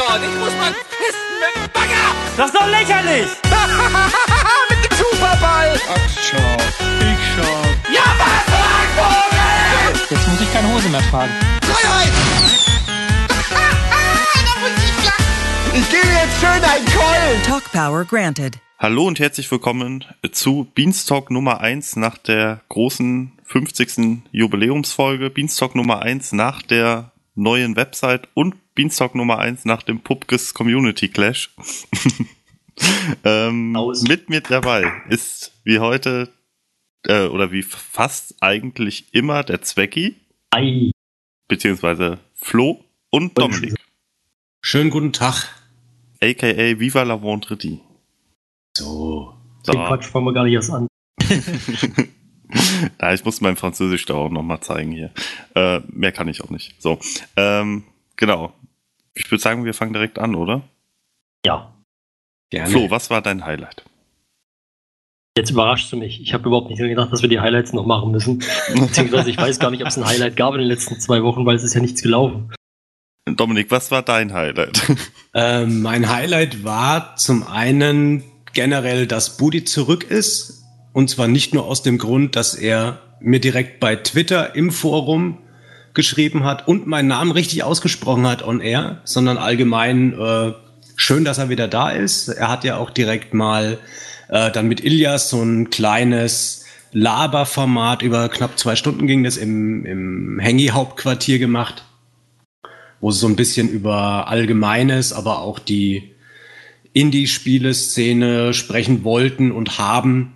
dort. Ich muss mal pissen mit dem Bagger. Das ist doch lächerlich! mit dem Superball. Ach, schau. Ich schau. Ja, was, Vogel? Jetzt muss ich keine Hose mehr tragen. Freiheit. ich gebe jetzt schön einen Keulen. Talk Power granted. Hallo und herzlich willkommen zu Beanstalk Nummer 1 nach der großen 50. Jubiläumsfolge. Beanstalk Nummer 1 nach der neuen Website und Beanstalk Nummer 1 nach dem Pupkes Community Clash. ähm, mit mir dabei ist wie heute äh, oder wie fast eigentlich immer der Zwecki. Ei. Beziehungsweise Flo und Dominik. Schönen guten Tag. AKA Viva la Vendredi. So. So. Den Quatsch fangen wir gar nicht erst an. Ja, ich muss mein Französisch da auch nochmal zeigen hier. Äh, mehr kann ich auch nicht. So, ähm, genau. Ich würde sagen, wir fangen direkt an, oder? Ja. Gerne. Flo, was war dein Highlight? Jetzt überraschst du mich. Ich habe überhaupt nicht gedacht, dass wir die Highlights noch machen müssen. Beziehungsweise ich weiß gar nicht, ob es ein Highlight gab in den letzten zwei Wochen, weil es ist ja nichts gelaufen. Dominik, was war dein Highlight? Ähm, mein Highlight war zum einen generell, dass Budi zurück ist. Und zwar nicht nur aus dem Grund, dass er mir direkt bei Twitter im Forum geschrieben hat und meinen Namen richtig ausgesprochen hat on air, sondern allgemein äh, schön, dass er wieder da ist. Er hat ja auch direkt mal äh, dann mit Ilias so ein kleines Laberformat über knapp zwei Stunden ging das im, im Hengi-Hauptquartier gemacht, wo sie so ein bisschen über Allgemeines, aber auch die Indie-Spiele-Szene sprechen wollten und haben.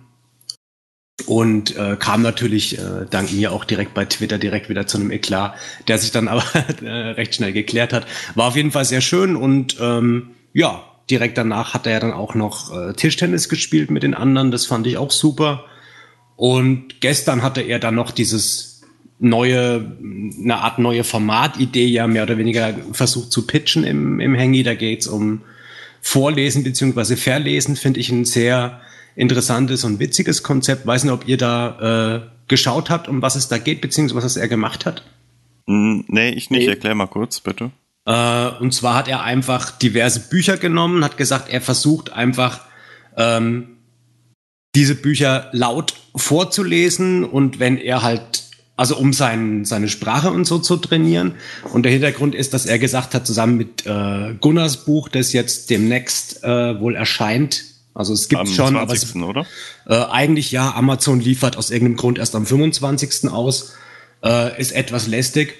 Und äh, kam natürlich äh, dank mir auch direkt bei Twitter direkt wieder zu einem Eklat, der sich dann aber äh, recht schnell geklärt hat. War auf jeden Fall sehr schön und ähm, ja, direkt danach hat er ja dann auch noch äh, Tischtennis gespielt mit den anderen. Das fand ich auch super. Und gestern hatte er dann noch dieses neue, eine Art neue Formatidee ja mehr oder weniger versucht zu pitchen im, im Hangy. Da geht's um Vorlesen beziehungsweise Verlesen, finde ich ein sehr interessantes und witziges Konzept. Weiß nicht, ob ihr da äh, geschaut habt, um was es da geht, beziehungsweise was er gemacht hat. Hm, nee, ich nicht. Nee. Erklär mal kurz, bitte. Äh, und zwar hat er einfach diverse Bücher genommen, hat gesagt, er versucht einfach ähm, diese Bücher laut vorzulesen und wenn er halt, also um sein, seine Sprache und so zu trainieren. Und der Hintergrund ist, dass er gesagt hat, zusammen mit äh, Gunnars Buch, das jetzt demnächst äh, wohl erscheint, also es gibt Am schon, aber es, 20., oder? äh, eigentlich ja, Amazon liefert aus irgendeinem Grund erst am 25. aus, äh, ist etwas lästig.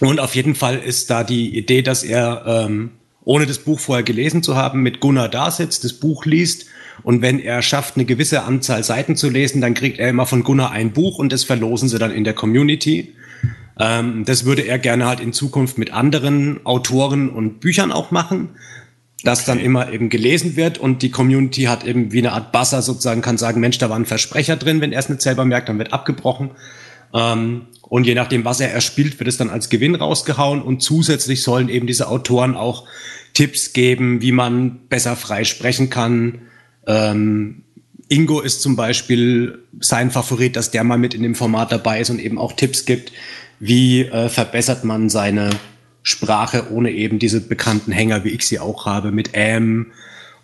Und auf jeden Fall ist da die Idee, dass er, ähm, ohne das Buch vorher gelesen zu haben, mit Gunnar da sitzt, das Buch liest. Und wenn er schafft, eine gewisse Anzahl Seiten zu lesen, dann kriegt er immer von Gunnar ein Buch und das verlosen sie dann in der Community. Ähm, das würde er gerne halt in Zukunft mit anderen Autoren und Büchern auch machen das dann immer eben gelesen wird und die Community hat eben wie eine Art Buzzer sozusagen, kann sagen, Mensch, da war ein Versprecher drin, wenn er es nicht selber merkt, dann wird abgebrochen. Ähm, und je nachdem, was er erspielt, wird es dann als Gewinn rausgehauen und zusätzlich sollen eben diese Autoren auch Tipps geben, wie man besser frei sprechen kann. Ähm, Ingo ist zum Beispiel sein Favorit, dass der mal mit in dem Format dabei ist und eben auch Tipps gibt, wie äh, verbessert man seine Sprache ohne eben diese bekannten Hänger, wie ich sie auch habe, mit ähm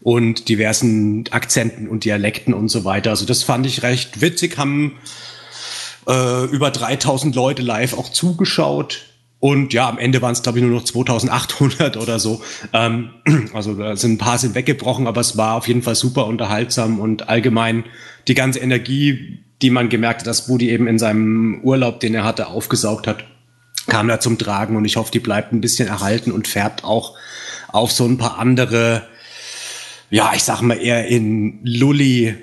und diversen Akzenten und Dialekten und so weiter. Also das fand ich recht witzig, haben äh, über 3000 Leute live auch zugeschaut. Und ja, am Ende waren es, glaube ich, nur noch 2800 oder so. Ähm, also da sind ein paar sind weggebrochen, aber es war auf jeden Fall super unterhaltsam und allgemein die ganze Energie, die man gemerkt hat, dass Budi eben in seinem Urlaub, den er hatte, aufgesaugt hat, kam da zum Tragen und ich hoffe, die bleibt ein bisschen erhalten und färbt auch auf so ein paar andere, ja, ich sag mal eher in Lulli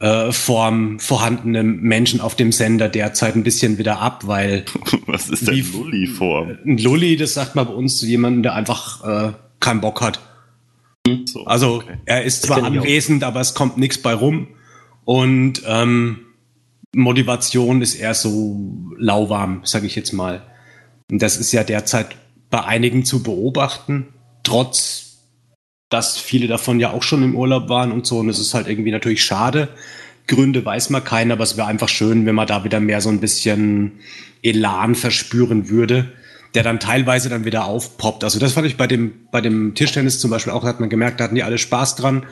äh, Form vorhandene Menschen auf dem Sender derzeit ein bisschen wieder ab, weil Was ist denn Lulli-Form? ein Lulli, das sagt man bei uns zu jemandem, der einfach äh, keinen Bock hat. So, Also okay. er ist zwar anwesend, aber es kommt nichts bei rum. Und ähm, Motivation ist eher so lauwarm, sage ich jetzt mal. Und das ist ja derzeit bei einigen zu beobachten, trotz dass viele davon ja auch schon im Urlaub waren und so. Und es ist halt irgendwie natürlich schade. Gründe weiß man keinen, aber es wäre einfach schön, wenn man da wieder mehr so ein bisschen Elan verspüren würde. der dann teilweise dann wieder aufpoppt. Also das fand ich bei dem, bei dem Tischtennis zum Beispiel auch, hat man gemerkt, da hatten die alle Spaß dran.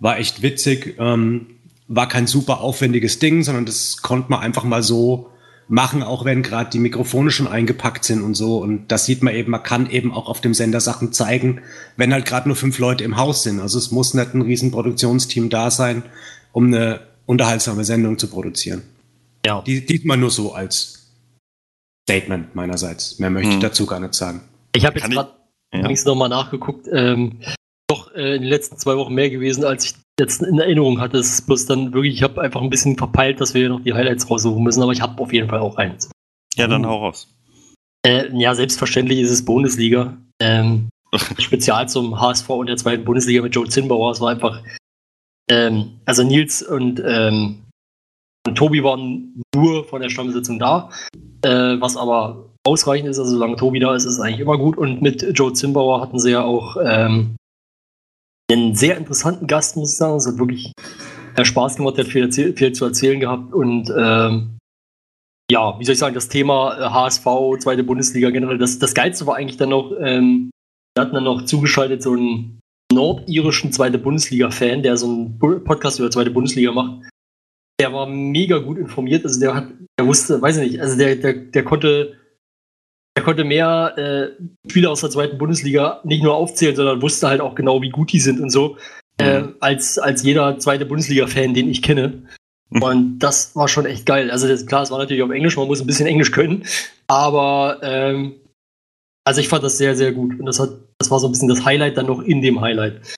War echt witzig. Ähm, war kein super aufwendiges Ding, sondern das konnte man einfach mal so machen, auch wenn gerade die Mikrofone schon eingepackt sind und so. Und das sieht man eben, man kann eben auch auf dem Sender Sachen zeigen, wenn halt gerade nur fünf Leute im Haus sind. Also es muss nicht ein riesen Produktionsteam da sein, um eine unterhaltsame Sendung zu produzieren. Ja. Die sieht man nur so als Statement meinerseits. Mehr möchte ich Hm. dazu gar nicht sagen. Ich habe jetzt ich- gerade Ja. übrigens nochmal nachgeguckt. Ähm, doch äh, in den letzten zwei Wochen mehr gewesen, als ich jetzt in Erinnerung hatte. Es ist bloß dann wirklich, ich habe einfach ein bisschen verpeilt, dass wir hier noch die Highlights raussuchen müssen, aber ich habe auf jeden Fall auch eins. Ja, dann Oh. hau raus. Äh, ja, selbstverständlich ist es Bundesliga. Ähm, Spezial zum HSV und der zweiten Bundesliga mit Joe Zinnbauer. Es war einfach, ähm, also Nils und, ähm, und Tobi waren nur von der Stammsitzung da, äh, was aber ausreichend ist. Also solange Tobi da ist, ist es eigentlich immer gut. Und mit Joe Zinnbauer hatten sie ja auch ähm, einen sehr interessanten Gast, muss ich sagen. Es hat wirklich äh, Spaß gemacht, der hat viel, viel zu erzählen gehabt und ähm, ja, wie soll ich sagen, das Thema äh, HSV, zweite Bundesliga generell, das, das Geilste war eigentlich dann noch, ähm, wir hatten dann noch zugeschaltet so einen nordirischen zweite Bundesliga-Fan, der so einen Podcast über zweite Bundesliga macht. Der war mega gut informiert, also der hat, der wusste, weiß ich nicht, also der, der, der konnte, der konnte mehr äh, Spieler aus der zweiten Bundesliga nicht nur aufzählen, sondern wusste halt auch genau, wie gut die sind und so, äh, als, als jeder zweite Bundesliga-Fan, den ich kenne. Und das war schon echt geil. Also das, klar, es war natürlich auf Englisch, man muss ein bisschen Englisch können, aber ähm, also ich fand das sehr, sehr gut. Und das hat, das war so ein bisschen das Highlight dann noch in dem Highlight.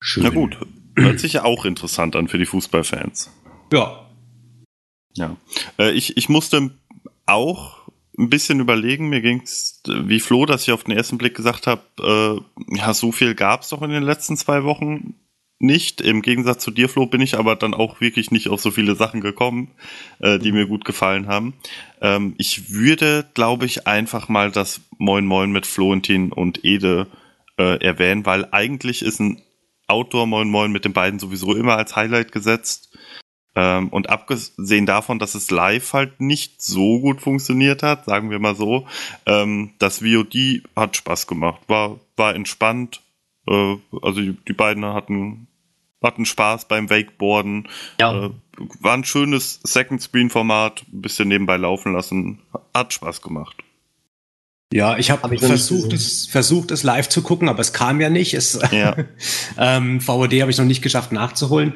Schön. Na gut. Hört sich ja auch interessant an für die Fußballfans. Ja. Ja. Äh, ich, ich musste auch ein bisschen überlegen. Mir ging's wie Flo, dass ich auf den ersten Blick gesagt habe, äh, ja, so viel gab's doch in den letzten zwei Wochen nicht. Im Gegensatz zu dir, Flo, bin ich aber dann auch wirklich nicht auf so viele Sachen gekommen, äh, die mir gut gefallen haben. Ähm, ich würde, glaube ich, einfach mal das Moin Moin mit Florentin und Ede äh, erwähnen, weil eigentlich ist ein Outdoor Moin Moin mit den beiden sowieso immer als Highlight gesetzt. Ähm, und abgesehen davon, dass es live halt nicht so gut funktioniert hat, sagen wir mal so, ähm, das VOD hat Spaß gemacht, war, war entspannt. Äh, also die, die beiden hatten, hatten Spaß beim Wakeboarden. Ja, Äh, war ein schönes Second-Screen-Format, ein bisschen nebenbei laufen lassen. Hat Spaß gemacht. Ja, ich habe Hab versucht, es, versucht, es live zu gucken, aber es kam ja nicht. Es, Ja. ähm, VOD habe ich noch nicht geschafft nachzuholen.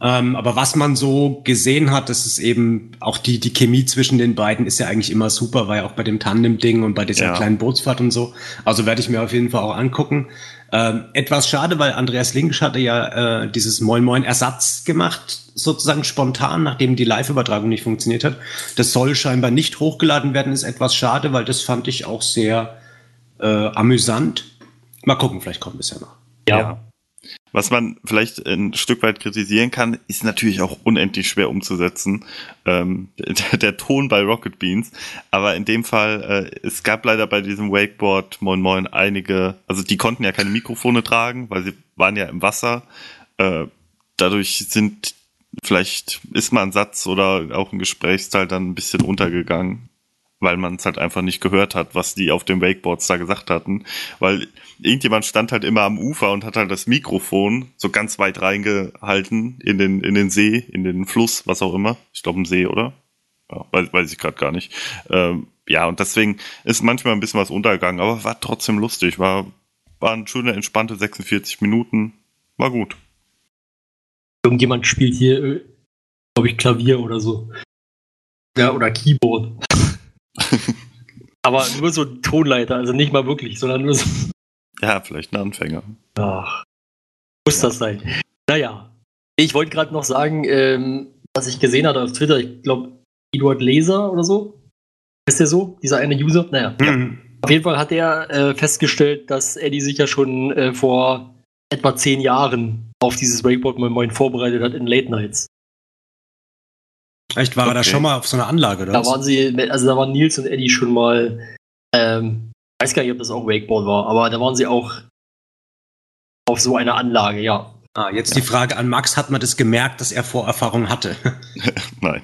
Ähm, aber was man so gesehen hat, das ist eben auch die, die Chemie zwischen den beiden ist ja eigentlich immer super, ja auch bei dem Tandem-Ding und bei dieser Ja. kleinen Bootsfahrt und so. Also werde ich mir auf jeden Fall auch angucken. Ähm, etwas schade, weil Andreas Linkisch hatte ja äh, dieses Moin Moin Ersatz gemacht, sozusagen spontan, nachdem die Live-Übertragung nicht funktioniert hat. Das soll scheinbar nicht hochgeladen werden, ist etwas schade, weil das fand ich auch sehr äh, amüsant. Mal gucken, vielleicht kommt es ja noch. ja. Ja. Was man vielleicht ein Stück weit kritisieren kann, ist natürlich auch unendlich schwer umzusetzen. Ähm, der, der Ton bei Rocket Beans. Aber in dem Fall, äh, es gab leider bei diesem Wakeboard Moin Moin einige, also die konnten ja keine Mikrofone tragen, weil sie waren ja im Wasser. Äh, dadurch sind vielleicht ist mal ein Satz oder auch ein Gesprächsteil dann ein bisschen untergegangen, weil man es halt einfach nicht gehört hat, was die auf den Wakeboards da gesagt hatten. Weil irgendjemand stand halt immer am Ufer und hat halt das Mikrofon so ganz weit reingehalten in den, in den See, in den Fluss, was auch immer. Ich glaube, im See, oder? Ja, weiß, weiß ich gerade gar nicht. Ähm, ja, und deswegen ist manchmal ein bisschen was untergegangen, aber war trotzdem lustig. War, waren schöne, entspannte 46 Minuten. War gut. Irgendjemand spielt hier, äh, glaube ich, Klavier oder so. Ja, oder Keyboard. Aber nur so ein Tonleiter, also nicht mal wirklich, sondern nur so. Ja, vielleicht ein Anfänger. Ach, muss das sein. Naja, ich wollte gerade noch sagen, ähm, was ich gesehen hatte auf Twitter, ich glaube, Eduard Leser oder so. Ist der so? Dieser eine User? Naja. Mhm. Auf jeden Fall hat er äh, festgestellt, dass Eddie sich ja schon äh, vor etwa zehn Jahren auf dieses Wakeboard Moin Moin vorbereitet hat in Late Nights. Echt, war er da Okay. schon mal auf so einer Anlage, oder? Da was? waren sie, also da waren Nils und Eddie schon mal, ähm, weiß gar nicht, ob das auch Wakeboard war, aber da waren sie auch auf so einer Anlage, ja. ah, jetzt die Frage an Max, hat man das gemerkt, dass er Vorerfahrung hatte? Nein.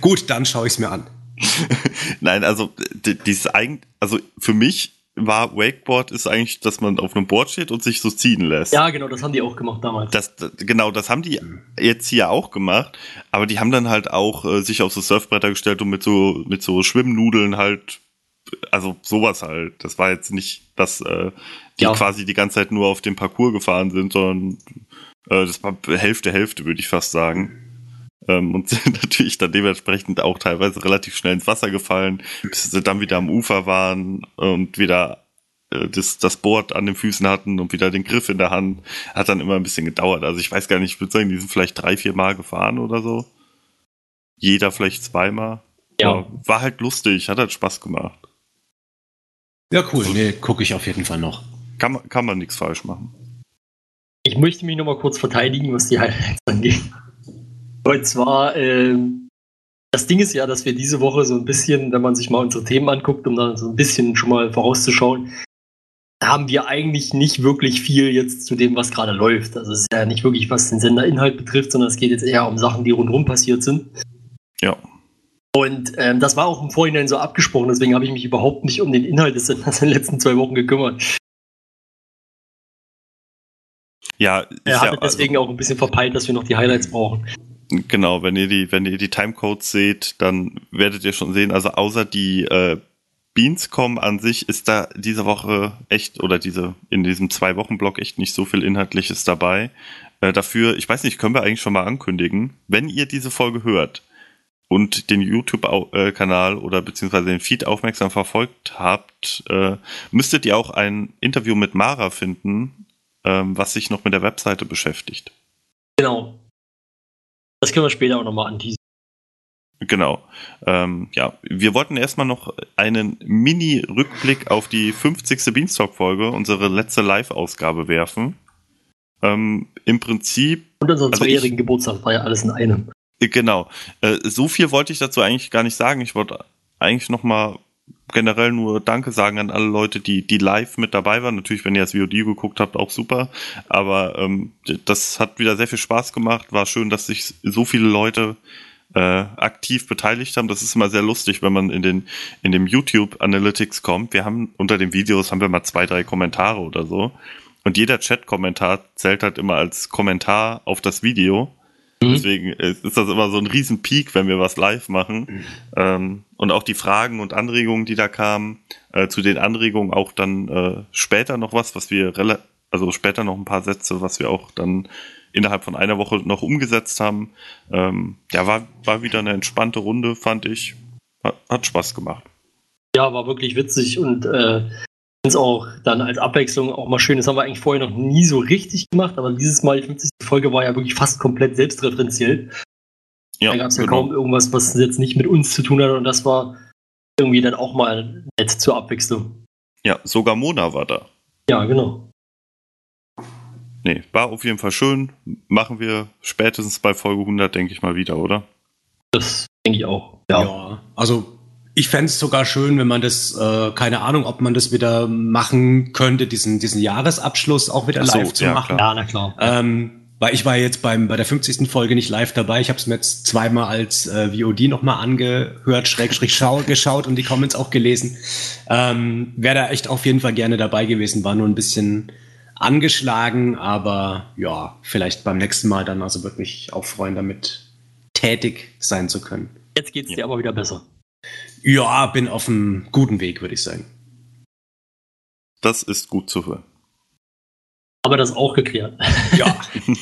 Gut, dann schaue ich es mir an. Nein, also die- dieses eigentlich, also für mich war Wakeboard ist eigentlich, dass man auf einem Board steht und sich so ziehen lässt. Ja, genau, das haben die auch gemacht damals. Das, genau, das haben die jetzt hier auch gemacht, aber die haben dann halt auch äh, sich auf so Surfbretter gestellt und mit so mit so Schwimmnudeln halt, also sowas halt. Das war jetzt nicht, dass äh, die Ja. quasi die ganze Zeit nur auf dem Parcours gefahren sind, sondern äh, das war Hälfte Hälfte, würde ich fast sagen. Ähm, und sind natürlich dann dementsprechend auch teilweise relativ schnell ins Wasser gefallen, bis sie dann wieder am Ufer waren und wieder äh, das, das Board an den Füßen hatten und wieder den Griff in der Hand. Hat dann immer ein bisschen gedauert. Also ich weiß gar nicht, ich würde sagen, die sind vielleicht drei, vier Mal gefahren oder so. Jeder vielleicht zweimal. Ja. Aber War halt lustig, hat halt Spaß gemacht. Ja, cool. Nee, gucke ich auf jeden Fall noch. Kann, man- kann man nichts falsch machen. Ich möchte mich nochmal kurz verteidigen, was die Highlights angeht. Und zwar, ähm, das Ding ist ja, dass wir diese Woche so ein bisschen, wenn man sich mal unsere Themen anguckt, um da so ein bisschen schon mal vorauszuschauen, haben wir eigentlich nicht wirklich viel jetzt zu dem, was gerade läuft. Also es ist ja nicht wirklich, was den Senderinhalt betrifft, sondern es geht jetzt eher um Sachen, die rundherum passiert sind. Ja. Und ähm, das war auch im Vorhinein so abgesprochen, deswegen habe ich mich überhaupt nicht um den Inhalt des Senders in den letzten zwei Wochen gekümmert. Ja, Er ja, hatte deswegen auch ein bisschen verpeilt, dass wir noch die Highlights brauchen. Genau, wenn ihr die, wenn ihr die Timecodes seht, dann werdet ihr schon sehen, also außer die äh, Beanscom an sich ist da diese Woche echt oder diese in diesem zwei Wochen Block echt nicht so viel Inhaltliches dabei. Äh, dafür, ich weiß nicht, können wir eigentlich schon mal ankündigen, wenn ihr diese Folge hört und den YouTube-Kanal oder beziehungsweise den Feed aufmerksam verfolgt habt, äh, müsstet ihr auch ein Interview mit Mara finden, ähm, was sich noch mit der Webseite beschäftigt. Genau. Das können wir später auch nochmal anteasen. Genau. Ähm, ja, wir wollten erstmal noch einen Mini-Rückblick auf die 50. Beanstalk-Folge, unsere letzte Live-Ausgabe werfen. Ähm, Im Prinzip, Und unseren Also zweijährigen Geburtstag war ja alles in einem. äh, genau. Äh, so viel wollte ich dazu eigentlich gar nicht sagen. Ich wollte eigentlich nochmal generell nur Danke sagen an alle Leute, die, die live mit dabei waren. Natürlich, wenn ihr das VOD geguckt habt, auch super. Aber ähm, das hat wieder sehr viel Spaß gemacht. War schön, dass sich so viele Leute äh, aktiv beteiligt haben. Das ist immer sehr lustig, wenn man in den in dem YouTube Analytics kommt. Wir haben unter den Videos haben wir mal zwei, drei Kommentare oder so. Und jeder Chat-Kommentar zählt halt immer als Kommentar auf das Video. Mhm. Deswegen ist das immer so ein riesen Peak, wenn wir was live machen. Ähm, und auch die Fragen und Anregungen, die da kamen, äh, zu den Anregungen auch dann äh, später noch was, was wir also später noch ein paar Sätze, was wir auch dann innerhalb von einer Woche noch umgesetzt haben. Ähm, ja, war, war wieder eine entspannte Runde, fand ich. Hat, hat Spaß gemacht. Ja, war wirklich witzig und äh, es auch dann als Abwechslung auch mal schön. Das haben wir eigentlich vorher noch nie so richtig gemacht, aber dieses Mal, die 50. Folge, war ja wirklich fast komplett selbstreferenziell. Ja, da gab es ja genau. kaum irgendwas, was jetzt nicht mit uns zu tun hat und das war irgendwie dann auch mal nett zur Abwechslung. Ja, sogar Mona war da. Ja, genau. Nee, war auf jeden Fall schön. Machen wir spätestens bei Folge 100, denke ich mal, wieder, oder? Das denke ich auch. Ja. also ich fände es sogar schön, wenn man das, äh, keine Ahnung, ob man das wieder machen könnte, diesen, diesen Jahresabschluss auch wieder so, live zu ja, machen. Ja, na klar. Ähm, weil ich war jetzt beim, bei der 50. Folge nicht live dabei. Ich habe es mir jetzt zweimal als äh, VOD nochmal angehört, schrägstrich schau, geschaut und die Comments auch gelesen. Ähm, Wäre da echt auf jeden Fall gerne dabei gewesen, war nur ein bisschen angeschlagen, aber ja, vielleicht beim nächsten Mal dann. Also würde mich auch freuen, damit tätig sein zu können. Jetzt geht's dir aber wieder besser. Ja, bin auf einem guten Weg, würde ich sagen. Das ist gut zu hören. Aber das auch geklärt. Ja.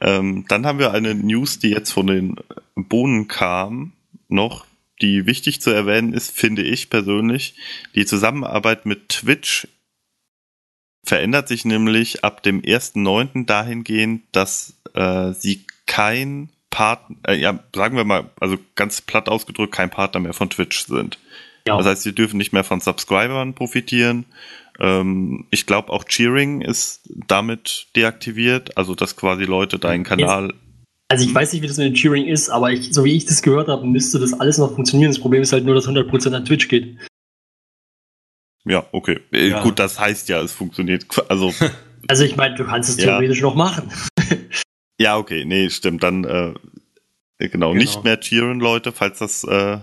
Ähm, dann haben wir eine News, die jetzt von den Bohnen kam, noch, die wichtig zu erwähnen ist, finde ich persönlich. Die Zusammenarbeit mit Twitch verändert sich nämlich ab dem 1.9. dahingehend, dass äh, sie kein Partner, äh, ja, sagen wir mal, also ganz platt ausgedrückt, kein Partner mehr von Twitch sind. Ja. Das heißt, sie dürfen nicht mehr von Subscribern profitieren. Ähm, ich glaube, auch Cheering ist damit deaktiviert, also dass quasi Leute deinen Kanal. Also ich weiß nicht, wie das mit dem Cheering ist, aber ich, so wie ich das gehört habe, müsste das alles noch funktionieren. Das Problem ist halt nur, dass 100% an Twitch geht. Ja, okay. Äh, Ja. Gut, das heißt ja, es funktioniert. Also, Also ich meine, du kannst es Ja. theoretisch noch machen. ja, okay, nee, stimmt. Dann, äh, Äh, Genau, Genau. nicht mehr cheeren, Leute, falls das äh,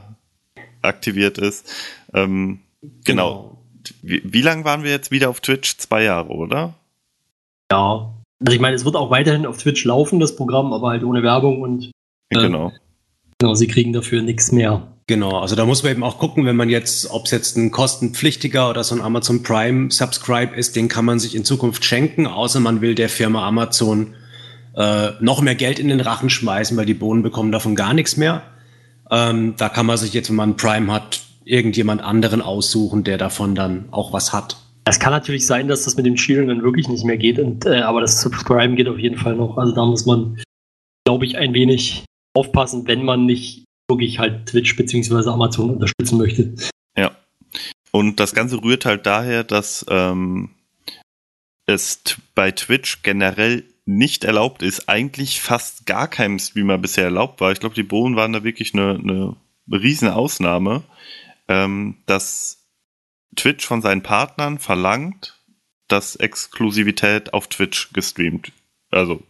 aktiviert ist. Ähm, genau. Wie, wie lange waren wir jetzt wieder auf Twitch? Zwei Jahre, oder? Ja. Also ich meine, es wird auch weiterhin auf Twitch laufen, das Programm, aber halt ohne Werbung und Ja. Genau. genau, sie kriegen dafür nichts mehr. Genau, also da muss man eben auch gucken, wenn man jetzt, ob es jetzt ein kostenpflichtiger oder so ein Amazon Prime Subscribe ist, den kann man sich in Zukunft schenken, außer man will der Firma Amazon äh, noch mehr Geld in den Rachen schmeißen, weil die Bohnen bekommen davon gar nichts mehr. Ähm, da kann man sich jetzt, wenn man Prime hat, irgendjemand anderen aussuchen, der davon dann auch was hat. Es kann natürlich sein, dass das mit dem Cheering dann wirklich nicht mehr geht, und, äh, aber das Subscriben geht auf jeden Fall noch. Also da muss man, glaube ich, ein wenig aufpassen, wenn man nicht wirklich halt Twitch bzw. Amazon unterstützen möchte. Ja. Und das Ganze rührt halt daher, dass ähm, es bei Twitch generell nicht erlaubt ist, eigentlich fast gar keinem Streamer bisher erlaubt war. Ich glaube, die Bohnen waren da wirklich eine, eine riesen Ausnahme, ähm, dass Twitch von seinen Partnern verlangt, dass Exklusivität auf Twitch gestreamt, also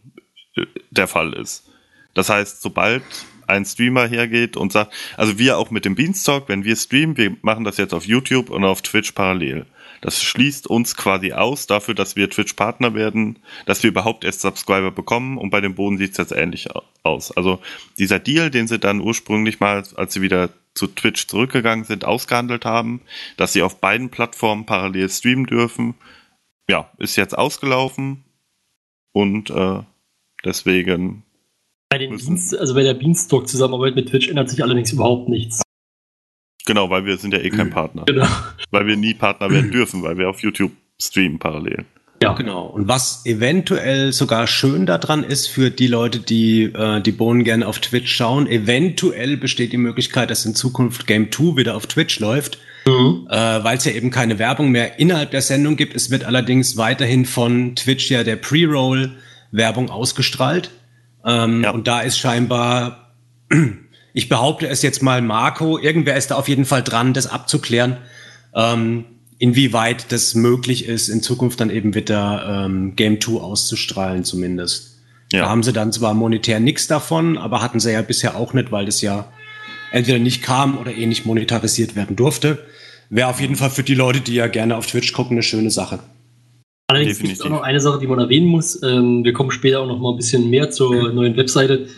äh, der Fall ist. Das heißt, sobald ein Streamer hergeht und sagt, also wir auch mit dem Beanstalk, wenn wir streamen, wir machen das jetzt auf YouTube und auf Twitch parallel. Das schließt uns quasi aus dafür, dass wir Twitch-Partner werden, dass wir überhaupt erst Subscriber bekommen und bei dem Boden sieht es jetzt ähnlich au- aus. Also dieser Deal, den sie dann ursprünglich mal, als sie wieder zu Twitch zurückgegangen sind, ausgehandelt haben, dass sie auf beiden Plattformen parallel streamen dürfen, ja, ist jetzt ausgelaufen und äh, deswegen Bei den Beans, also bei der Beanstalk Zusammenarbeit mit Twitch ändert sich allerdings überhaupt nichts. Genau, weil wir sind ja eh kein Partner. Genau. Weil wir nie Partner werden dürfen, weil wir auf YouTube streamen parallel. Ja, Genau. Und was eventuell sogar schön daran ist für die Leute, die äh, die Bohnen gerne auf Twitch schauen, eventuell besteht die Möglichkeit, dass in Zukunft Game 2 wieder auf Twitch läuft, Mhm. äh, weil es ja eben keine Werbung mehr innerhalb der Sendung gibt. Es wird allerdings weiterhin von Twitch ja der Pre-Roll Werbung ausgestrahlt. Ähm, Ja. Und da ist scheinbar, ich behaupte es jetzt mal, Marco, irgendwer ist da auf jeden Fall dran, das abzuklären, ähm, inwieweit das möglich ist, in Zukunft dann eben wieder ähm, Game 2 auszustrahlen zumindest. Da Ja, haben sie dann zwar monetär nichts davon, aber hatten sie ja bisher auch nicht, weil das ja entweder nicht kam oder eh nicht monetarisiert werden durfte. Wäre auf jeden Fall für die Leute, die ja gerne auf Twitch gucken, eine schöne Sache. Allerdings gibt es Definitiv. auch noch eine Sache, die man erwähnen muss. Ähm, wir kommen später auch noch mal ein bisschen mehr zur neuen Webseite.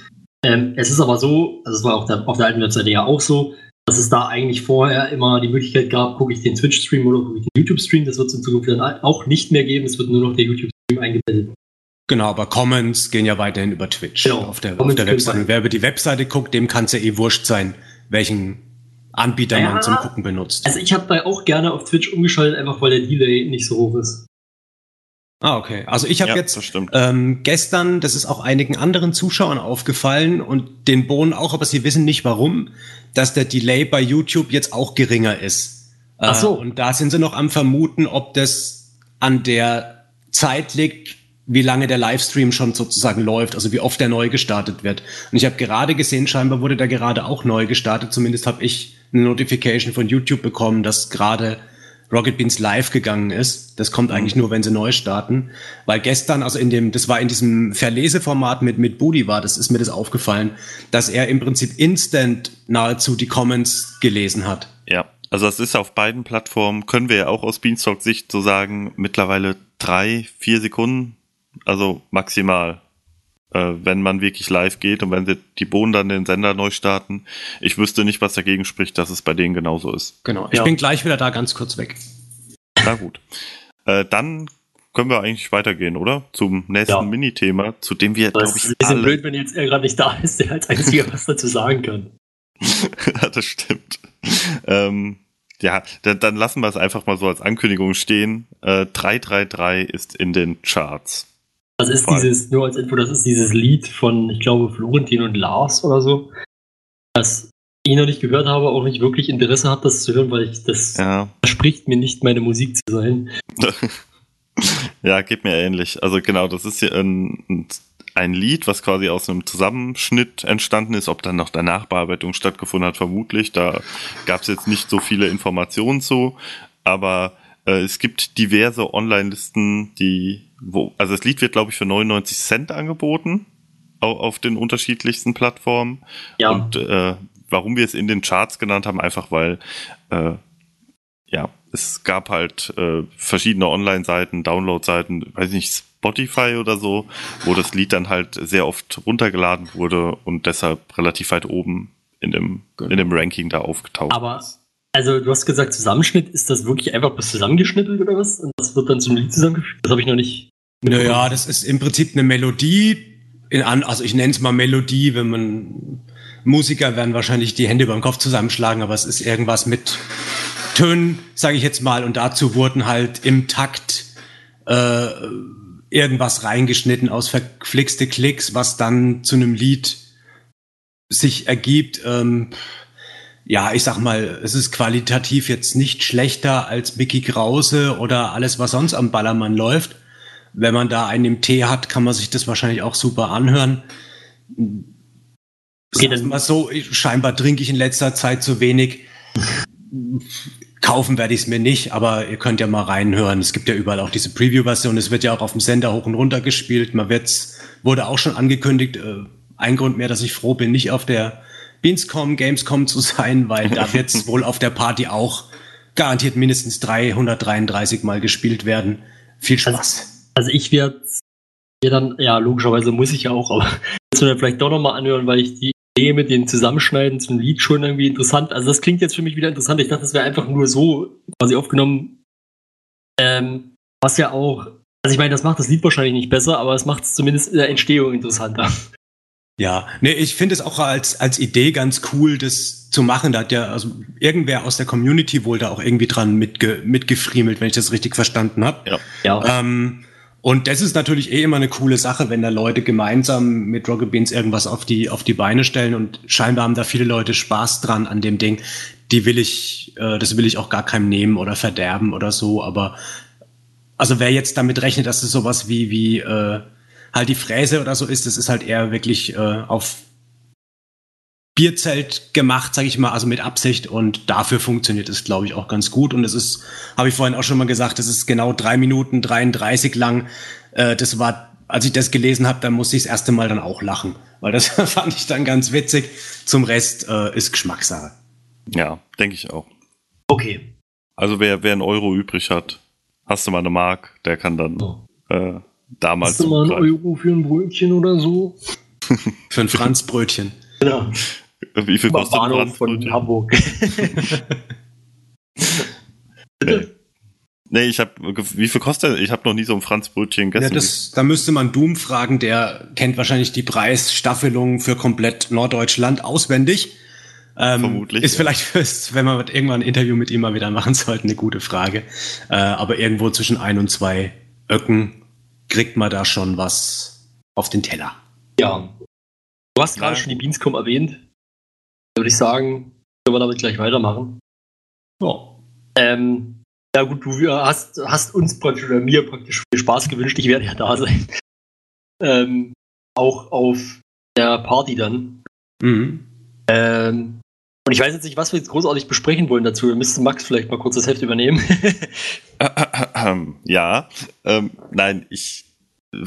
Ähm, es ist aber so, also es war auf der, auf der alten Webseite ja auch so, dass es da eigentlich vorher immer die Möglichkeit gab, gucke ich den Twitch-Stream oder gucke ich den YouTube-Stream. Das wird es in Zukunft dann auch nicht mehr geben. Es wird nur noch der YouTube-Stream eingebettet. Genau, aber Comments gehen ja weiterhin über Twitch Genau. auf der, auf der Webseite. Und wer über die Webseite guckt, dem kann es ja eh wurscht sein, welchen Anbieter Ja. man zum Gucken benutzt. Also ich habe da auch gerne auf Twitch umgeschaltet, einfach weil der Delay nicht so hoch ist. Ah, okay. Also ich habe ja jetzt das ähm, gestern, das ist auch einigen anderen Zuschauern aufgefallen und den Bohnen auch, aber sie wissen nicht warum, dass der Delay bei YouTube jetzt auch geringer ist. Äh, Ach so. Und da sind sie noch am Vermuten, ob das an der Zeit liegt, wie lange der Livestream schon sozusagen läuft, also wie oft der neu gestartet wird. Und ich habe gerade gesehen, scheinbar wurde der gerade auch neu gestartet. Zumindest habe ich eine Notification von YouTube bekommen, dass gerade Rocket Beans live gegangen ist. Das kommt eigentlich nur, wenn sie neu starten. Weil gestern, also in dem, das war in diesem Verleseformat mit, mit Budi war, das ist mir das aufgefallen, dass er im Prinzip instant nahezu die Comments gelesen hat. Ja, also das ist auf beiden Plattformen, können wir ja auch aus Beanstalk-Sicht so sagen, mittlerweile drei, vier Sekunden, also maximal, äh, wenn man wirklich live geht und wenn sie die Bohnen dann den Sender neu starten. Ich wüsste nicht, was dagegen spricht, dass es bei denen genauso ist. Genau. Ich Ja. bin gleich wieder da ganz kurz weg. Na gut. Äh, dann können wir eigentlich weitergehen, oder? Zum nächsten Ja. Minithema, zu dem wir, Das glaube ist ich, ein bisschen alle... blöd, wenn jetzt er gerade nicht da ist, der als einziger was dazu sagen kann. Ja, das stimmt. Ähm, ja, dann, dann lassen wir es einfach mal so als Ankündigung stehen. Äh, 333 ist in den Charts. Das ist Voll. dieses, nur als Info, das ist dieses Lied von, ich glaube, Florentin und Lars oder so, das ich noch nicht gehört habe, auch nicht wirklich Interesse hat, das zu hören, weil ich, das Ja, verspricht mir nicht, meine Musik zu sein. ja, geht mir ähnlich. Also genau, das ist hier ein, ein- ein Lied, was quasi aus einem Zusammenschnitt entstanden ist. Ob dann noch der Nachbearbeitung stattgefunden hat, vermutlich. Da gab es jetzt nicht so viele Informationen zu. Aber äh, es gibt diverse Online-Listen, die, wo, also das Lied wird, glaube ich, für 99 Cent angeboten. auf, den unterschiedlichsten Plattformen. Ja. Und äh, warum wir es in den Charts genannt haben, einfach weil äh, ja, es gab halt äh, verschiedene Online-Seiten, Download-Seiten, weiß nicht, Spotify oder so, wo das Lied dann halt sehr oft runtergeladen wurde und deshalb relativ weit oben in dem, Genau. in dem Ranking da aufgetaucht Aber, ist. Also du hast gesagt Zusammenschnitt, ist das wirklich einfach bloß zusammengeschnitten oder was? Und das wird dann zum Lied zusammengefügt? Das habe ich noch nicht. Naja, das ist im Prinzip eine Melodie, in also ich nenne es mal Melodie, wenn man Musiker werden wahrscheinlich die Hände über den Kopf zusammenschlagen, aber es ist irgendwas mit Tönen, sage ich jetzt mal, und dazu wurden halt im Takt äh, irgendwas reingeschnitten aus verflixte Klicks, was dann zu einem Lied sich ergibt. Ähm, ja, ich sag mal, es ist qualitativ jetzt nicht schlechter als Mickey Krause oder alles, was sonst am Ballermann läuft. Wenn man da einen im Tee hat, kann man sich das wahrscheinlich auch super anhören. Okay, dann- mal so, scheinbar trinke ich in letzter Zeit zu wenig. Kaufen werde ich es mir nicht, aber ihr könnt ja mal reinhören. Es gibt ja überall auch diese Preview-Version. Es wird ja auch auf dem Sender hoch und runter gespielt. Man wird's, wurde auch schon angekündigt. Äh, ein Grund mehr, dass ich froh bin, nicht auf der Beanscom, Gamescom zu sein, weil da wird's wohl auf der Party auch garantiert mindestens 333 Mal gespielt werden. Viel Spaß. Also ich werde mir dann, ja, logischerweise muss ich ja auch, aber das mir vielleicht doch nochmal anhören, weil ich die Idee mit den Zusammenschneiden zum Lied schon irgendwie interessant. Also das klingt jetzt für mich wieder interessant. Ich dachte, das wäre einfach nur so quasi aufgenommen. Ähm, was ja auch, also ich meine, das macht das Lied wahrscheinlich nicht besser, aber es macht es zumindest in der Entstehung interessanter. Ja, nee, ich finde es auch als, als Idee ganz cool, das zu machen. Da hat ja also irgendwer aus der Community wohl da auch irgendwie dran mitge, mitgefriemelt, wenn ich das richtig verstanden habe. Ja. Ja. Ähm, und das ist natürlich eh immer eine coole Sache, wenn da Leute gemeinsam mit Rocket Beans irgendwas auf die, auf die Beine stellen und scheinbar haben da viele Leute Spaß dran an dem Ding. Die will ich, äh, das will ich auch gar keinem nehmen oder verderben oder so, aber also wer jetzt damit rechnet, dass es sowas wie, wie äh, halt die Fräse oder so ist, das ist halt eher wirklich äh, auf Bierzelt gemacht, sag ich mal, also mit Absicht und dafür funktioniert es, glaube ich, auch ganz gut und es ist, habe ich vorhin auch schon mal gesagt, es ist genau drei Minuten 33 lang. Äh, das war, als ich das gelesen habe, dann musste ich das erste Mal dann auch lachen, weil das fand ich dann ganz witzig. Zum Rest äh, ist Geschmackssache. Ja, denke ich auch. Okay. Also wer, wer einen Euro übrig hat, hast du mal eine Mark, der kann dann Oh. äh, damals Hast du mal einen. Euro für ein Brötchen oder so? Für ein Franzbrötchen. Genau. Wie viel kostet ein Bahnhof von Franzbrötchen? Hamburg. Nee. Nee, ich habe wie viel kostet? Ich habe noch nie so ein Franzbrötchen Ja, gegessen. das, da müsste man Doom fragen, der kennt wahrscheinlich die Preisstaffelung für komplett Norddeutschland auswendig. Ähm, Vermutlich, Ist ja. vielleicht, fürs, wenn wir irgendwann ein Interview mit ihm mal wieder machen sollten, eine gute Frage. Äh, aber irgendwo zwischen ein und zwei Öcken kriegt man da schon was auf den Teller. Ja. Du hast gerade Ja. schon die Beanscom erwähnt. Da würde ich sagen, können wir damit gleich weitermachen. Ja. Ähm, ja gut, du hast, hast uns praktisch oder mir praktisch viel Spaß gewünscht. Ich werde ja da sein. Ähm, auch auf der Party dann. Mhm. Ähm, und ich weiß jetzt nicht, was wir jetzt großartig besprechen wollen dazu. Da müsste Max vielleicht mal kurz das Heft übernehmen. ja, ähm, nein, ich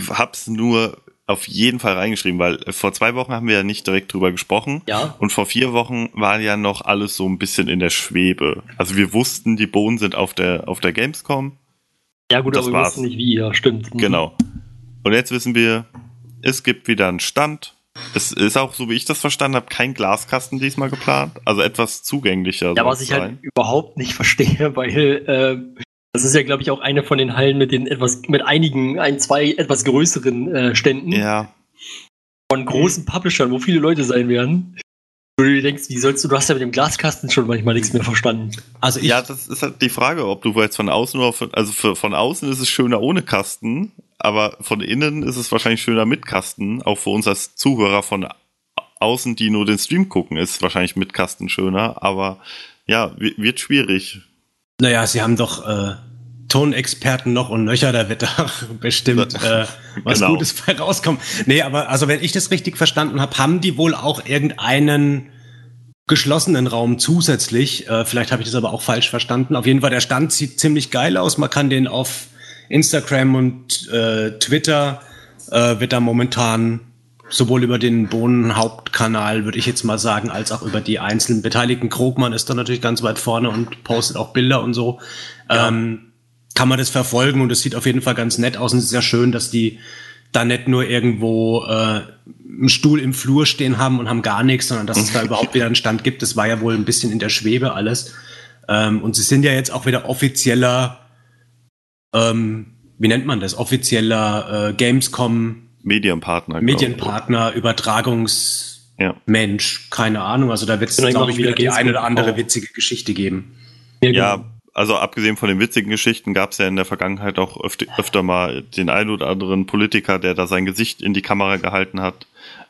hab's nur auf jeden Fall reingeschrieben, weil vor zwei Wochen haben wir ja nicht direkt drüber gesprochen. ja. Und vor vier Wochen war ja noch alles so ein bisschen in der Schwebe. Also wir wussten, die Bohnen sind auf der, auf der Gamescom. Ja gut, aber wir war's. wissen nicht wie. Ja, stimmt. Mhm. Genau. Und jetzt wissen wir, es gibt wieder einen Stand. Es ist auch, so wie ich das verstanden habe, kein Glaskasten diesmal geplant. Also etwas zugänglicher. Ja, was ich halt sein. überhaupt nicht verstehe, weil ähm, das ist ja, glaube ich, auch eine von den Hallen mit den etwas, mit einigen, ein, zwei etwas größeren äh, Ständen Ja, von großen Publishern, wo viele Leute sein werden. Wo du dir denkst, wie sollst du, du hast ja mit dem Glaskasten schon manchmal nichts mehr verstanden. Also ich, ja, das ist halt die Frage, ob du jetzt von außen oder von, also für, von außen ist es schöner ohne Kasten, aber von innen ist es wahrscheinlich schöner mit Kasten. Auch für uns als Zuhörer von außen, die nur den Stream gucken, ist wahrscheinlich mit Kasten schöner, aber ja, wi- wird schwierig. naja, sie haben doch äh, Tonexperten noch und nöcher, da wird da bestimmt äh, was Genau. Gutes bei rauskommen. Nee, aber also wenn ich das richtig verstanden habe, haben die wohl auch irgendeinen geschlossenen Raum zusätzlich. Äh, vielleicht habe ich das aber auch falsch verstanden. Auf jeden Fall, der Stand sieht ziemlich geil aus. Man kann den auf Instagram und äh, Twitter äh, wird da momentan sowohl über den Bohnen-Hauptkanal, würde ich jetzt mal sagen, als auch über die einzelnen Beteiligten. Krogmann ist da natürlich ganz weit vorne und postet auch Bilder und so. Ja. Ähm, kann man das verfolgen und es sieht auf jeden Fall ganz nett aus und es ist ja schön, dass die da nicht nur irgendwo äh, einen Stuhl im Flur stehen haben und haben gar nichts, sondern dass es da überhaupt wieder einen Stand gibt. Das war ja wohl ein bisschen in der Schwebe alles. Ähm, und sie sind ja jetzt auch wieder offizieller, ähm, wie nennt man das, offizieller äh, Gamescom Medienpartner. Medienpartner, Übertragungsmensch, ja. keine Ahnung. Also da wird es, glaube ich, wieder die eine oder andere witzige Geschichte geben. Ja, genau. also abgesehen von den witzigen Geschichten gab es ja in der Vergangenheit auch öfter, öfter mal den einen oder anderen Politiker, der da sein Gesicht in die Kamera gehalten hat.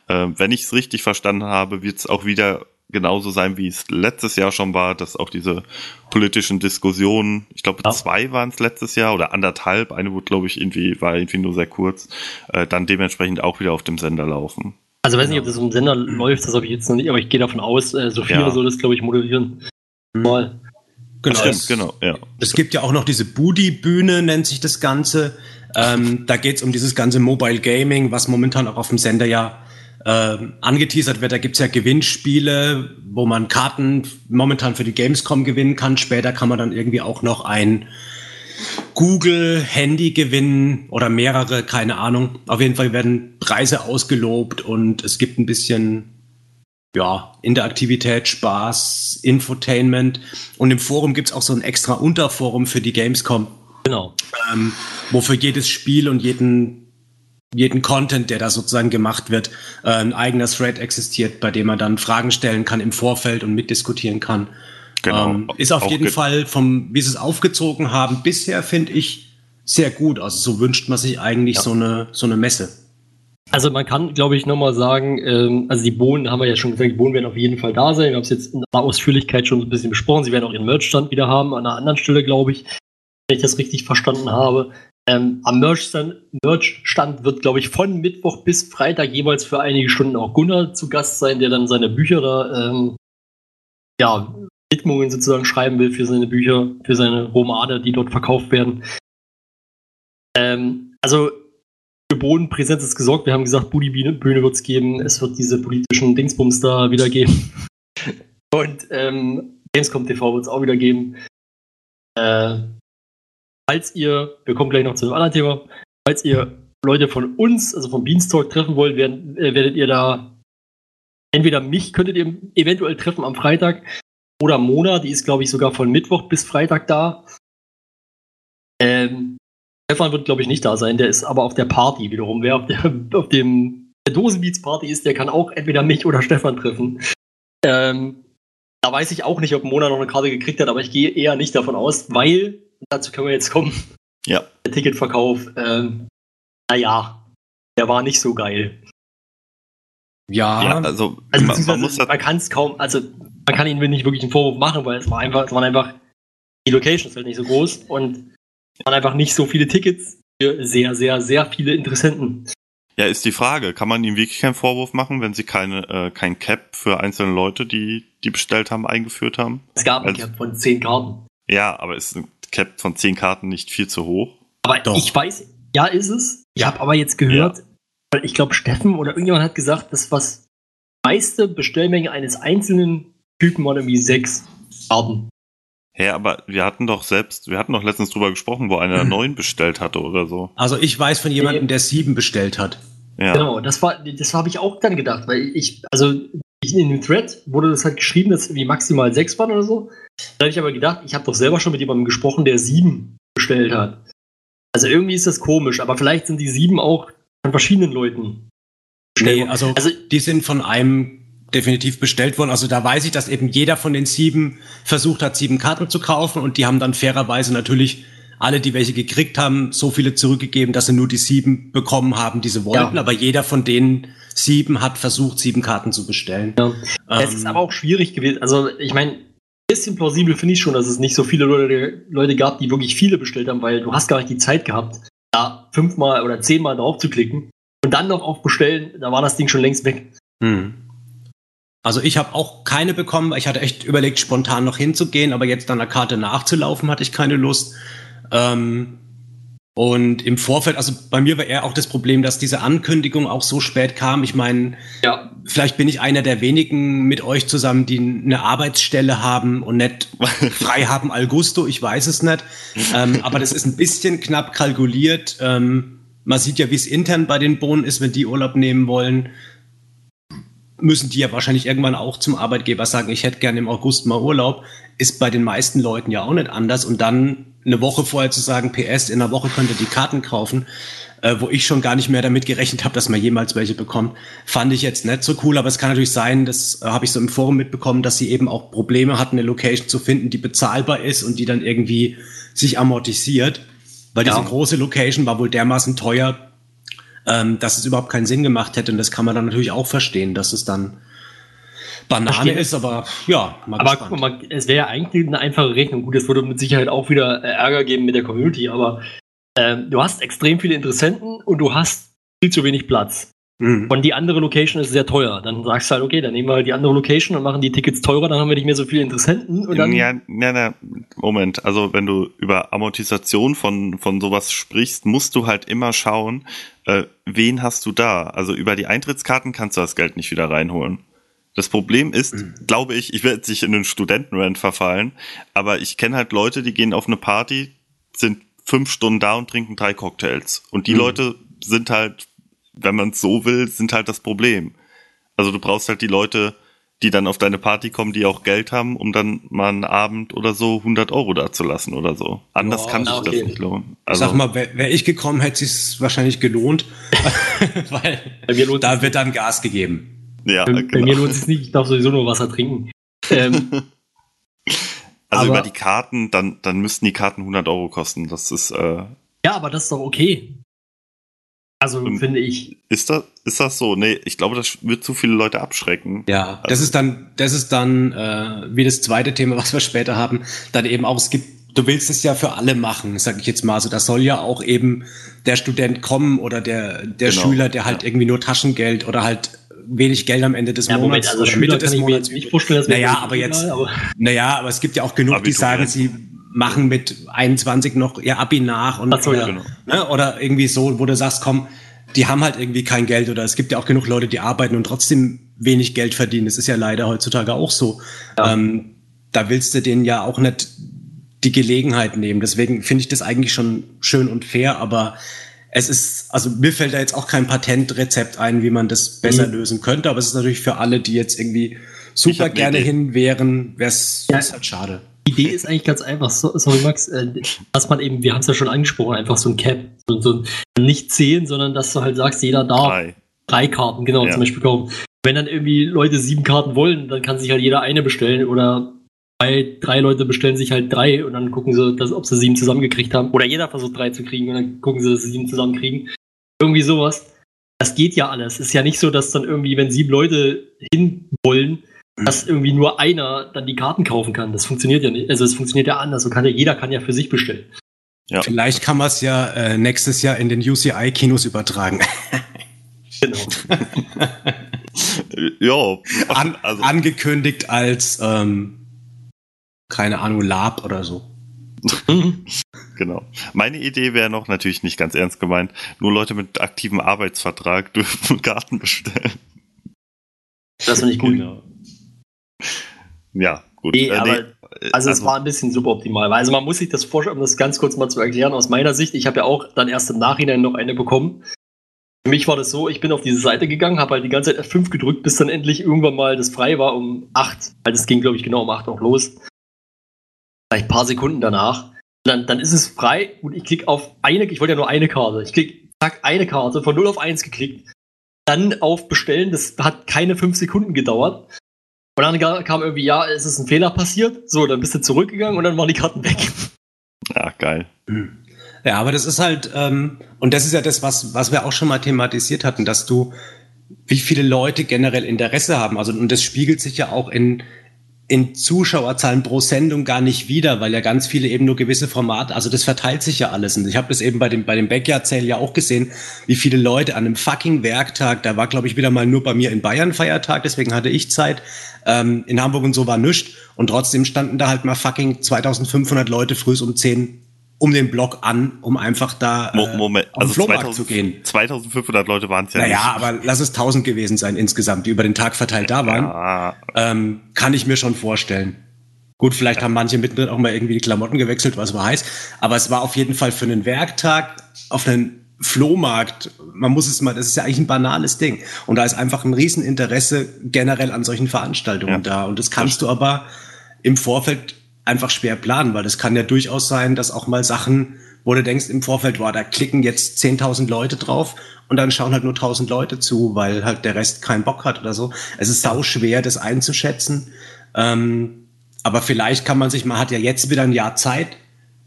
Äh, wenn ich es richtig verstanden habe, wird es auch wieder genauso sein, wie es letztes Jahr schon war, dass auch diese politischen Diskussionen, ich glaube ja. zwei waren es letztes Jahr oder anderthalb, eine wurde glaube ich irgendwie, war irgendwie nur sehr kurz, äh, dann dementsprechend auch wieder auf dem Sender laufen. Also weiß nicht, ob das im Sender läuft, das habe ich jetzt noch nicht, aber ich gehe davon aus, äh, Sophia ja. soll das glaube ich moderieren. Mal. Genau, Stimmt, es, genau, ja. Es gibt ja auch noch diese Booty-Bühne, nennt sich das Ganze. Ähm, da geht es um dieses ganze Mobile Gaming, was momentan auch auf dem Sender ja äh, angeteasert wird. Da gibt's ja Gewinnspiele, wo man Karten momentan für die Gamescom gewinnen kann. Später kann man dann irgendwie auch noch ein Google-Handy gewinnen oder mehrere, keine Ahnung. Auf jeden Fall werden Preise ausgelobt und es gibt ein bisschen ja, Interaktivität, Spaß, Infotainment. Und im Forum gibt's auch so ein extra Unterforum für die Gamescom. Genau. Ähm, wo für jedes Spiel und jeden jeden Content, der da sozusagen gemacht wird, äh, ein eigener Thread existiert, bei dem man dann Fragen stellen kann im Vorfeld und mitdiskutieren kann. Genau. Ähm, ist auf jeden Fall vom, wie sie es aufgezogen haben, bisher finde ich sehr gut. Also so wünscht man sich eigentlich ja. so eine so eine Messe. Also man kann, glaube ich, nochmal sagen, ähm, also die Bohnen haben wir ja schon gesagt, die Bohnen werden auf jeden Fall da sein. Wir haben es jetzt in der Ausführlichkeit schon ein bisschen besprochen. Sie werden auch ihren Merchstand wieder haben, an einer anderen Stelle, glaube ich, wenn ich das richtig verstanden habe. Ähm, am Merch-Stand Merch wird, glaube ich, von Mittwoch bis Freitag jeweils für einige Stunden auch Gunnar zu Gast sein, der dann seine Bücher da, ähm, ja, Widmungen sozusagen schreiben will für seine Bücher, für seine Romane, die dort verkauft werden. Ähm, also für Bodenpräsenz ist gesorgt. Wir haben gesagt, Budi-Bühne wird es geben. Es wird diese politischen Dingsbums da wieder geben. Und ähm, Gamescom TV wird es auch wieder geben. Äh, falls ihr, wir kommen gleich noch zu einem anderen Thema, falls ihr Leute von uns, also vom Beanstalk treffen wollt, werden, äh, werdet ihr da entweder mich könntet ihr eventuell treffen am Freitag oder Mona, die ist glaube ich sogar von Mittwoch bis Freitag da. Ähm, Stefan wird glaube ich nicht da sein, der ist aber auf der Party wiederum. Wer auf, der, auf dem der Dosenbeats Party ist, der kann auch entweder mich oder Stefan treffen. Ähm, da weiß ich auch nicht, ob Mona noch eine Karte gekriegt hat, aber ich gehe eher nicht davon aus, weil dazu können wir jetzt kommen. Ja. Der Ticketverkauf, ähm, naja, der war nicht so geil. Ja, ja also, also man, man, muss man kann es kaum, also man kann ihnen nicht wirklich einen Vorwurf machen, weil es war einfach, es waren einfach, die Location ist halt nicht so groß und es waren einfach nicht so viele Tickets für sehr, sehr, sehr viele Interessenten. Ja, ist die Frage, kann man ihnen wirklich keinen Vorwurf machen, wenn sie keine, äh, kein Cap für einzelne Leute, die, die bestellt haben, eingeführt haben? Es gab ein also, Cap von zehn Karten. Ja, aber ist ein Cap von zehn Karten nicht viel zu hoch? Aber Doch. ich weiß, ja, ist es. Ich habe aber jetzt gehört, ja. weil ich glaube, Steffen oder irgendjemand hat gesagt, dass was meiste Bestellmenge eines einzelnen Typen waren irgendwie sechs Karten. Hä, ja, aber wir hatten doch selbst, wir hatten doch letztens drüber gesprochen, wo einer mhm. neun bestellt hatte oder so. Also ich weiß von jemandem, der sieben bestellt hat. Ja. Genau, das war, das habe ich auch dann gedacht, weil ich, also in dem Thread wurde das halt geschrieben, dass irgendwie maximal sechs waren oder so. Da habe ich aber gedacht, ich habe doch selber schon mit jemandem gesprochen, der sieben bestellt hat. Also irgendwie ist das komisch, aber vielleicht sind die sieben auch von verschiedenen Leuten. Nee, also, also die sind von einem definitiv bestellt worden. Also da weiß ich, dass eben jeder von den sieben versucht hat, sieben Karten zu kaufen und die haben dann fairerweise natürlich alle, die welche gekriegt haben, so viele zurückgegeben, dass sie nur die sieben bekommen haben, die sie wollten. Ja. Aber jeder von denen sieben hat versucht, sieben Karten zu bestellen. Ja. Ähm, es ist aber auch schwierig gewesen. Also ich meine, bisschen plausibel finde ich schon, dass es nicht so viele Leute, Leute gab, die wirklich viele bestellt haben, weil du hast gar nicht die Zeit gehabt, da fünfmal oder zehnmal drauf zu klicken und dann noch auf Bestellen, da war das Ding schon längst weg. Hm. Also ich habe auch keine bekommen, ich hatte echt überlegt, spontan noch hinzugehen, aber jetzt an der Karte nachzulaufen, hatte ich keine Lust. Ähm, Und im Vorfeld, also bei mir war eher auch das Problem, dass diese Ankündigung auch so spät kam. Ich meine, Ja, vielleicht bin ich einer der wenigen mit euch zusammen, die eine Arbeitsstelle haben und nicht frei haben al gusto, ich weiß es nicht. Ähm, aber das ist ein bisschen knapp kalkuliert. Ähm, man sieht ja, wie es intern bei den Bohnen ist, wenn die Urlaub nehmen wollen. Müssen die ja wahrscheinlich irgendwann auch zum Arbeitgeber sagen, ich hätte gerne im August mal Urlaub. Ist bei den meisten Leuten ja auch nicht anders. Und dann eine Woche vorher zu sagen, PS, in einer Woche könnt ihr die Karten kaufen, äh, wo ich schon gar nicht mehr damit gerechnet habe, dass man jemals welche bekommt, fand ich jetzt nicht so cool. Aber es kann natürlich sein, das äh, habe ich so im Forum mitbekommen, dass sie eben auch Probleme hatten, eine Location zu finden, die bezahlbar ist und die dann irgendwie sich amortisiert. Weil Ja. diese große Location war wohl dermaßen teuer, ähm, dass es überhaupt keinen Sinn gemacht hätte. Und das kann man dann natürlich auch verstehen, dass es dann Banane ist, aber ja, mal aber gespannt. guck mal, es wäre ja eigentlich eine einfache Rechnung. Gut, es würde mit Sicherheit auch wieder äh, Ärger geben mit der Community, aber ähm, du hast extrem viele Interessenten und du hast viel zu wenig Platz. Mhm. Und die andere Location ist sehr teuer. Dann sagst du halt, okay, dann nehmen wir halt die andere Location und machen die Tickets teurer, dann haben wir nicht mehr so viele Interessenten und dann. ja, ja, ja, Moment. Also wenn du über Amortisation von, von sowas sprichst, musst du halt immer schauen, äh, wen hast du da? Also über die Eintrittskarten kannst du das Geld nicht wieder reinholen. Das Problem ist, glaube ich, ich werde jetzt nicht in einen Studentenrand verfallen, aber ich kenne halt Leute, die gehen auf eine Party, sind fünf Stunden da und trinken drei Cocktails. Und die Leute sind halt, wenn man es so will, sind halt das Problem. Also du brauchst halt die Leute, die dann auf deine Party kommen, die auch Geld haben, um dann mal einen Abend oder so 100 Euro da zu lassen oder so. Anders Ja, kann sich okay. das nicht lohnen. Ich Sag mal, wäre wär ich gekommen, hätte es wahrscheinlich gelohnt, weil da wird dann Gas gegeben. Ja, Bei, bei genau. mir lohnt es nicht, ich darf sowieso nur Wasser trinken. Ähm, Also aber- über die Karten, dann, dann müssten die Karten 100 Euro kosten. Das ist, äh, ja, aber das ist doch okay. Also Und- finde ich. ist das, ist das so? Nee, ich glaube, das wird zu viele Leute abschrecken. Ja, das ist dann, das ist dann äh, wie das zweite Thema, was wir später haben, dann eben auch, es gibt, du willst es ja für alle machen, sag ich jetzt mal. Also da soll ja auch eben der Student kommen oder der, der Genau, Schüler, der halt ja. irgendwie nur Taschengeld oder halt wenig Geld am Ende des Ja, Moment, Monats also oder Schüler Mitte kann ich mir jetzt nicht vorstellen, dass Naja, aber egal, jetzt, aber- naja, aber es gibt ja auch genug, die Abitur, sagen, ja. sie machen mit 21 noch ihr Abi nach und so, ja, oder, genau. ne, oder irgendwie so, wo du sagst, komm, die haben halt irgendwie kein Geld oder es gibt ja auch genug Leute, die arbeiten und trotzdem wenig Geld verdienen. Das ist ja leider heutzutage auch so. Ähm, da willst du denen ja auch nicht die Gelegenheit nehmen. Deswegen finde ich das eigentlich schon schön und fair, aber es ist, also mir fällt da jetzt auch kein Patentrezept ein, wie man das besser Mhm. lösen könnte, aber es ist natürlich für alle, die jetzt irgendwie super gerne hin wären, wäre es Ja. halt schade. Die Idee ist eigentlich ganz einfach. So, sorry, Max, äh, dass man eben, wir haben es ja schon angesprochen, einfach so ein Cap. So, so ein, nicht zehn, sondern dass du halt sagst, jeder darf Drei. drei Karten, genau, Ja. zum Beispiel kaufen. Wenn dann irgendwie Leute sieben Karten wollen, dann kann sich halt jeder eine bestellen oder zwei, drei Leute bestellen sich halt drei und dann gucken sie, dass, ob sie sieben zusammengekriegt haben. Oder jeder versucht drei zu kriegen und dann gucken sie, dass sie sieben zusammenkriegen. Irgendwie sowas. Das geht ja alles. Es ist ja nicht so, dass dann irgendwie, wenn sieben Leute hin wollen, dass irgendwie nur einer dann die Karten kaufen kann. Das funktioniert ja nicht. Also es funktioniert ja anders. So kann ja, jeder kann ja für sich bestellen. Ja. Vielleicht kann man es ja äh, nächstes Jahr in den UCI-Kinos übertragen. Genau. Ja, An, also, angekündigt als, ähm, keine Ahnung, Lab oder so. genau. Meine Idee wäre noch, natürlich nicht ganz ernst gemeint, nur Leute mit aktivem Arbeitsvertrag dürfen Karten bestellen. Das finde ich gut. Genau. Ja, gut. Nee, Äh, aber äh, Also, es war ein bisschen suboptimal. Also man muss sich das vorstellen, um das ganz kurz mal zu erklären. Aus meiner Sicht, ich habe ja auch dann erst im Nachhinein noch eine bekommen. Für mich war das so, ich bin auf diese Seite gegangen, habe halt die ganze Zeit F5 gedrückt, bis dann endlich irgendwann mal das frei war um 8. Weil das ging, glaube ich, genau um 8 auch los. Vielleicht ein paar Sekunden danach. Dann, dann ist es frei und ich klicke auf eine, ich wollte ja nur eine Karte. Ich klicke, zack, eine Karte, von 0 auf 1 geklickt. Dann auf Bestellen, das hat keine 5 Sekunden gedauert. Und dann kam irgendwie, ja, es ist ein Fehler passiert. So, dann bist du zurückgegangen und dann waren die Karten weg. ja, geil. Ja, aber das ist halt, ähm, und das ist ja das, was, was wir auch schon mal thematisiert hatten, dass du, wie viele Leute generell Interesse haben. Also, und das spiegelt sich ja auch in, in Zuschauerzahlen pro Sendung gar nicht wieder, weil ja ganz viele eben nur gewisse Formate, also das verteilt sich ja alles. Und ich habe das eben bei dem, bei dem Backyard-Sale ja auch gesehen, wie viele Leute an einem fucking Werktag, da war glaube ich wieder mal nur bei mir in Bayern Feiertag, deswegen hatte ich Zeit, ähm, in Hamburg und so war nichts und trotzdem standen da halt mal fucking 2500 Leute frühs um 10 um den Block an, um einfach da äh, Moment, auf den also Flohmarkt 2000, zu gehen. 2500 Leute waren es ja Naja, nicht. aber lass es 1000 gewesen sein insgesamt, die über den Tag verteilt da waren. Ja, Ähm, kann ich mir schon vorstellen. Gut, vielleicht haben manche mittendrin auch mal irgendwie die Klamotten gewechselt, was war heiß. Aber es war auf jeden Fall für einen Werktag auf einen Flohmarkt. Man muss es mal, das ist ja eigentlich ein banales Ding. Und da ist einfach ein Rieseninteresse generell an solchen Veranstaltungen Ja. da. Und das kannst du aber im Vorfeld einfach schwer planen, weil das kann ja durchaus sein, dass auch mal Sachen, wo du denkst im Vorfeld, war, da klicken jetzt 10.000 Leute drauf und dann schauen halt nur 1.000 Leute zu, weil halt der Rest keinen Bock hat oder so. Es ist sau schwer, das einzuschätzen. Ähm, aber vielleicht kann man sich, man hat ja jetzt wieder ein Jahr Zeit,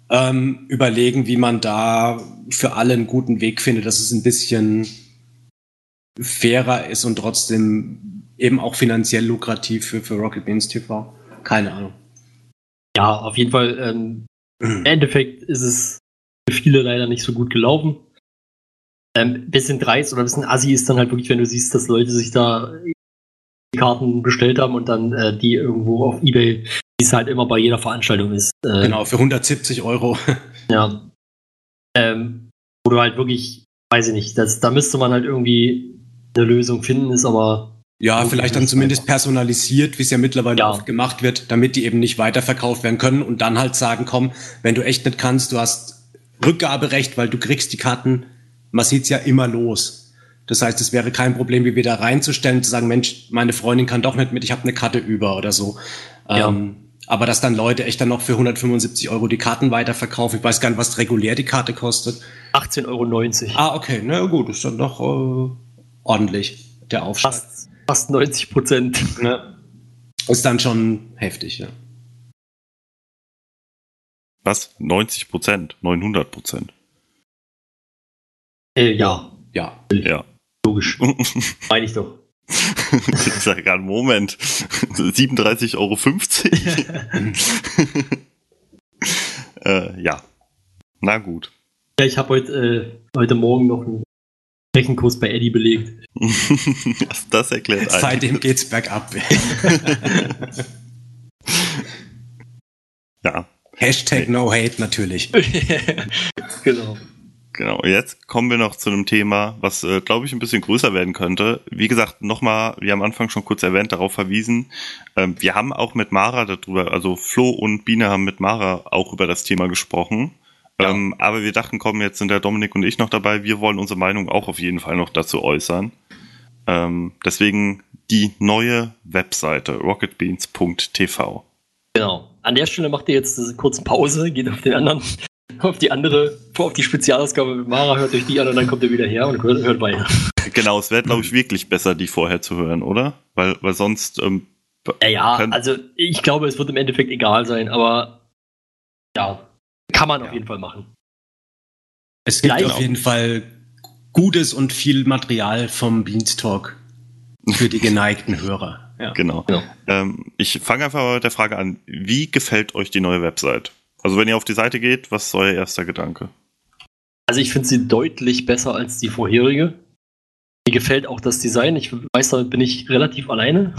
ähm, überlegen, wie man da für alle einen guten Weg findet, dass es ein bisschen fairer ist und trotzdem eben auch finanziell lukrativ für, für Rocket Beans TV. Keine Ahnung. Ja, auf jeden Fall. Ähm, Im Endeffekt ist es für viele leider nicht so gut gelaufen. Ähm, bisschen dreist oder bisschen assi ist dann halt wirklich, wenn du siehst, dass Leute sich da die Karten bestellt haben und dann äh, die irgendwo auf Ebay, wie es halt immer bei jeder Veranstaltung ist. Äh, Genau, für 170 Euro. Ja. Ähm, wo du halt wirklich, weiß ich nicht, das, da müsste man halt irgendwie eine Lösung finden, ist aber Ja, vielleicht dann zumindest personalisiert, wie es ja mittlerweile Ja. oft gemacht wird, damit die eben nicht weiterverkauft werden können und dann halt sagen, komm, wenn du echt nicht kannst, du hast Rückgaberecht, weil du kriegst die Karten, man sieht's ja immer los. Das heißt, es wäre kein Problem, wie wieder reinzustellen, zu sagen, Mensch, meine Freundin kann doch nicht mit, ich habe eine Karte über oder so. Ja. Ähm, aber dass dann Leute echt dann noch für 175 Euro die Karten weiterverkaufen, ich weiß gar nicht, was regulär die Karte kostet. 18,90 Euro. Ah, okay, na gut, ist dann doch äh, ordentlich, der Aufschlag. Fast, fast 90 Prozent. Ne? Ist dann schon heftig, ja. was? 90 Prozent, 900 Prozent. Äh, ja, Ja. Ja. logisch. Meine ich doch. ich sage gerade, Moment. 37,50 Euro. äh, ja. Na gut. Ja, ich habe heute, äh, heute Morgen noch einen Rechenkurs bei Eddie belegt. das, das erklärt einiges. Seitdem geht's bergab. Ja, Hashtag no hate natürlich. genau. genau. Jetzt kommen wir noch zu einem Thema, was, äh, glaube ich, ein bisschen größer werden könnte. Wie gesagt, nochmal, wie am Anfang schon kurz erwähnt, darauf verwiesen. Ähm, wir haben auch mit Mara darüber, also Flo und Biene haben mit Mara auch über das Thema gesprochen. Ähm, aber wir dachten, komm, jetzt sind der Dominik und ich noch dabei. Wir wollen unsere Meinung auch auf jeden Fall noch dazu äußern. Ähm, deswegen die neue Webseite rocketbeans.tv. Genau. An der Stelle macht ihr jetzt eine kurze Pause, geht auf den anderen, auf die andere, auf die Spezialausgabe mit Mara, hört euch die an und dann kommt ihr wieder her und hört, hört weiter. Genau, es wäre, glaube ich, wirklich besser, die vorher zu hören, oder? Weil, weil sonst. Ähm, Ja, ja, also ich glaube, es wird im Endeffekt egal sein, aber ja, kann man auf jeden Fall machen. Es gibt Gleich- auf jeden Fall gutes und viel Material vom Beanstalk für die geneigten Hörer. Ja. genau. Genau. Ähm, ich fange einfach mal mit der Frage an. Wie gefällt euch die neue Website? Also, wenn ihr auf die Seite geht, was ist euer erster Gedanke? Also ich finde sie deutlich besser als die vorherige. Mir gefällt auch das Design. Ich weiß, damit bin ich relativ alleine.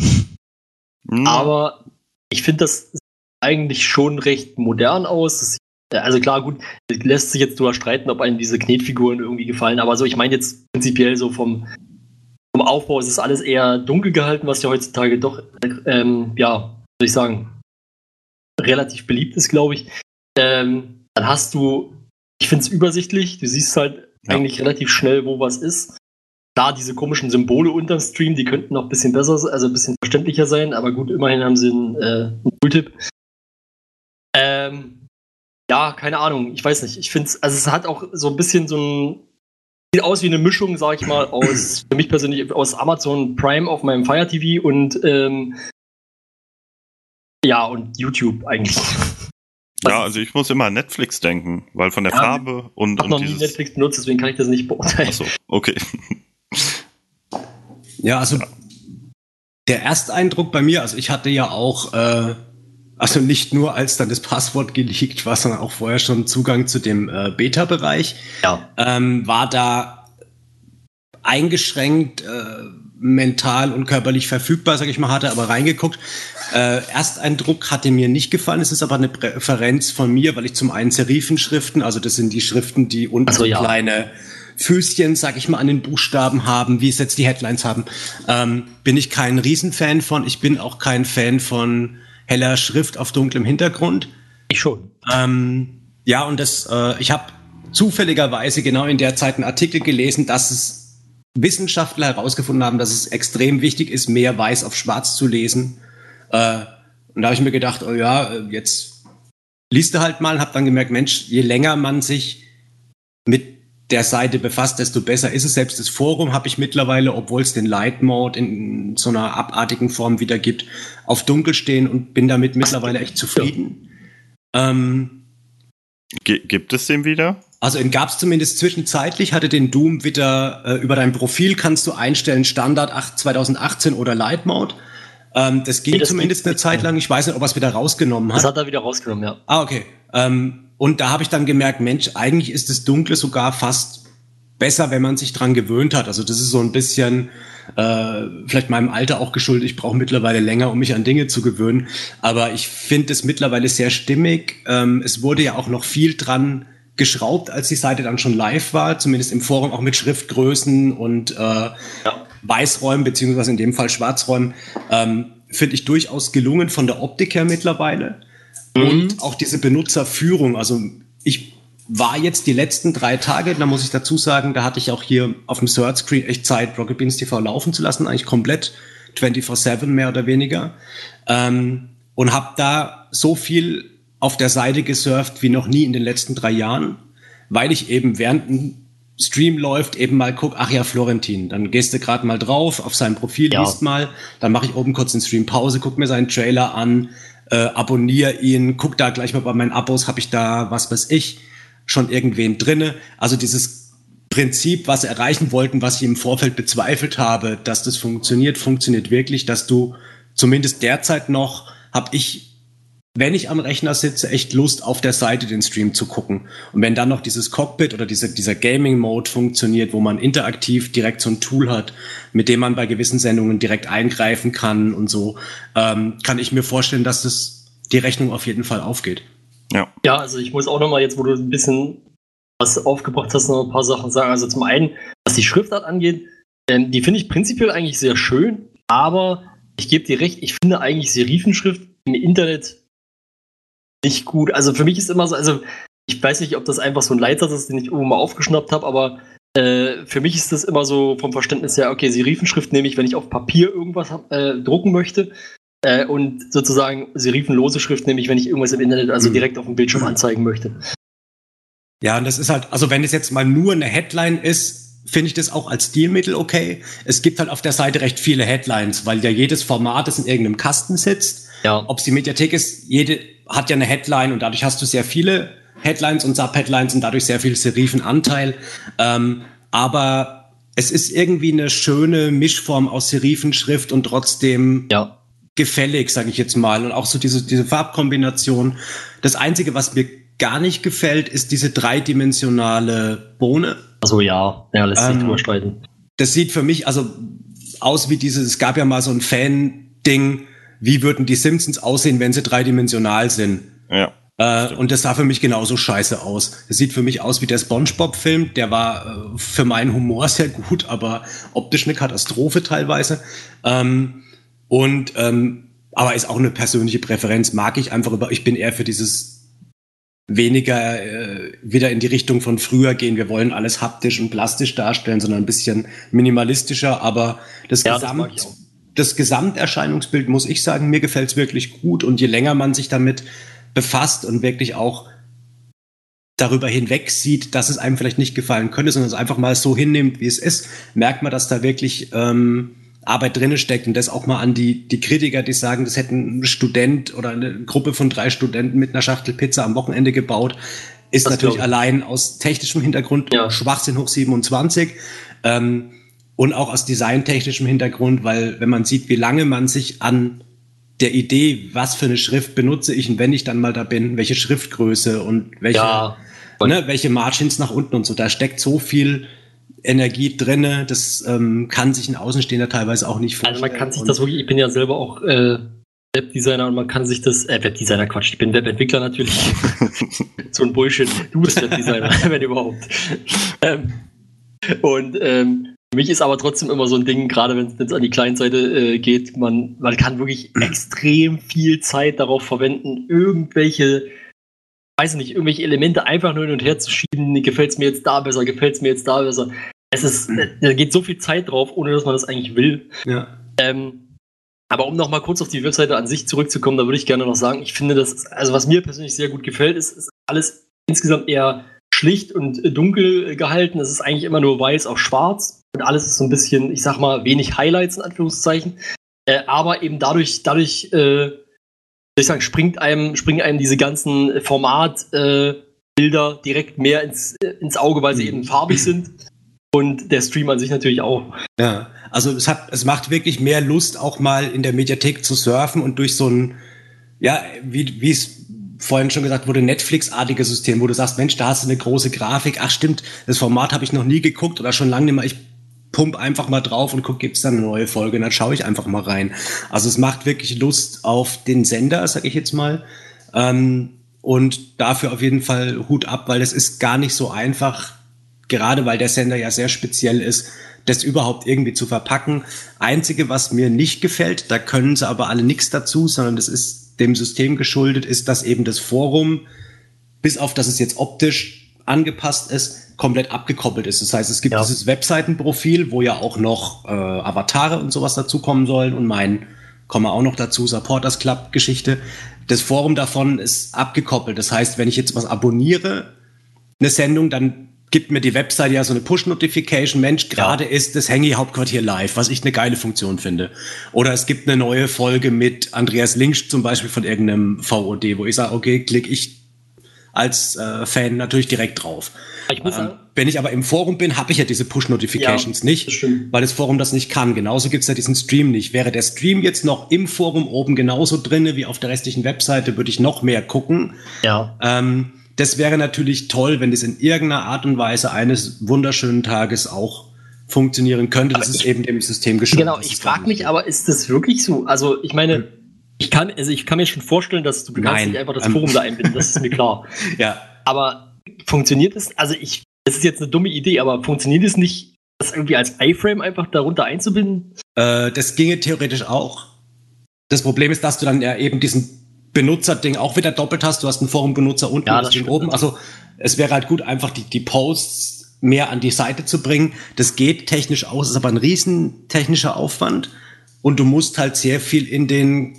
Hm, Aber ich finde das sieht eigentlich schon recht modern aus. Das, sieht- also klar, gut, lässt sich jetzt drüber streiten, ob einem diese Knetfiguren irgendwie gefallen. Aber so, ich meine jetzt prinzipiell so vom, vom Aufbau ist es alles eher dunkel gehalten, was ja heutzutage doch, ähm, ja, soll ich sagen, relativ beliebt ist, glaube ich. Ähm, dann hast du, ich finde es übersichtlich. Du siehst halt Ja. eigentlich relativ schnell, wo was ist. Klar, diese komischen Symbole unterm Stream, die könnten noch ein bisschen besser, also ein bisschen verständlicher sein, aber gut, immerhin haben sie einen, äh, einen Tooltip. Ähm, ja, keine Ahnung, ich weiß nicht. Ich finde es, also es hat auch so ein bisschen so ein, sieht aus wie eine Mischung, sag ich mal, aus, für mich persönlich, aus Amazon Prime auf meinem Fire TV und, ähm, ja, und YouTube eigentlich. ja, also ich muss immer an Netflix denken, weil von der Ja, Farbe und, Ich habe und noch nie dieses. Netflix benutzt, deswegen kann ich das nicht beurteilen. Achso, okay. Ja, also der Ersteindruck bei mir, also ich hatte ja auch, äh, also nicht nur als dann das Passwort geleakt war, sondern auch vorher schon Zugang zu dem äh, Beta-Bereich, Ja. ähm, war da eingeschränkt äh, mental und körperlich verfügbar, sage ich mal, hatte aber reingeguckt. Äh, Ersteindruck hatte mir nicht gefallen. Es ist aber eine Präferenz von mir, weil ich zum einen Serifenschriften, also das sind die Schriften, die unten Also so ja. kleine Füßchen, sag ich mal, an den Buchstaben haben, wie es jetzt die Headlines haben, ähm, bin ich kein Riesenfan von. Ich bin auch kein Fan von heller Schrift auf dunklem Hintergrund. Ich schon. Ähm, ja, und das, äh, ich habe zufälligerweise genau in der Zeit einen Artikel gelesen, dass es Wissenschaftler herausgefunden haben, dass es extrem wichtig ist, mehr weiß auf schwarz zu lesen. Äh, und da habe ich mir gedacht, oh ja, äh, jetzt liest du halt mal und habe dann gemerkt, Mensch, je länger man sich mit der Seite befasst, desto besser ist es. Selbst das Forum habe ich mittlerweile, obwohl es den Light Mode in so einer abartigen Form wieder gibt, auf dunkel stehen und bin damit mittlerweile echt zufrieden. Ähm, G gibt es den wieder? also ihn gab es zumindest zwischenzeitlich, hatte den Doom wieder äh, über dein Profil kannst du einstellen Standard 8, 2018 oder Light Mode. Ähm, das ging Nee, das zumindest eine Zeit lang. Ich weiß nicht, ob er es wieder rausgenommen hat. Das hat er wieder rausgenommen, ja. Ah, okay. Ähm, und da habe ich dann gemerkt, Mensch, eigentlich ist das Dunkle sogar fast besser, wenn man sich dran gewöhnt hat. Also das ist so ein bisschen äh, vielleicht meinem Alter auch geschuldet. Ich brauche mittlerweile länger, um mich an Dinge zu gewöhnen. Aber ich finde es mittlerweile sehr stimmig. Ähm, es wurde ja auch noch viel dran geschraubt, als die Seite dann schon live war, zumindest im Forum auch mit Schriftgrößen und äh, Weißräumen, beziehungsweise in dem Fall Schwarzräumen. Ähm, finde ich durchaus gelungen von der Optik her mittlerweile. Und auch diese Benutzerführung. Also ich war jetzt die letzten drei Tage, da muss ich dazu sagen, da hatte ich auch hier auf dem Search Screen echt Zeit, Rocket Beans TV laufen zu lassen, eigentlich komplett 24-7 mehr oder weniger. Ähm, und habe da so viel auf der Seite gesurft wie noch nie in den letzten drei Jahren, weil ich eben während ein Stream läuft, eben mal guck, ach ja, Florentin, dann gehst du gerade mal drauf auf sein Profil, Ja. liest mal, dann mache ich oben kurz den Stream Pause, guck mir seinen Trailer an, äh, abonniere ihn, guck da gleich mal bei meinen Abos, habe ich da, was weiß ich, schon irgendwen drinne. Also dieses Prinzip, was erreichen wollten, was ich im Vorfeld bezweifelt habe, dass das funktioniert, funktioniert wirklich, dass du zumindest derzeit noch, habe ich, wenn ich am Rechner sitze, echt Lust auf der Seite den Stream zu gucken. Und wenn dann noch dieses Cockpit oder diese, dieser Gaming-Mode funktioniert, wo man interaktiv direkt so ein Tool hat, mit dem man bei gewissen Sendungen direkt eingreifen kann und so, ähm, kann ich mir vorstellen, dass das die Rechnung auf jeden Fall aufgeht. Ja. Ja, also ich muss auch noch mal jetzt, wo du ein bisschen was aufgebracht hast, noch ein paar Sachen sagen. Also zum einen, was die Schriftart angeht, ähm, die finde ich prinzipiell eigentlich sehr schön, aber ich gebe dir recht, ich finde eigentlich Serifenschrift im Internet nicht gut. Also für mich ist immer so, also ich weiß nicht, ob das einfach so ein Leitsatz ist, den ich irgendwo mal aufgeschnappt habe, aber äh, für mich ist das immer so vom Verständnis her, okay, Serifenschrift nehme ich, wenn ich auf Papier irgendwas äh, drucken möchte. Äh, und sozusagen serifenlose Schrift nehme ich, wenn ich irgendwas im Internet also Mhm. direkt auf dem Bildschirm anzeigen möchte. Ja, und das ist halt, also wenn es jetzt mal nur eine Headline ist, finde ich das auch als Stilmittel okay. Es gibt halt auf der Seite recht viele Headlines, weil ja jedes Format, das in irgendeinem Kasten sitzt, Ja. ob es die Mediathek ist, jede hat ja eine Headline und dadurch hast du sehr viele Headlines und Subheadlines und dadurch sehr viel Serifenanteil. Ähm, aber es ist irgendwie eine schöne Mischform aus Serifenschrift und trotzdem Ja. gefällig, sage ich jetzt mal. Und auch so diese, diese Farbkombination. Das Einzige, was mir gar nicht gefällt, ist diese dreidimensionale Bohne. Also ja, ja, lässt sich Ähm, drüber streiten. Das sieht für mich also aus wie dieses, es gab ja mal so ein Fan-Ding, wie würden die Simpsons aussehen, wenn sie dreidimensional sind. Ja. Äh, und das sah für mich genauso scheiße aus. Es sieht für mich aus wie der SpongeBob-Film. Der war äh, für meinen Humor sehr gut, aber optisch eine Katastrophe teilweise. Ähm, und ähm, aber ist auch eine persönliche Präferenz. Mag ich einfach über. Ich bin eher für dieses weniger äh, wieder in die Richtung von früher gehen. Wir wollen alles haptisch und plastisch darstellen, sondern ein bisschen minimalistischer. Aber das Ja, das Gesamt mag ich auch. Das Gesamterscheinungsbild, muss ich sagen, mir gefällt's wirklich gut. Und je länger man sich damit befasst und wirklich auch darüber hinweg sieht, dass es einem vielleicht nicht gefallen könnte, sondern es einfach mal so hinnimmt, wie es ist, merkt man, dass da wirklich ähm, Arbeit drinne steckt und das auch mal an die, die Kritiker, die sagen, das hätten ein Student oder eine Gruppe von drei Studenten mit einer Schachtel Pizza am Wochenende gebaut, ist Das natürlich allein aus technischem Hintergrund Ja. Schwachsinn hoch 27. Ähm, und auch aus designtechnischem Hintergrund, weil wenn man sieht, wie lange man sich an der Idee, was für eine Schrift benutze ich und wenn ich dann mal da bin, welche Schriftgröße und welche, Ja. ne, welche Margins nach unten und so, da steckt so viel Energie drinne. Das ähm, kann sich ein Außenstehender teilweise auch nicht vorstellen. Also man kann sich das wirklich, ich bin ja selber auch äh, Webdesigner und man kann sich das, äh, Webdesigner, Quatsch, ich bin Webentwickler natürlich. so ein Bullshit. Du bist Webdesigner, wenn überhaupt. Ähm, und ähm, für mich ist aber trotzdem immer so ein Ding, gerade wenn es an die Client-Seite äh, geht, man, man kann wirklich extrem viel Zeit darauf verwenden, irgendwelche, weiß nicht, irgendwelche Elemente einfach nur hin und her zu schieben. Gefällt es mir jetzt da besser, gefällt es mir jetzt da besser. Es ist, da geht so viel Zeit drauf, ohne dass man das eigentlich will. Ja. Ähm, aber um noch mal kurz auf die Webseite an sich zurückzukommen, da würde ich gerne noch sagen, ich finde das, also was mir persönlich sehr gut gefällt, ist, ist alles insgesamt eher schlicht und dunkel gehalten. Es ist eigentlich immer nur weiß auf schwarz und alles ist so ein bisschen, ich sag mal, wenig Highlights in Anführungszeichen. Äh, aber eben dadurch, dadurch, äh, ich sagen, springt einem, springen einem diese ganzen Formatbilder äh, direkt mehr ins, äh, ins Auge, weil sie mhm. eben farbig sind. Und der Stream an sich natürlich auch. Ja, also es hat, es macht wirklich mehr Lust, auch mal in der Mediathek zu surfen und durch so ein, ja, wie, wie es vorhin schon gesagt wurde, Netflix-artiges System, wo du sagst, Mensch, da hast du eine große Grafik, ach stimmt, das Format habe ich noch nie geguckt oder schon lange nicht mehr, ich pump einfach mal drauf und guck, gibt's da eine neue Folge, und dann schaue ich einfach mal rein. Also es macht wirklich Lust auf den Sender, sag ich jetzt mal. Ähm, und dafür auf jeden Fall Hut ab, weil es ist gar nicht so einfach, gerade weil der Sender ja sehr speziell ist, das überhaupt irgendwie zu verpacken. Einzige, was mir nicht gefällt, da können sie aber alle nichts dazu, sondern das ist dem System geschuldet, ist, dass eben das Forum, bis auf dass es jetzt optisch angepasst ist, komplett abgekoppelt ist. Das heißt, es gibt ja. dieses Webseitenprofil, wo ja auch noch äh, Avatare und sowas dazukommen sollen und mein, komme auch noch dazu, Supporters Club Geschichte. Das Forum davon ist abgekoppelt. Das heißt, wenn ich jetzt was abonniere, eine Sendung, dann gibt mir die Website ja so eine Push-Notification, Mensch, gerade ja. ist das Hengi-Hauptquartier live, was ich eine geile Funktion finde. Oder es gibt eine neue Folge mit Andreas Links zum Beispiel von irgendeinem VOD, wo ich sage, okay, klicke ich als äh, Fan natürlich direkt drauf. Ich ähm, wenn ich aber im Forum bin, habe ich ja diese Push-Notifications ja, nicht, das weil das Forum das nicht kann. Genauso gibt's ja diesen Stream nicht. Wäre der Stream jetzt noch im Forum oben genauso drinne wie auf der restlichen Webseite, würde ich noch mehr gucken. Ja. Ähm, das wäre natürlich toll, wenn das in irgendeiner Art und Weise eines wunderschönen Tages auch funktionieren könnte. Das ist eben dem System geschuldet. Genau, ich frage mich aber, ist das wirklich so? Also ich meine, hm. ich kann, also ich kann mir schon vorstellen, dass du, du kannst nicht einfach das Forum da einbinden, das ist mir klar. ja. Aber funktioniert es? Also ich, das ist jetzt eine dumme Idee, aber funktioniert es nicht, das irgendwie als iFrame einfach darunter einzubinden? Äh, das ginge theoretisch auch. Das Problem ist, dass du dann ja eben diesen Benutzerding auch wieder doppelt hast. Du hast einen Forum-Benutzer unten ja, und den oben. Also es wäre halt gut, einfach die, die Posts mehr an die Seite zu bringen. Das geht technisch aus, ist aber ein riesen technischer Aufwand. Und du musst halt sehr viel in den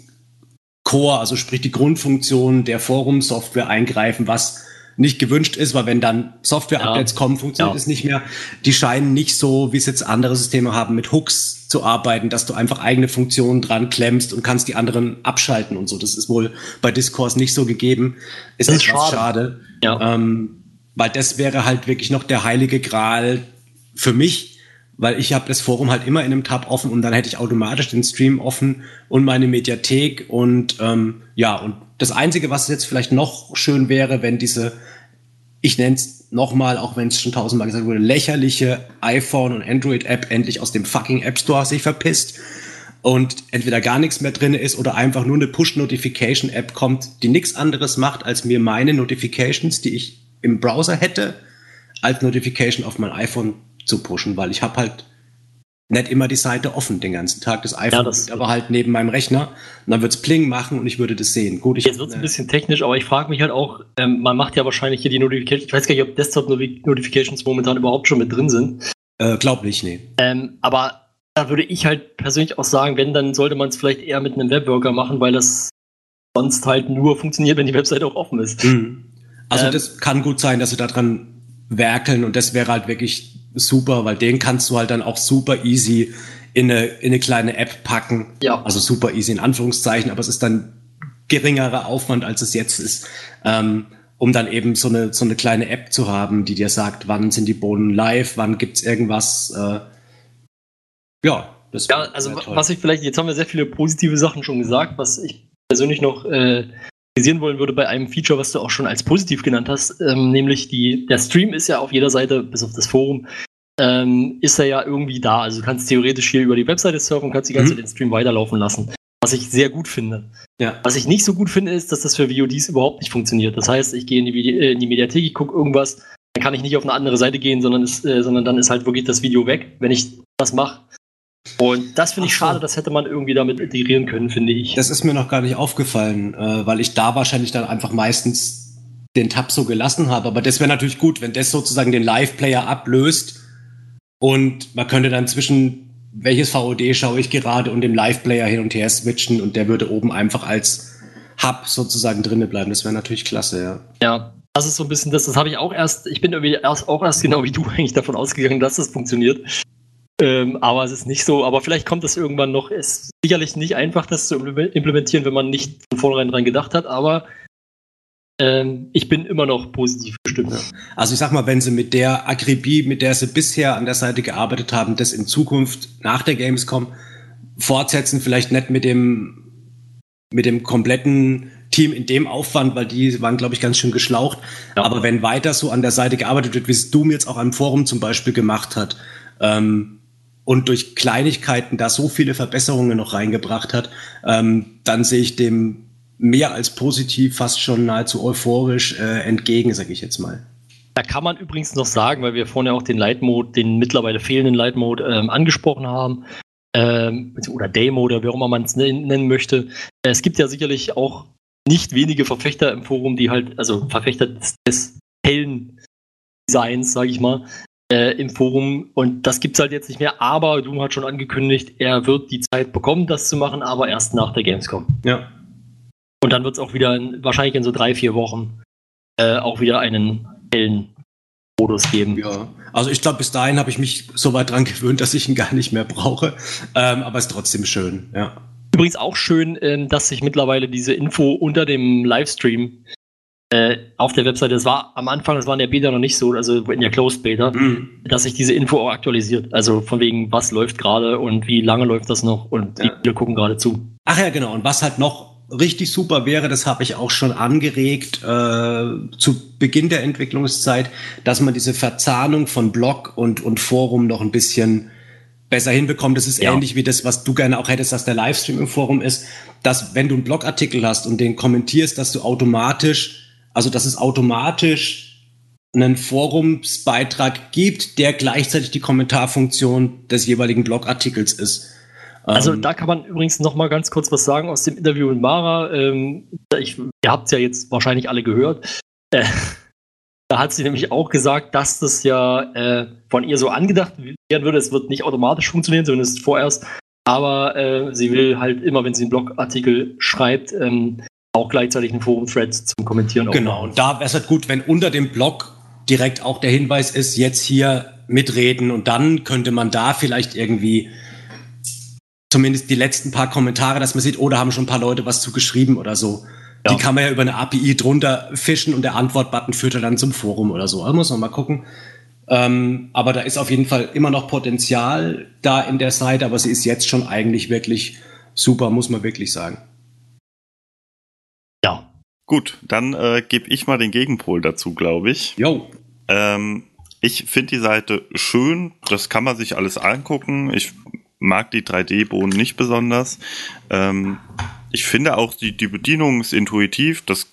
Core, also sprich die Grundfunktion der Forum-Software eingreifen, was nicht gewünscht ist, weil wenn dann Software-Updates ja. kommen, funktioniert ja. es nicht mehr. Die scheinen nicht so, wie es jetzt andere Systeme haben, mit Hooks zu arbeiten, dass du einfach eigene Funktionen dran klemmst und kannst die anderen abschalten und so. Das ist wohl bei Discourse nicht so gegeben. Ist, das ist etwas schade. schade ja. ähm, weil das wäre halt wirklich noch der heilige Gral für mich, weil ich habe das Forum halt immer in einem Tab offen und dann hätte ich automatisch den Stream offen und meine Mediathek und ähm, ja, und das Einzige, was jetzt vielleicht noch schön wäre, wenn diese, ich nenne es nochmal, auch wenn es schon tausendmal gesagt wurde, lächerliche iPhone- und Android-App endlich aus dem fucking App Store sich verpisst und entweder gar nichts mehr drin ist oder einfach nur eine Push-Notification-App kommt, die nichts anderes macht, als mir meine Notifications, die ich im Browser hätte, als Notification auf mein iPhone zu pushen, weil ich habe halt nicht immer die Seite offen den ganzen Tag. Das iPhone ja, das aber halt neben meinem Rechner. Und dann wird's Pling machen und ich würde das sehen. Gut, ich Jetzt wird's ein bisschen technisch, aber ich frage mich halt auch, ähm, man macht ja wahrscheinlich hier die Notifications. Ich weiß gar nicht, ob Desktop-Notifications momentan überhaupt schon mit drin sind. Äh, glaub nicht, nee. Ähm, aber da würde ich halt persönlich auch sagen, wenn, dann sollte man es vielleicht eher mit einem Webworker machen, weil das sonst halt nur funktioniert, wenn die Webseite auch offen ist. Mhm. Also ähm, das kann gut sein, dass sie daran werkeln und das wäre halt wirklich super, weil den kannst du halt dann auch super easy in eine, in eine kleine App packen. Ja. Also super easy in Anführungszeichen, aber es ist dann geringerer Aufwand, als es jetzt ist, ähm, um dann eben so eine, so eine kleine App zu haben, die dir sagt, wann sind die Bohnen live, wann gibt's irgendwas. Äh, ja, das Ja, also was ich vielleicht, jetzt haben wir sehr viele positive Sachen schon gesagt, was ich persönlich noch äh, kritisieren wollen würde bei einem Feature, was du auch schon als positiv genannt hast, ähm, nämlich die, der Stream ist ja auf jeder Seite, bis auf das Forum, ähm, ist er ja irgendwie da. Also du kannst theoretisch hier über die Webseite surfen und kannst die ganze Mhm. Zeit den Stream weiterlaufen lassen. Was ich sehr gut finde. Ja. Was ich nicht so gut finde, ist, dass das für VODs überhaupt nicht funktioniert. Das heißt, ich gehe in die, Vide äh, in die Mediathek, ich gucke irgendwas, dann kann ich nicht auf eine andere Seite gehen, sondern, ist, äh, sondern dann ist halt wirklich das Video weg, wenn ich das mache. Und das finde ich schade, das hätte man irgendwie damit integrieren können, finde ich. Das ist mir noch gar nicht aufgefallen, äh, weil ich da wahrscheinlich dann einfach meistens den Tab so gelassen habe. Aber das wäre natürlich gut, wenn das sozusagen den Live-Player ablöst und man könnte dann zwischen welches VOD schaue ich gerade und dem Live-Player hin und her switchen und der würde oben einfach als Hub sozusagen drinne bleiben. Das wäre natürlich klasse, ja. Ja, das ist so ein bisschen das, das habe ich auch erst, ich bin irgendwie erst, auch erst genau wie du eigentlich davon ausgegangen, dass das funktioniert. Ähm, aber es ist nicht so, aber vielleicht kommt es irgendwann noch. Es ist sicherlich nicht einfach, das zu impl- implementieren, wenn man nicht von vornherein dran gedacht hat, aber ähm, ich bin immer noch positiv gestimmt. Ja. Also ich sag mal, wenn sie mit der Akribie, mit der sie bisher an der Seite gearbeitet haben, das in Zukunft nach der Gamescom fortsetzen, vielleicht nicht mit dem mit dem kompletten Team in dem Aufwand, weil die waren, glaube ich, ganz schön geschlaucht. Ja. Aber wenn weiter so an der Seite gearbeitet wird, wie es Doom jetzt auch am Forum zum Beispiel gemacht hat, ähm, und durch Kleinigkeiten da so viele Verbesserungen noch reingebracht hat, ähm, dann sehe ich dem mehr als positiv, fast schon nahezu euphorisch äh, entgegen, sage ich jetzt mal. Da kann man übrigens noch sagen, weil wir vorhin ja auch den Light Mode, den mittlerweile fehlenden Light Mode ähm, angesprochen haben, ähm, oder Day Mode, oder wie auch immer man es nennen möchte. Es gibt ja sicherlich auch nicht wenige Verfechter im Forum, die halt, also Verfechter des, des hellen Designs, sage ich mal, äh, im Forum. Und das gibt's halt jetzt nicht mehr. Aber Doom hat schon angekündigt, er wird die Zeit bekommen, das zu machen, aber erst nach der Gamescom. Ja. Und dann wird's auch wieder, in, wahrscheinlich in so drei, vier Wochen, äh, auch wieder einen hellen Modus geben. Ja, also ich glaube, bis dahin habe ich mich so weit dran gewöhnt, dass ich ihn gar nicht mehr brauche. Ähm, aber ist trotzdem schön, ja. Übrigens auch schön, ähm, dass sich mittlerweile diese Info unter dem Livestream äh, auf der Webseite, das war am Anfang, das war in der Beta noch nicht so, also in der Closed Beta, dass sich diese Info auch aktualisiert. Also von wegen, was läuft gerade und wie lange läuft das noch und wie Ja. viele gucken gerade zu. Ach ja, genau. Und was halt noch richtig super wäre, das habe ich auch schon angeregt äh, zu Beginn der Entwicklungszeit, dass man diese Verzahnung von Blog und, und Forum noch ein bisschen besser hinbekommt. Das ist Ja. ähnlich wie das, was du gerne auch hättest, dass der Livestream im Forum ist, dass wenn du einen Blogartikel hast und den kommentierst, dass du automatisch, also dass es automatisch einen Forumsbeitrag gibt, der gleichzeitig die Kommentarfunktion des jeweiligen Blogartikels ist. Also Ähm, da kann man übrigens noch mal ganz kurz was sagen aus dem Interview mit Mara. Ähm, ich, ihr habt es ja jetzt wahrscheinlich alle gehört. Äh, da hat sie nämlich auch gesagt, dass das ja äh, von ihr so angedacht werden würde. Es wird nicht automatisch funktionieren, ist vorerst. Aber äh, sie will halt immer, wenn sie einen Blogartikel schreibt, ähm, auch gleichzeitig einen Forum-Thread zum Kommentieren Genau, und da wäre es halt gut, wenn unter dem Blog direkt auch der Hinweis ist, jetzt hier mitreden und dann könnte man da vielleicht irgendwie zumindest die letzten paar Kommentare, dass man sieht, oh, da haben schon ein paar Leute was zu geschrieben oder so. Ja. Die kann man ja über eine API drunter fischen und der Antwortbutton führt er dann zum Forum oder so. Da muss man mal gucken. Ähm, aber da ist auf jeden Fall immer noch Potenzial da in der Seite, aber sie ist jetzt schon eigentlich wirklich super, muss man wirklich sagen. Ja. Gut, dann äh, gebe ich mal den Gegenpol dazu, glaube ich. Jo. Ähm, ich finde die Seite schön, das kann man sich alles angucken. Ich mag die 3D-Bohnen nicht besonders. Ähm, ich finde auch, die, die Bedienung ist intuitiv, das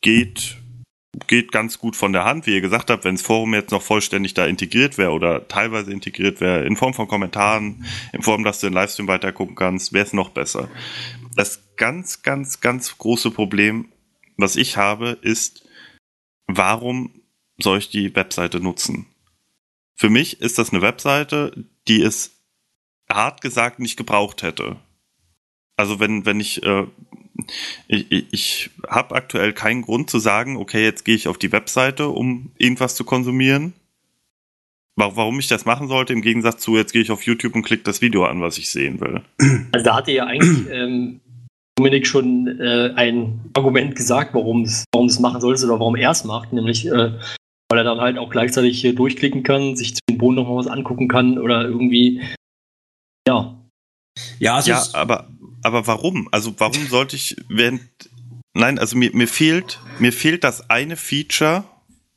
geht, geht ganz gut von der Hand. Wie ihr gesagt habt, wenn das Forum jetzt noch vollständig da integriert wäre oder teilweise integriert wäre, in Form von Kommentaren, in Form, dass du den Livestream weiter gucken kannst, wäre es noch besser. Das ganz, ganz, ganz große Problem, was ich habe, ist, warum soll ich die Webseite nutzen? Für mich ist das eine Webseite, die es hart gesagt nicht gebraucht hätte. Also wenn, wenn ich, äh, ich, ich, habe aktuell keinen Grund zu sagen, okay, jetzt gehe ich auf die Webseite, um irgendwas zu konsumieren. Wa- Warum ich das machen sollte, im Gegensatz zu, jetzt gehe ich auf YouTube und klicke das Video an, was ich sehen will. Also da hatte ja eigentlich ähm, Dominik schon äh, ein Argument gesagt, warum es machen solltest oder warum er es macht, nämlich äh, weil er dann halt auch gleichzeitig hier durchklicken kann, sich zu den Boden noch mal was angucken kann oder irgendwie ja. Ja, also Ja, es- aber, aber warum? Also warum sollte ich während. Nein, also mir, mir fehlt, mir fehlt das eine Feature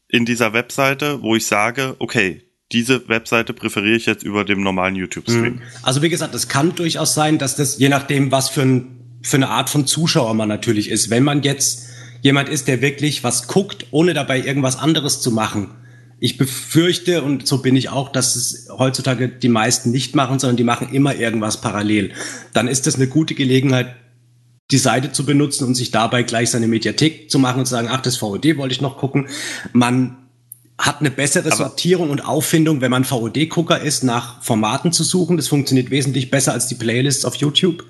in dieser Webseite, wo ich sage, okay, diese Webseite präferiere ich jetzt über dem normalen YouTube-Stream. Also wie gesagt, es kann durchaus sein, dass das, je nachdem, was für, ein, für eine Art von Zuschauer man natürlich ist, wenn man jetzt jemand ist, der wirklich was guckt, ohne dabei irgendwas anderes zu machen. Ich befürchte, und so bin ich auch, dass es heutzutage die meisten nicht machen, sondern die machen immer irgendwas parallel. Dann ist das eine gute Gelegenheit, die Seite zu benutzen und sich dabei gleich seine Mediathek zu machen und zu sagen, ach, das VOD wollte ich noch gucken. Man hat eine bessere Aber- Sortierung und Auffindung, wenn man VOD-Gucker ist, nach Formaten zu suchen. Das funktioniert wesentlich besser als die Playlists auf YouTube.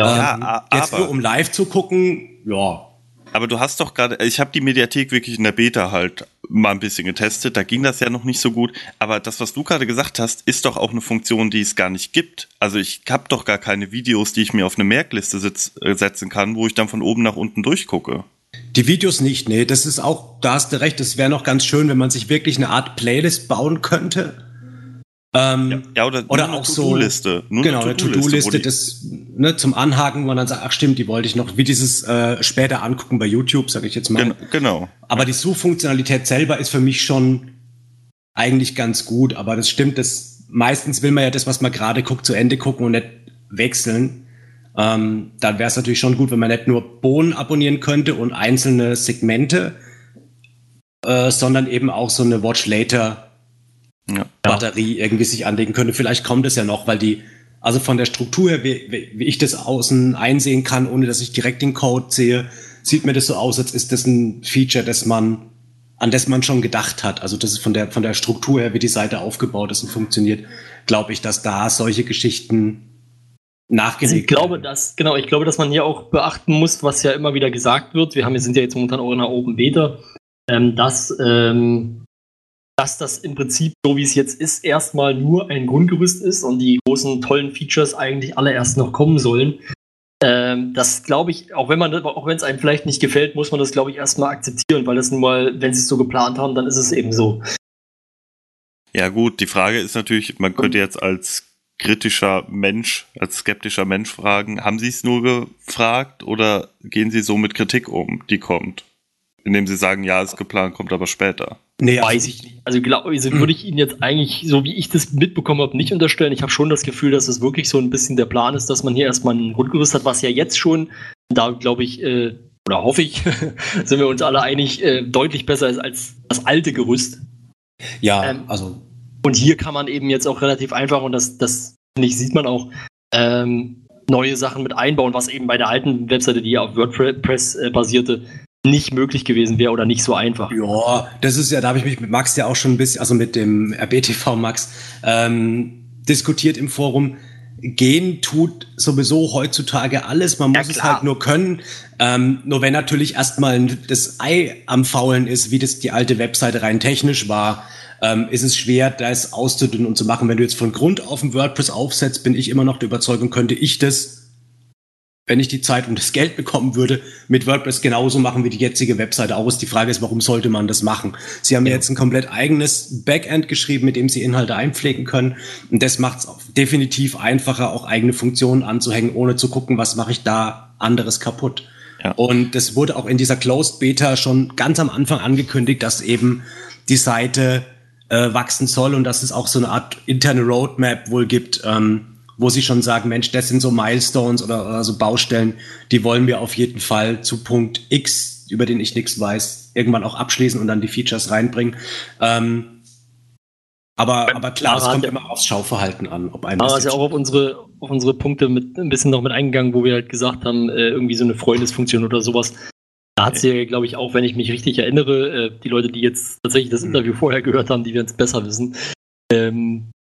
Ja, Ähm, a- jetzt nur um live zu gucken, ja. Aber du hast doch gerade, ich habe die Mediathek wirklich in der Beta halt mal ein bisschen getestet, da ging das ja noch nicht so gut, aber das, was du gerade gesagt hast, ist doch auch eine Funktion, die es gar nicht gibt. Also ich habe doch gar keine Videos, die ich mir auf eine Merkliste sitz, äh, setzen kann, wo ich dann von oben nach unten durchgucke. Die Videos nicht, nee. Das ist auch, da hast du recht, es wäre noch ganz schön, wenn man sich wirklich eine Art Playlist bauen könnte. Ähm, Ja, oder, Oder eine auch so- To-Do-Liste. Nur genau, eine To-Do-Liste, das ne, zum Anhaken, wo man dann sagt, ach stimmt, die wollte ich noch, wie dieses äh, später angucken bei YouTube, sage ich jetzt mal. Gen genau. Aber die Suchfunktionalität selber ist für mich schon eigentlich ganz gut. Aber das stimmt, das meistens will man ja das, was man gerade guckt, zu Ende gucken und nicht wechseln. Ähm, dann wäre es natürlich schon gut, wenn man nicht nur Bohnen abonnieren könnte und einzelne Segmente, äh, sondern eben auch so eine Watch Later Ja. Batterie irgendwie sich anlegen könnte. Vielleicht kommt es ja noch, weil die, also von der Struktur her, wie, wie ich das außen einsehen kann, ohne dass ich direkt den Code sehe, sieht mir das so aus, als ist das ein Feature, das man, an das man schon gedacht hat. Also das ist von der, von der Struktur her, wie die Seite aufgebaut ist und funktioniert, glaube ich, dass da solche Geschichten Also nachgelegt ich glaube, werden. dass, genau, ich glaube, dass man hier auch beachten muss, was ja immer wieder gesagt wird. Wir haben, wir sind ja jetzt momentan auch in einer Open Beta, ähm, dass, ähm, dass das im Prinzip, so wie es jetzt ist, erstmal nur ein Grundgerüst ist und die großen tollen Features eigentlich alle erst noch kommen sollen. Ähm, das glaube ich, auch wenn es einem vielleicht nicht gefällt, muss man das, glaube ich, erstmal akzeptieren, weil das nun mal, wenn sie es so geplant haben, dann ist es eben so. Ja gut, die Frage ist natürlich, man könnte jetzt als kritischer Mensch, als skeptischer Mensch fragen, haben Sie es nur gefragt oder gehen Sie so mit Kritik um, die kommt? Indem Sie sagen, ja, ist geplant, kommt aber später. Nee, also- Weiß ich nicht. Also, glaub, also würde ich Ihnen jetzt eigentlich, so wie ich das mitbekommen habe, nicht unterstellen. Ich habe schon das Gefühl, dass es wirklich so ein bisschen der Plan ist, dass man hier erstmal ein Grundgerüst hat, was ja jetzt schon, da glaube ich, äh, oder hoffe ich, sind wir uns alle einig, äh, deutlich besser ist als das alte Gerüst. ja, ähm, also Und hier kann man eben jetzt auch relativ einfach, und das, das finde ich, sieht man auch, ähm, neue Sachen mit einbauen, was eben bei der alten Webseite, die ja auf WordPress äh, basierte, nicht möglich gewesen wäre oder nicht so einfach. Ja, das ist ja, da habe ich mich mit Max ja auch schon ein bisschen, also mit dem RBTV Max, ähm, diskutiert im Forum. Gehen tut sowieso heutzutage alles, man Ja, muss es klar. halt nur können. Ähm, nur wenn natürlich erstmal das Ei am Faulen ist, wie das die alte Webseite rein technisch war, ähm, ist es schwer, das auszudünnen und zu machen. Wenn du jetzt von Grund auf ein WordPress aufsetzt, bin ich immer noch der Überzeugung, könnte ich das wenn ich die Zeit und das Geld bekommen würde, mit WordPress genauso machen wie die jetzige Webseite auch ist. Die Frage ist, warum sollte man das machen? Sie haben jetzt ein komplett eigenes Backend geschrieben, mit dem Sie Inhalte einpflegen können. Und das macht es definitiv einfacher, auch eigene Funktionen anzuhängen, ohne zu gucken, was mache ich da anderes kaputt. Ja. Und das wurde auch in dieser Closed Beta schon ganz am Anfang angekündigt, dass eben die Seite äh, wachsen soll und dass es auch so eine Art interne Roadmap wohl gibt, ähm, wo sie schon sagen, Mensch, das sind so Milestones oder, oder so Baustellen, die wollen wir auf jeden Fall zu Punkt X, über den ich nichts weiß, irgendwann auch abschließen und dann die Features reinbringen. Ähm, aber, aber klar, es kommt ja- immer aufs Schauverhalten an, ob einem Aber ist ja auch auf unsere, auf unsere Punkte mit ein bisschen noch mit eingegangen, wo wir halt gesagt haben, äh, irgendwie so eine Freundesfunktion oder sowas. Da hat sie ja, glaube ich, auch, wenn ich mich richtig erinnere, äh, die Leute, die jetzt tatsächlich das Interview vorher gehört haben, die werden es besser wissen, ähm,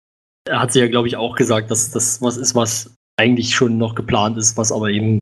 hat sie ja, glaube ich, auch gesagt, dass das was ist, was eigentlich schon noch geplant ist, was aber eben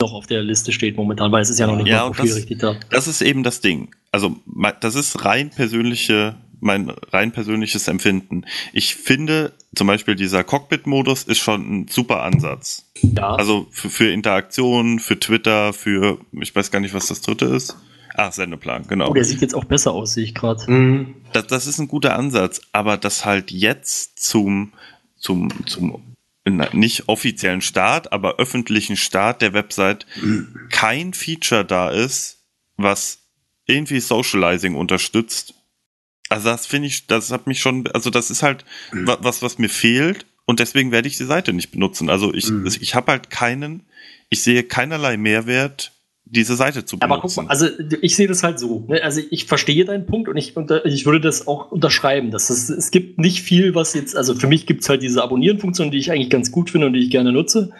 noch auf der Liste steht momentan, weil es ist ja noch nicht Ja, mal Profil das- richtig da. Das ist eben das Ding. Also, das ist rein persönliche, mein rein persönliches Empfinden. Ich finde, zum Beispiel dieser Cockpit-Modus ist schon ein super Ansatz. Ja, Also für, für Interaktion, für Twitter, für, ich weiß gar nicht, was das dritte ist. Ach, Sendeplan, genau. oh, der sieht jetzt auch besser aus, sehe ich gerade. Mhm. Das, das ist ein guter Ansatz, aber das halt jetzt zum, zum, zum na, nicht offiziellen Start, aber öffentlichen Start der Website kein Feature da ist, was irgendwie Socializing unterstützt. Also das finde ich, das hat mich schon, also das ist halt wa- was, was mir fehlt und deswegen werde ich die Seite nicht benutzen. Also ich, Mhm. ich habe halt keinen, ich sehe keinerlei Mehrwert, diese Seite zu benutzen. Aber guck mal, also ich sehe das halt so. Ne? Also ich verstehe deinen Punkt und ich, unter, ich würde das auch unterschreiben. Dass es, es gibt nicht viel, was jetzt, also für mich gibt es halt diese Abonnieren-Funktion, die ich eigentlich ganz gut finde und die ich gerne nutze.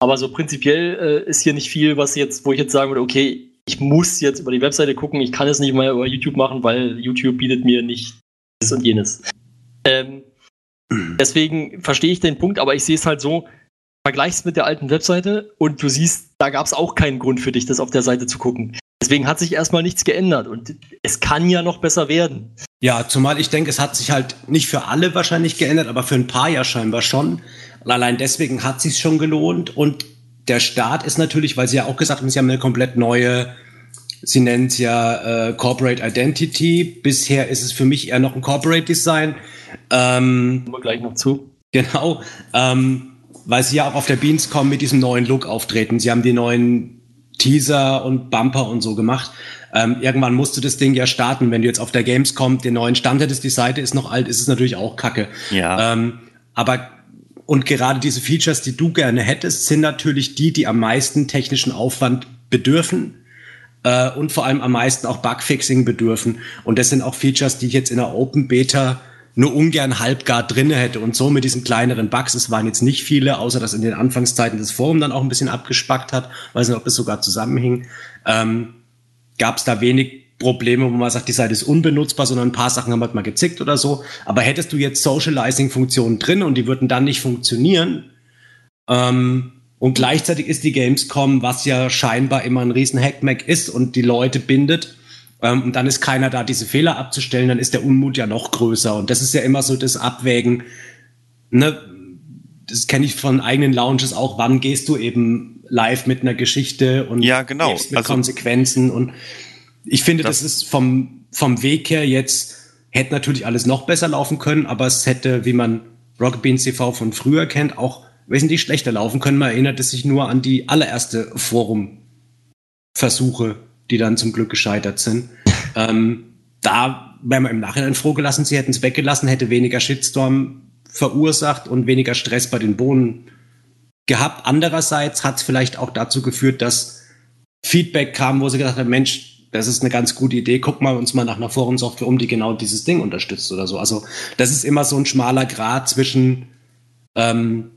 Aber so prinzipiell äh, ist hier nicht viel, was jetzt, wo ich jetzt sagen würde, okay, ich muss jetzt über die Webseite gucken, ich kann es nicht mal über YouTube machen, weil YouTube bietet mir nicht das und jenes. Ähm, deswegen verstehe ich den Punkt, aber ich sehe es halt so, vergleichst mit der alten Webseite und du siehst, da gab es auch keinen Grund für dich, das auf der Seite zu gucken. Deswegen hat sich erstmal nichts geändert und es kann ja noch besser werden. Ja, zumal ich denke, es hat sich halt nicht für alle wahrscheinlich geändert, aber für ein paar ja scheinbar schon. Und allein deswegen hat sich schon gelohnt. Und der Start ist natürlich, weil sie ja auch gesagt haben, sie haben eine komplett neue, sie nennen es ja äh, Corporate Identity. Bisher ist es für mich eher noch ein Corporate Design. Ähm, Kommen wir gleich noch zu. Genau, ähm, weil sie ja auch auf der Beanscom mit diesem neuen Look auftreten. Sie haben die neuen Teaser und Bumper und so gemacht. Ähm, irgendwann musste das Ding ja starten. Wenn du jetzt auf der Gamescom den neuen Stand hättest, die Seite ist noch alt, ist es natürlich auch kacke. Ja. Ähm, aber und gerade diese Features, die du gerne hättest, sind natürlich die, die am meisten technischen Aufwand bedürfen äh, und vor allem am meisten auch Bugfixing bedürfen. Und das sind auch Features, die ich jetzt in der Open Beta nur ungern halbgar drinne hätte. Und so mit diesen kleineren Bugs, es waren jetzt nicht viele, außer dass in den Anfangszeiten das Forum dann auch ein bisschen abgespackt hat, weiß nicht, ob das sogar zusammenhing, ähm, gab es da wenig Probleme, wo man sagt, die Seite ist unbenutzbar, sondern ein paar Sachen haben halt mal gezickt oder so. Aber hättest du jetzt Socializing-Funktionen drin und die würden dann nicht funktionieren, ähm, und gleichzeitig ist die Gamescom, was ja scheinbar immer ein riesen Hackmack ist und die Leute bindet, ähm, und dann ist keiner da, diese Fehler abzustellen, dann ist der Unmut ja noch größer. Und das ist ja immer so das Abwägen, ne, das kenne ich von eigenen Lounges auch, wann gehst du eben live mit einer Geschichte und Ja, genau. mit Also- Konsequenzen und ich finde, das, Das- ist vom, vom Weg her jetzt, hätte natürlich alles noch besser laufen können, aber es hätte, wie man Rocket Beans TV von früher kennt, auch wesentlich schlechter laufen können. Man erinnert es sich nur an die allererste Forum-Versuche, die dann zum Glück gescheitert sind. ähm, da wäre man im Nachhinein froh gelassen, sie hätten es weggelassen, hätte weniger Shitstorm verursacht und weniger Stress bei den Bohnen gehabt. Andererseits hat es vielleicht auch dazu geführt, dass Feedback kam, wo sie gesagt haben, Mensch, das ist eine ganz gute Idee, guck mal uns mal nach einer Forensoftware um, die genau dieses Ding unterstützt oder so. Also das ist immer so ein schmaler Grad zwischen ähm,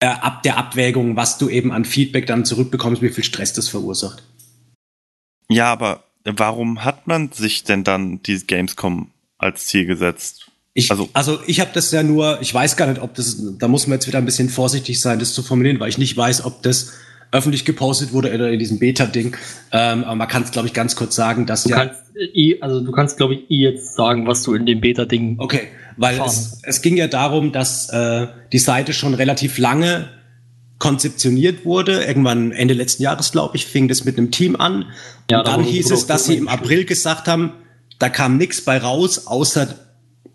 äh, ab der Abwägung, was du eben an Feedback dann zurückbekommst, wie viel Stress das verursacht. Ja, aber warum hat man sich denn dann die Gamescom als Ziel gesetzt? Ich, Also- also, ich habe das ja nur, ich weiß gar nicht, ob das, da muss man jetzt wieder ein bisschen vorsichtig sein, das zu formulieren, weil ich nicht weiß, ob das öffentlich gepostet wurde oder in diesem Beta-Ding. Ähm, aber man kann es, glaube ich, ganz kurz sagen, dass Du ja. kannst äh, also du kannst, glaube ich, eh jetzt sagen, was du in dem Beta-Ding. Okay, weil es, es ging ja darum, dass äh, die Seite schon relativ lange konzeptioniert wurde. Irgendwann Ende letzten Jahres, glaube ich, fing das mit einem Team an. Ja, dann hieß es, dass sie im. April gesagt haben, da kam nichts bei raus, außer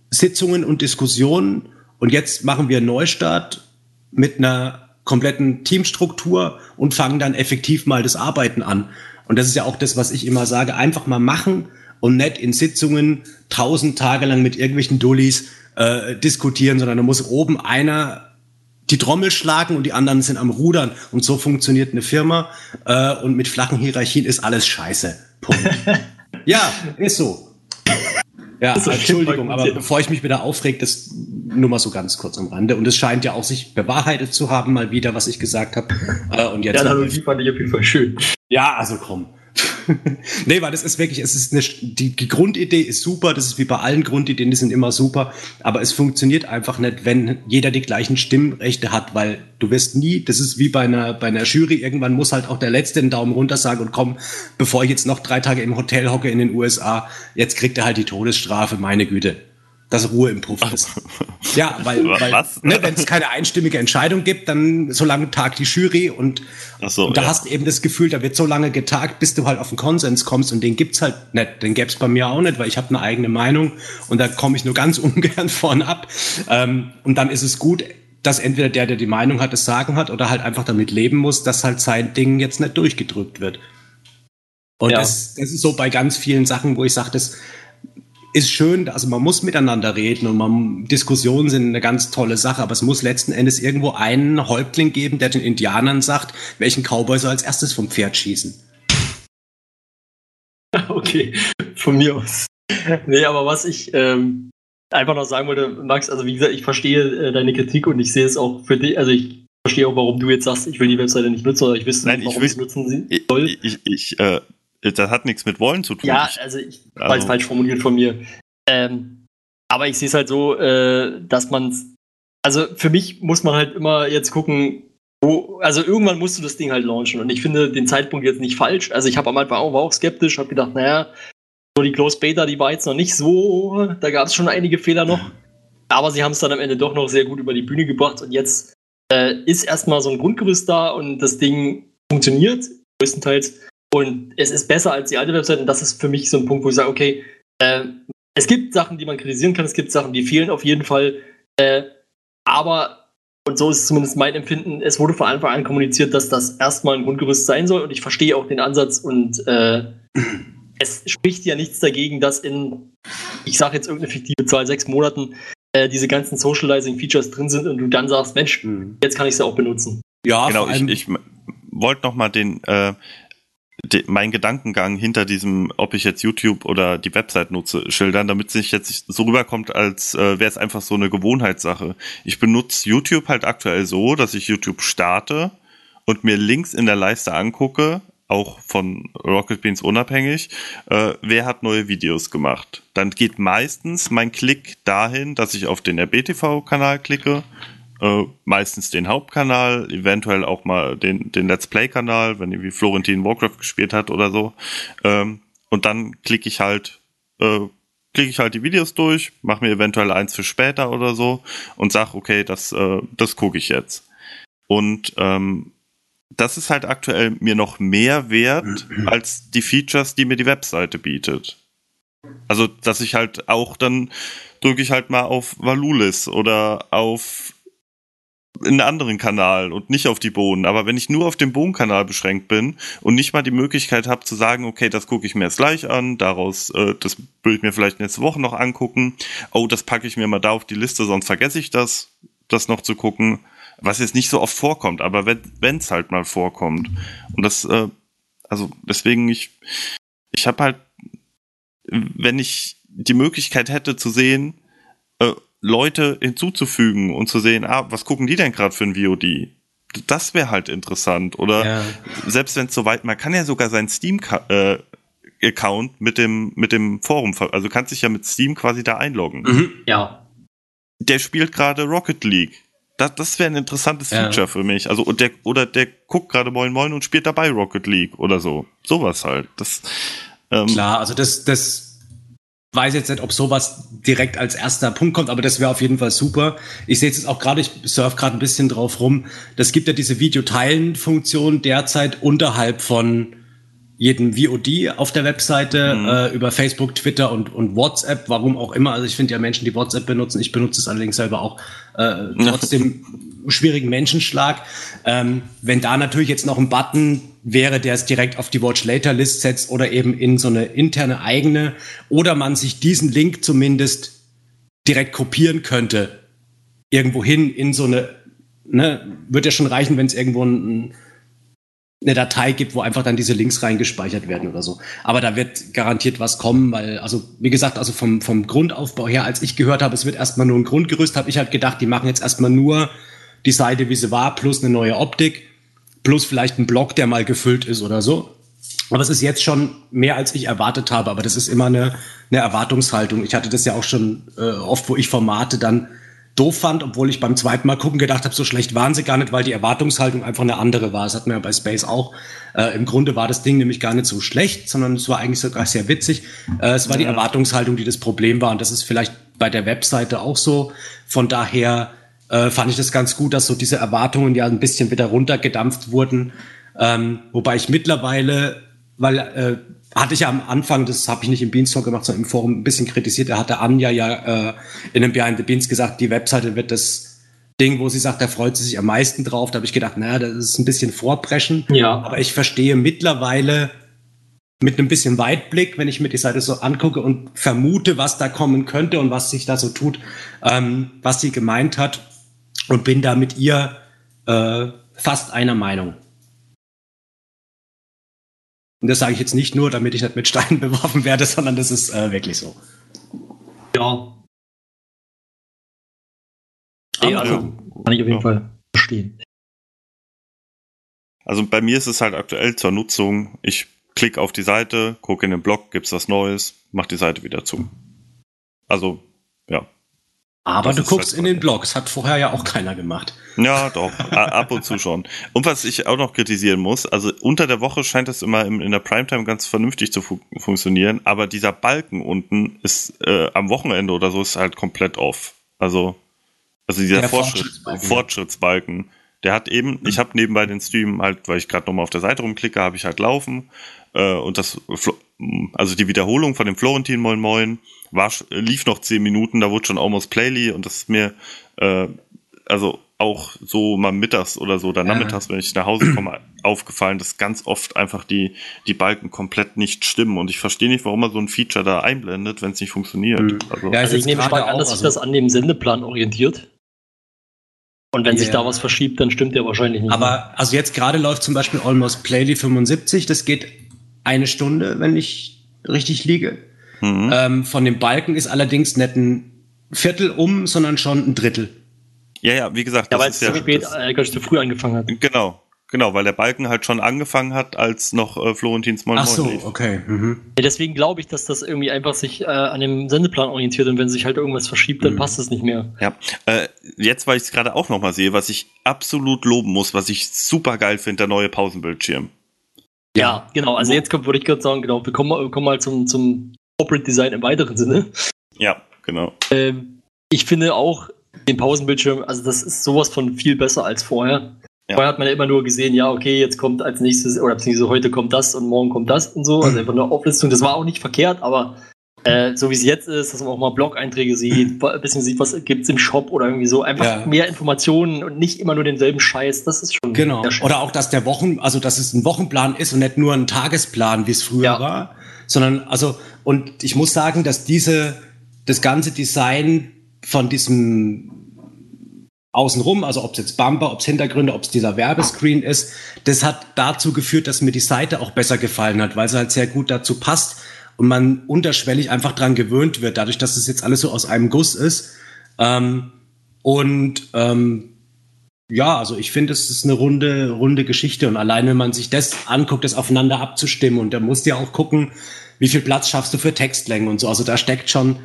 Sitzungen und Diskussionen. Und jetzt machen wir einen Neustart mit einer kompletten Teamstruktur und fangen dann effektiv mal das Arbeiten an. Und das ist ja auch das, was ich immer sage, einfach mal machen und nicht in Sitzungen tausend Tage lang mit irgendwelchen Dullis äh, diskutieren, sondern da muss oben einer die Trommel schlagen und die anderen sind am Rudern. Und so funktioniert eine Firma. Äh, und mit flachen Hierarchien ist alles scheiße. Punkt. ja, ist so. Ja, Ist Entschuldigung, aber bevor ich mich wieder aufreg, das nur mal so ganz kurz am Rande. Und es scheint ja auch sich bewahrheitet zu haben, mal wieder, was ich gesagt habe. Äh, und jetzt Ja, die Analogie fand ich auf jeden Fall schön. ja, also komm. nee, weil das ist wirklich, es ist eine, die, die Grundidee ist super, das ist wie bei allen Grundideen, die sind immer super, aber es funktioniert einfach nicht, wenn jeder die gleichen Stimmrechte hat, weil du wirst nie, das ist wie bei einer, bei einer Jury, irgendwann muss halt auch der Letzte einen Daumen runter sagen und komm, bevor ich jetzt noch drei Tage im Hotel hocke in den USA, jetzt kriegt er halt die Todesstrafe, meine Güte. Dass Ruhe im Puff ist. Ja, weil, weil ne, wenn es keine einstimmige Entscheidung gibt, dann so lange tagt die Jury und so, und da ja. hast du eben das Gefühl, da wird so lange getagt, bis du halt auf einen Konsens kommst und den gibt's halt nicht. Den gäb's bei mir auch nicht, weil ich habe eine eigene Meinung und da komme ich nur ganz ungern vorn ab. Ähm, und dann ist es gut, dass entweder der, der die Meinung hat, das Sagen hat oder halt einfach damit leben muss, dass halt sein Ding jetzt nicht durchgedrückt wird. Und Ja. das, das ist so bei ganz vielen Sachen, wo ich sage, das ist schön, also man muss miteinander reden und man, Diskussionen sind eine ganz tolle Sache, aber es muss letzten Endes irgendwo einen Häuptling geben, der den Indianern sagt, welchen Cowboy soll als erstes vom Pferd schießen. Okay, von mir aus. Nee, aber was ich ähm, einfach noch sagen wollte, Max, also wie gesagt, ich verstehe äh, deine Kritik und ich sehe es auch für dich, also ich verstehe auch, warum du jetzt sagst, ich will die Webseite nicht nutzen, oder ich wüsste Nein, nicht, ich warum will- ich es nutzen soll. Ich, ich, ich äh, das hat nichts mit wollen zu tun. Ja, also ich Also- war jetzt falsch formuliert von mir. Ähm, aber ich sehe es halt so, äh, dass man also für mich muss man halt immer jetzt gucken, wo, also irgendwann musst du das Ding halt launchen und ich finde den Zeitpunkt jetzt nicht falsch. Also ich habe am Anfang auch, war auch skeptisch, habe gedacht, naja, so die Closed Beta, die war jetzt noch nicht so, da gab es schon einige Fehler noch. Aber sie haben es dann am Ende doch noch sehr gut über die Bühne gebracht und jetzt äh, ist erstmal so ein Grundgerüst da und das Ding funktioniert, größtenteils. Und es ist besser als die alte Website und das ist für mich so ein Punkt, wo ich sage, okay, äh, es gibt Sachen, die man kritisieren kann, es gibt Sachen, die fehlen auf jeden Fall. Äh, aber, und so ist zumindest mein Empfinden, es wurde von Anfang an kommuniziert, dass das erstmal ein Grundgerüst sein soll. Und ich verstehe auch den Ansatz. Und äh, es spricht ja nichts dagegen, dass in, ich sage jetzt irgendeine fiktive Zahl, sechs Monaten äh, diese ganzen Socializing-Features drin sind und du dann sagst, Mensch, jetzt kann ich sie auch benutzen. Ja, genau, ich, ich wollte noch mal den, äh, de, mein Gedankengang hinter diesem, ob ich jetzt YouTube oder die Website nutze, schildern, damit es nicht jetzt so rüberkommt, als äh, wäre es einfach so eine Gewohnheitssache. Ich benutze YouTube halt aktuell so, dass ich YouTube starte und mir Links in der Leiste angucke, auch von Rocket Beans unabhängig, äh, wer hat neue Videos gemacht. Dann geht meistens mein Klick dahin, dass ich auf den RBTV-Kanal klicke, äh, meistens den Hauptkanal, eventuell auch mal den, den Let's Play-Kanal, wenn irgendwie Florentin Warcraft gespielt hat oder so. Ähm, und dann klicke ich halt, äh, klicke ich halt die Videos durch, mache mir eventuell eins für später oder so und sag, okay, das, äh, das gucke ich jetzt. Und ähm, das ist halt aktuell mir noch mehr wert als die Features, die mir die Webseite bietet. Also, dass ich halt auch dann drücke ich halt mal auf Valulis oder auf einen anderen Kanal und nicht auf die Bohnen. Aber wenn ich nur auf den Bohnenkanal beschränkt bin und nicht mal die Möglichkeit habe zu sagen, okay, das gucke ich mir jetzt gleich an, daraus, äh, das will ich mir vielleicht nächste Woche noch angucken, oh, das packe ich mir mal da auf die Liste, sonst vergesse ich das, das noch zu gucken, was jetzt nicht so oft vorkommt, aber wenn es halt mal vorkommt. Und das, äh, also deswegen, ich, ich habe halt, wenn ich die Möglichkeit hätte zu sehen, äh, Leute hinzuzufügen und zu sehen, ah, was gucken die denn gerade für ein VOD? Das wäre halt interessant. Oder ja. selbst wenn es soweit, man kann ja sogar seinen Steam-Account mit dem, mit dem Forum, also du kannst dich ja mit Steam quasi da einloggen. Mhm. Ja. Der spielt gerade Rocket League. Das, das wäre ein interessantes Ja. Feature für mich. Also, und der, oder der guckt gerade Moin Moin und spielt dabei Rocket League oder so. Sowas halt. Das, ähm, Klar, also das, das weiß jetzt nicht, ob sowas direkt als erster Punkt kommt, aber das wäre auf jeden Fall super. Ich sehe jetzt auch gerade, ich surf gerade ein bisschen drauf rum. Das gibt ja diese Videoteilen-Funktion derzeit unterhalb von jedem VOD auf der Webseite Mhm. äh, über Facebook, Twitter und, und WhatsApp, warum auch immer. Also ich finde ja Menschen, die WhatsApp benutzen, ich benutze es allerdings selber auch, äh, trotzdem schwierigen Menschenschlag. Ähm, wenn da natürlich jetzt noch ein Button wäre, der es direkt auf die Watch Later List setzt oder eben in so eine interne eigene oder man sich diesen Link zumindest direkt kopieren könnte, irgendwo hin in so eine, ne, wird ja schon reichen, wenn es irgendwo ein, eine Datei gibt, wo einfach dann diese Links reingespeichert werden oder so. Aber da wird garantiert was kommen, weil, also, wie gesagt, also vom, vom Grundaufbau her, als ich gehört habe, es wird erstmal nur ein Grundgerüst, habe ich halt gedacht, die machen jetzt erstmal nur die Seite, wie sie war, plus eine neue Optik, plus vielleicht ein Block, der mal gefüllt ist oder so. Aber es ist jetzt schon mehr, als ich erwartet habe. Aber das ist immer eine, eine Erwartungshaltung. Ich hatte das ja auch schon äh, oft, wo ich Formate dann doof fand, obwohl ich beim zweiten Mal gucken gedacht habe, so schlecht waren sie gar nicht, weil die Erwartungshaltung einfach eine andere war. Das hatten wir ja bei Space auch. Äh, Im Grunde war das Ding nämlich gar nicht so schlecht, sondern es war eigentlich sogar sehr witzig. Äh, es war die Erwartungshaltung, die das Problem war. Und das ist vielleicht bei der Webseite auch so. Von daher äh, fand ich das ganz gut, dass so diese Erwartungen ja ein bisschen wieder runtergedampft wurden. Ähm, wobei ich mittlerweile, weil äh, hatte ich ja am Anfang, das habe ich nicht im Beanstalk gemacht, sondern im Forum ein bisschen kritisiert, da hatte Anja ja äh, in einem Behind the Beans gesagt, die Webseite wird das Ding, wo sie sagt, da freut sie sich am meisten drauf. Da habe ich gedacht, naja, das ist ein bisschen Vorpreschen. Ja. Aber ich verstehe mittlerweile, mit einem bisschen Weitblick, wenn ich mir die Seite so angucke und vermute, was da kommen könnte und was sich da so tut, ähm, was sie gemeint hat und bin da mit ihr äh, fast einer Meinung. Und das sage ich jetzt nicht nur, damit ich nicht mit Steinen beworfen werde, sondern das ist äh, wirklich so. Ja. Nee, also, kann ich auf jeden Ja. Fall verstehen. Also bei mir ist es halt aktuell zur Nutzung. Ich klicke auf die Seite, gucke in den Blog, gibt's was Neues, mach die Seite wieder zu. Also, ja. Aber Das du guckst halt in den Blog. Das hat vorher ja auch keiner gemacht. Ja, doch, ab und zu schon. Und was ich auch noch kritisieren muss, also unter der Woche scheint es immer im, in der Primetime ganz vernünftig zu fu funktionieren, aber dieser Balken unten ist äh, am Wochenende oder so ist halt komplett off. Also, also dieser Der Fortschritt, Fortschrittsbalken. Fortschrittsbalken, der hat eben, ich habe nebenbei den Stream halt, weil ich gerade nochmal auf der Seite rumklicke, habe ich halt laufen äh, und das, Flo- also die Wiederholung von dem Florentin Moin Moin war, sch- lief noch zehn Minuten, da wurde schon almost playly und das ist mir, äh, also auch so mal mittags oder so oder Ja. nachmittags, wenn ich nach Hause komme, aufgefallen, dass ganz oft einfach die, die Balken komplett nicht stimmen und ich verstehe nicht, warum man so ein Feature da einblendet, wenn es nicht funktioniert. Mhm. Also, Ja, Also ich jetzt nehme stark an, dass sich also- das an dem Sendeplan orientiert. Und wenn sich Ja. da was verschiebt, dann stimmt der wahrscheinlich nicht. mehr. Aber also jetzt gerade läuft zum Beispiel Almost Playly 75. Das geht eine Stunde, wenn ich richtig liege. mhm. Ähm, von dem Balken ist allerdings nicht ein Viertel um, sondern schon ein Drittel. ja, ja, wie gesagt, ja, das weil ist es ja zu spät, das- äh, ganz zu früh angefangen hat. Genau, genau, weil der Balken halt schon angefangen hat, als noch äh, Florentins Moin Ach so, lief. okay. Mhm. Ja, deswegen glaube ich, dass das irgendwie einfach sich äh, an dem Sendeplan orientiert und wenn sich halt irgendwas verschiebt, dann Mhm. passt es nicht mehr. Ja, äh, jetzt, weil ich es gerade auch nochmal sehe, was ich absolut loben muss, was ich super geil finde, der neue Pausenbildschirm. Ja, genau. Also jetzt kommt, würde ich gerade sagen, genau, wir kommen, mal- wir kommen mal zum, zum Corporate Design im weiteren Sinne. Ja, genau. Ähm, ich finde auch den Pausenbildschirm, also das ist sowas von viel besser als vorher. Ja. Vorher hat man ja immer nur gesehen, ja, okay, jetzt kommt als nächstes, oder beziehungsweise heute kommt das und morgen kommt das und so. Also einfach eine Auflistung. Das war auch nicht verkehrt, aber äh, so wie es jetzt ist, dass man auch mal Blog-Einträge sieht, ein bisschen sieht, was gibt's im Shop oder irgendwie so. Einfach Ja. mehr Informationen und nicht immer nur denselben Scheiß. Das ist schon Genau. Oder auch, dass der Wochen, also dass es ein Wochenplan ist und nicht nur ein Tagesplan, wie es früher Ja. war, sondern also und ich muss sagen, dass diese das ganze Design von diesem außenrum, also ob es jetzt Bumper, ob es Hintergründe, ob es dieser Werbescreen ist, das hat dazu geführt, dass mir die Seite auch besser gefallen hat, weil sie halt sehr gut dazu passt und man unterschwellig einfach dran gewöhnt wird, dadurch, dass es jetzt alles so aus einem Guss ist. Ähm, und ähm, ja, also ich finde, es ist eine runde, runde Geschichte und allein wenn man sich das anguckt, das aufeinander abzustimmen und da musst du ja auch gucken, wie viel Platz schaffst du für Textlängen und so. Also da steckt schon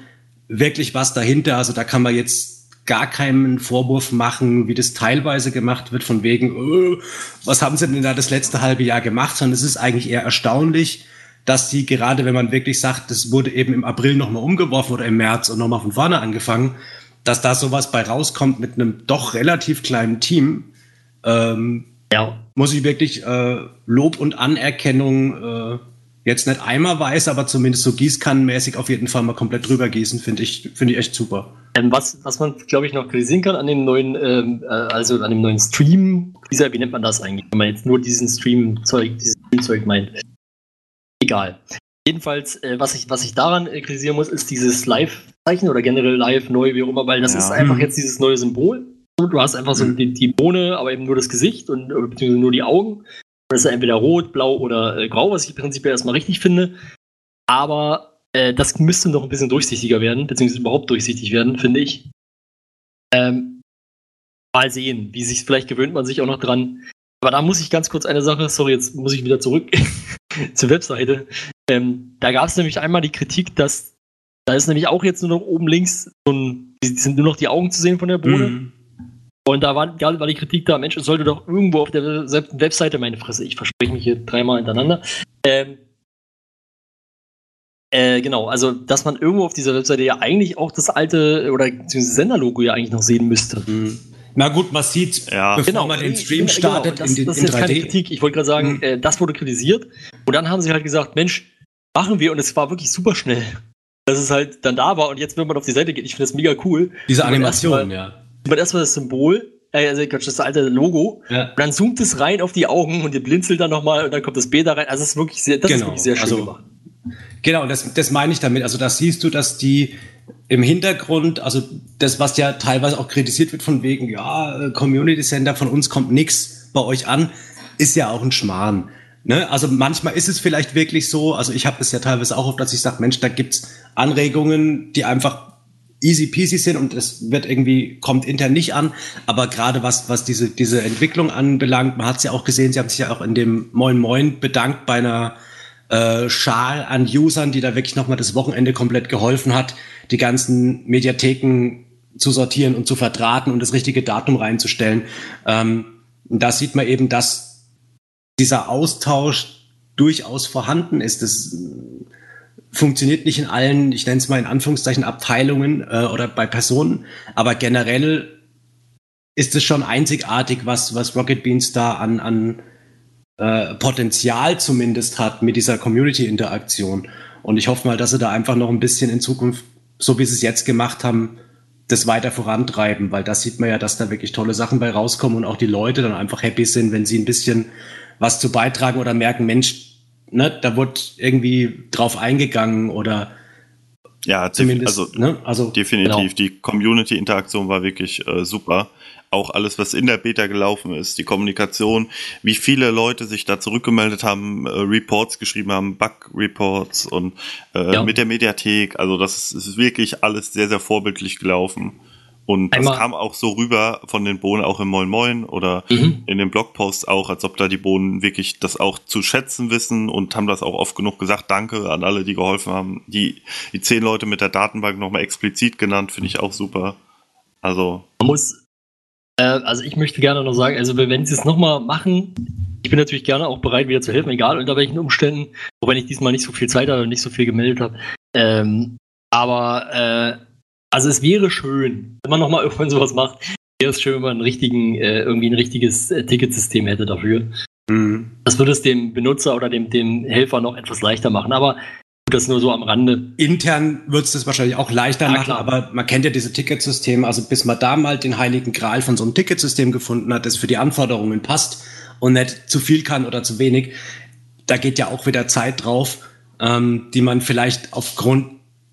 wirklich was dahinter. Also da kann man jetzt gar keinen Vorwurf machen, wie das teilweise gemacht wird, von wegen, äh, was haben sie denn da das letzte halbe Jahr gemacht, sondern es ist eigentlich eher erstaunlich, dass die gerade, wenn man wirklich sagt, das wurde eben im April nochmal umgeworfen oder im März und nochmal von vorne angefangen, dass da sowas bei rauskommt mit einem doch relativ kleinen Team, ähm, ja. muss ich wirklich äh, Lob und Anerkennung äh, jetzt nicht einmal weiß, aber zumindest so gießkannenmäßig auf jeden Fall mal komplett drüber gießen, finde ich, finde ich echt super. Ähm, was, was man, glaube ich, noch kritisieren kann an dem neuen, ähm, äh, also an dem neuen Stream, dieser, wie nennt man das eigentlich, wenn man jetzt nur diesen Stream-Zeug, dieses Stream-Zeug meint. Egal. Jedenfalls, äh, was, ich, was ich daran äh, kritisieren muss, ist dieses Live-Zeichen oder generell live, neu, wie auch immer, weil das Ja. ist einfach jetzt dieses neue Symbol. Du hast einfach so Mhm. die, die Bohne, aber eben nur das Gesicht und beziehungsweise nur die Augen. Und das ist entweder rot, blau oder äh, grau, was ich prinzipiell erstmal richtig finde. Aber äh, das müsste noch ein bisschen durchsichtiger werden, beziehungsweise überhaupt durchsichtig werden, finde ich. Ähm, mal sehen, wie sich vielleicht gewöhnt man sich auch noch dran. Aber da muss ich ganz kurz eine Sache, sorry, jetzt muss ich wieder zurück zur Webseite. Ähm, da gab es nämlich einmal die Kritik, dass da ist nämlich auch jetzt nur noch oben links so ein, sind nur noch die Augen zu sehen von der Bohne. Mhm. Und da war, war die Kritik da, Mensch, es sollte doch irgendwo auf der Web- Webseite, meine Fresse, ich verspreche mich hier dreimal hintereinander. Ähm, äh, genau, also, dass man irgendwo auf dieser Webseite ja eigentlich auch das alte oder beziehungsweise Senderlogo ja eigentlich noch sehen müsste. Mhm. Na gut, man sieht, Ja. bevor man den Stream startet das, in, das in ist jetzt keine 3D. Kritik. Ich wollte gerade sagen, Mhm. äh, das wurde kritisiert. Und dann haben sie halt gesagt, Mensch, machen wir und es war wirklich super schnell. Dass es halt dann da war und jetzt, wenn man auf die Seite geht, ich finde das mega cool. Diese Animation, erstmal- ja. Sieht man erstmal das Symbol, äh, also das alte Logo. Ja. Und dann zoomt es rein auf die Augen und ihr blinzelt dann nochmal und dann kommt das B da rein. Also es ist wirklich sehr, das ist Genau. wirklich sehr schön Also, gemacht. Genau, das, das meine ich damit. Also da siehst du, dass die im Hintergrund, also das, was ja teilweise auch kritisiert wird von wegen, ja, äh, Community Center, von uns kommt nix bei euch an, ist ja auch ein Schmarrn. Ne? Also manchmal ist es vielleicht wirklich so, also ich habe das ja teilweise auch oft, dass ich sage, Mensch, da gibt's Anregungen, die einfach easy peasy sind und es wird irgendwie, kommt intern nicht an. Aber gerade was, was diese, diese Entwicklung anbelangt, man hat es ja auch gesehen, sie haben sich ja auch in dem Moin Moin bedankt bei einer äh, Schal an Usern, die da wirklich nochmal das Wochenende komplett geholfen hat, die ganzen Mediatheken zu sortieren und zu verdrahten und das richtige Datum reinzustellen. Ähm, da sieht man eben, dass dieser Austausch durchaus vorhanden ist. Das äh, funktioniert nicht in allen, ich nenne es mal in Anführungszeichen, Abteilungen äh, oder bei Personen, aber generell ist es schon einzigartig, was, was Rocket Beans da an, an äh, Potenzial zumindest hat mit dieser Community-Interaktion. Und ich hoffe mal, dass sie da einfach noch ein bisschen in Zukunft, so wie sie es jetzt gemacht haben, das weiter vorantreiben, weil das sieht man ja, dass da wirklich tolle Sachen bei rauskommen und auch die Leute dann einfach happy sind, wenn sie ein bisschen was zu beitragen oder merken, Mensch, ne, da wurde irgendwie drauf eingegangen oder Ja, zumindest, also ne, also definitiv. Genau. Die Community-Interaktion war wirklich äh, super. Auch alles, was in der Beta gelaufen ist, die Kommunikation, wie viele Leute sich da zurückgemeldet haben, äh, Reports geschrieben haben, Bug-Reports und äh, Ja. mit der Mediathek. Also das ist, ist wirklich alles sehr, sehr vorbildlich gelaufen. Und das Einmal- kam auch so rüber von den Bohnen auch im Moin Moin oder Mhm. in den Blogposts auch, als ob da die Bohnen wirklich das auch zu schätzen wissen und haben das auch oft genug gesagt. Danke an alle, die geholfen haben. Die, die zehn Leute mit der Datenbank nochmal explizit genannt, finde ich auch super. Also, Man muss, also ich möchte gerne noch sagen, also wenn sie es nochmal machen, ich bin natürlich gerne auch bereit, wieder zu helfen, egal unter welchen Umständen, wobei ich diesmal nicht so viel Zeit hatte und nicht so viel gemeldet habe. Ähm, aber äh, also es wäre schön, wenn man nochmal irgendwann sowas macht, wäre es schön, wenn man einen richtigen, äh, irgendwie ein richtiges äh, Ticketsystem hätte dafür. Mhm. Das würde es dem Benutzer oder dem, dem Helfer noch etwas leichter machen. Aber das nur so am Rande. Intern wird es das wahrscheinlich auch leichter Ja, machen, klar. aber man kennt ja diese Ticketsysteme. Also bis man da mal den heiligen Gral von so einem Ticketsystem gefunden hat, das für die Anforderungen passt und nicht zu viel kann oder zu wenig, da geht ja auch wieder Zeit drauf, ähm, die man vielleicht aufgrund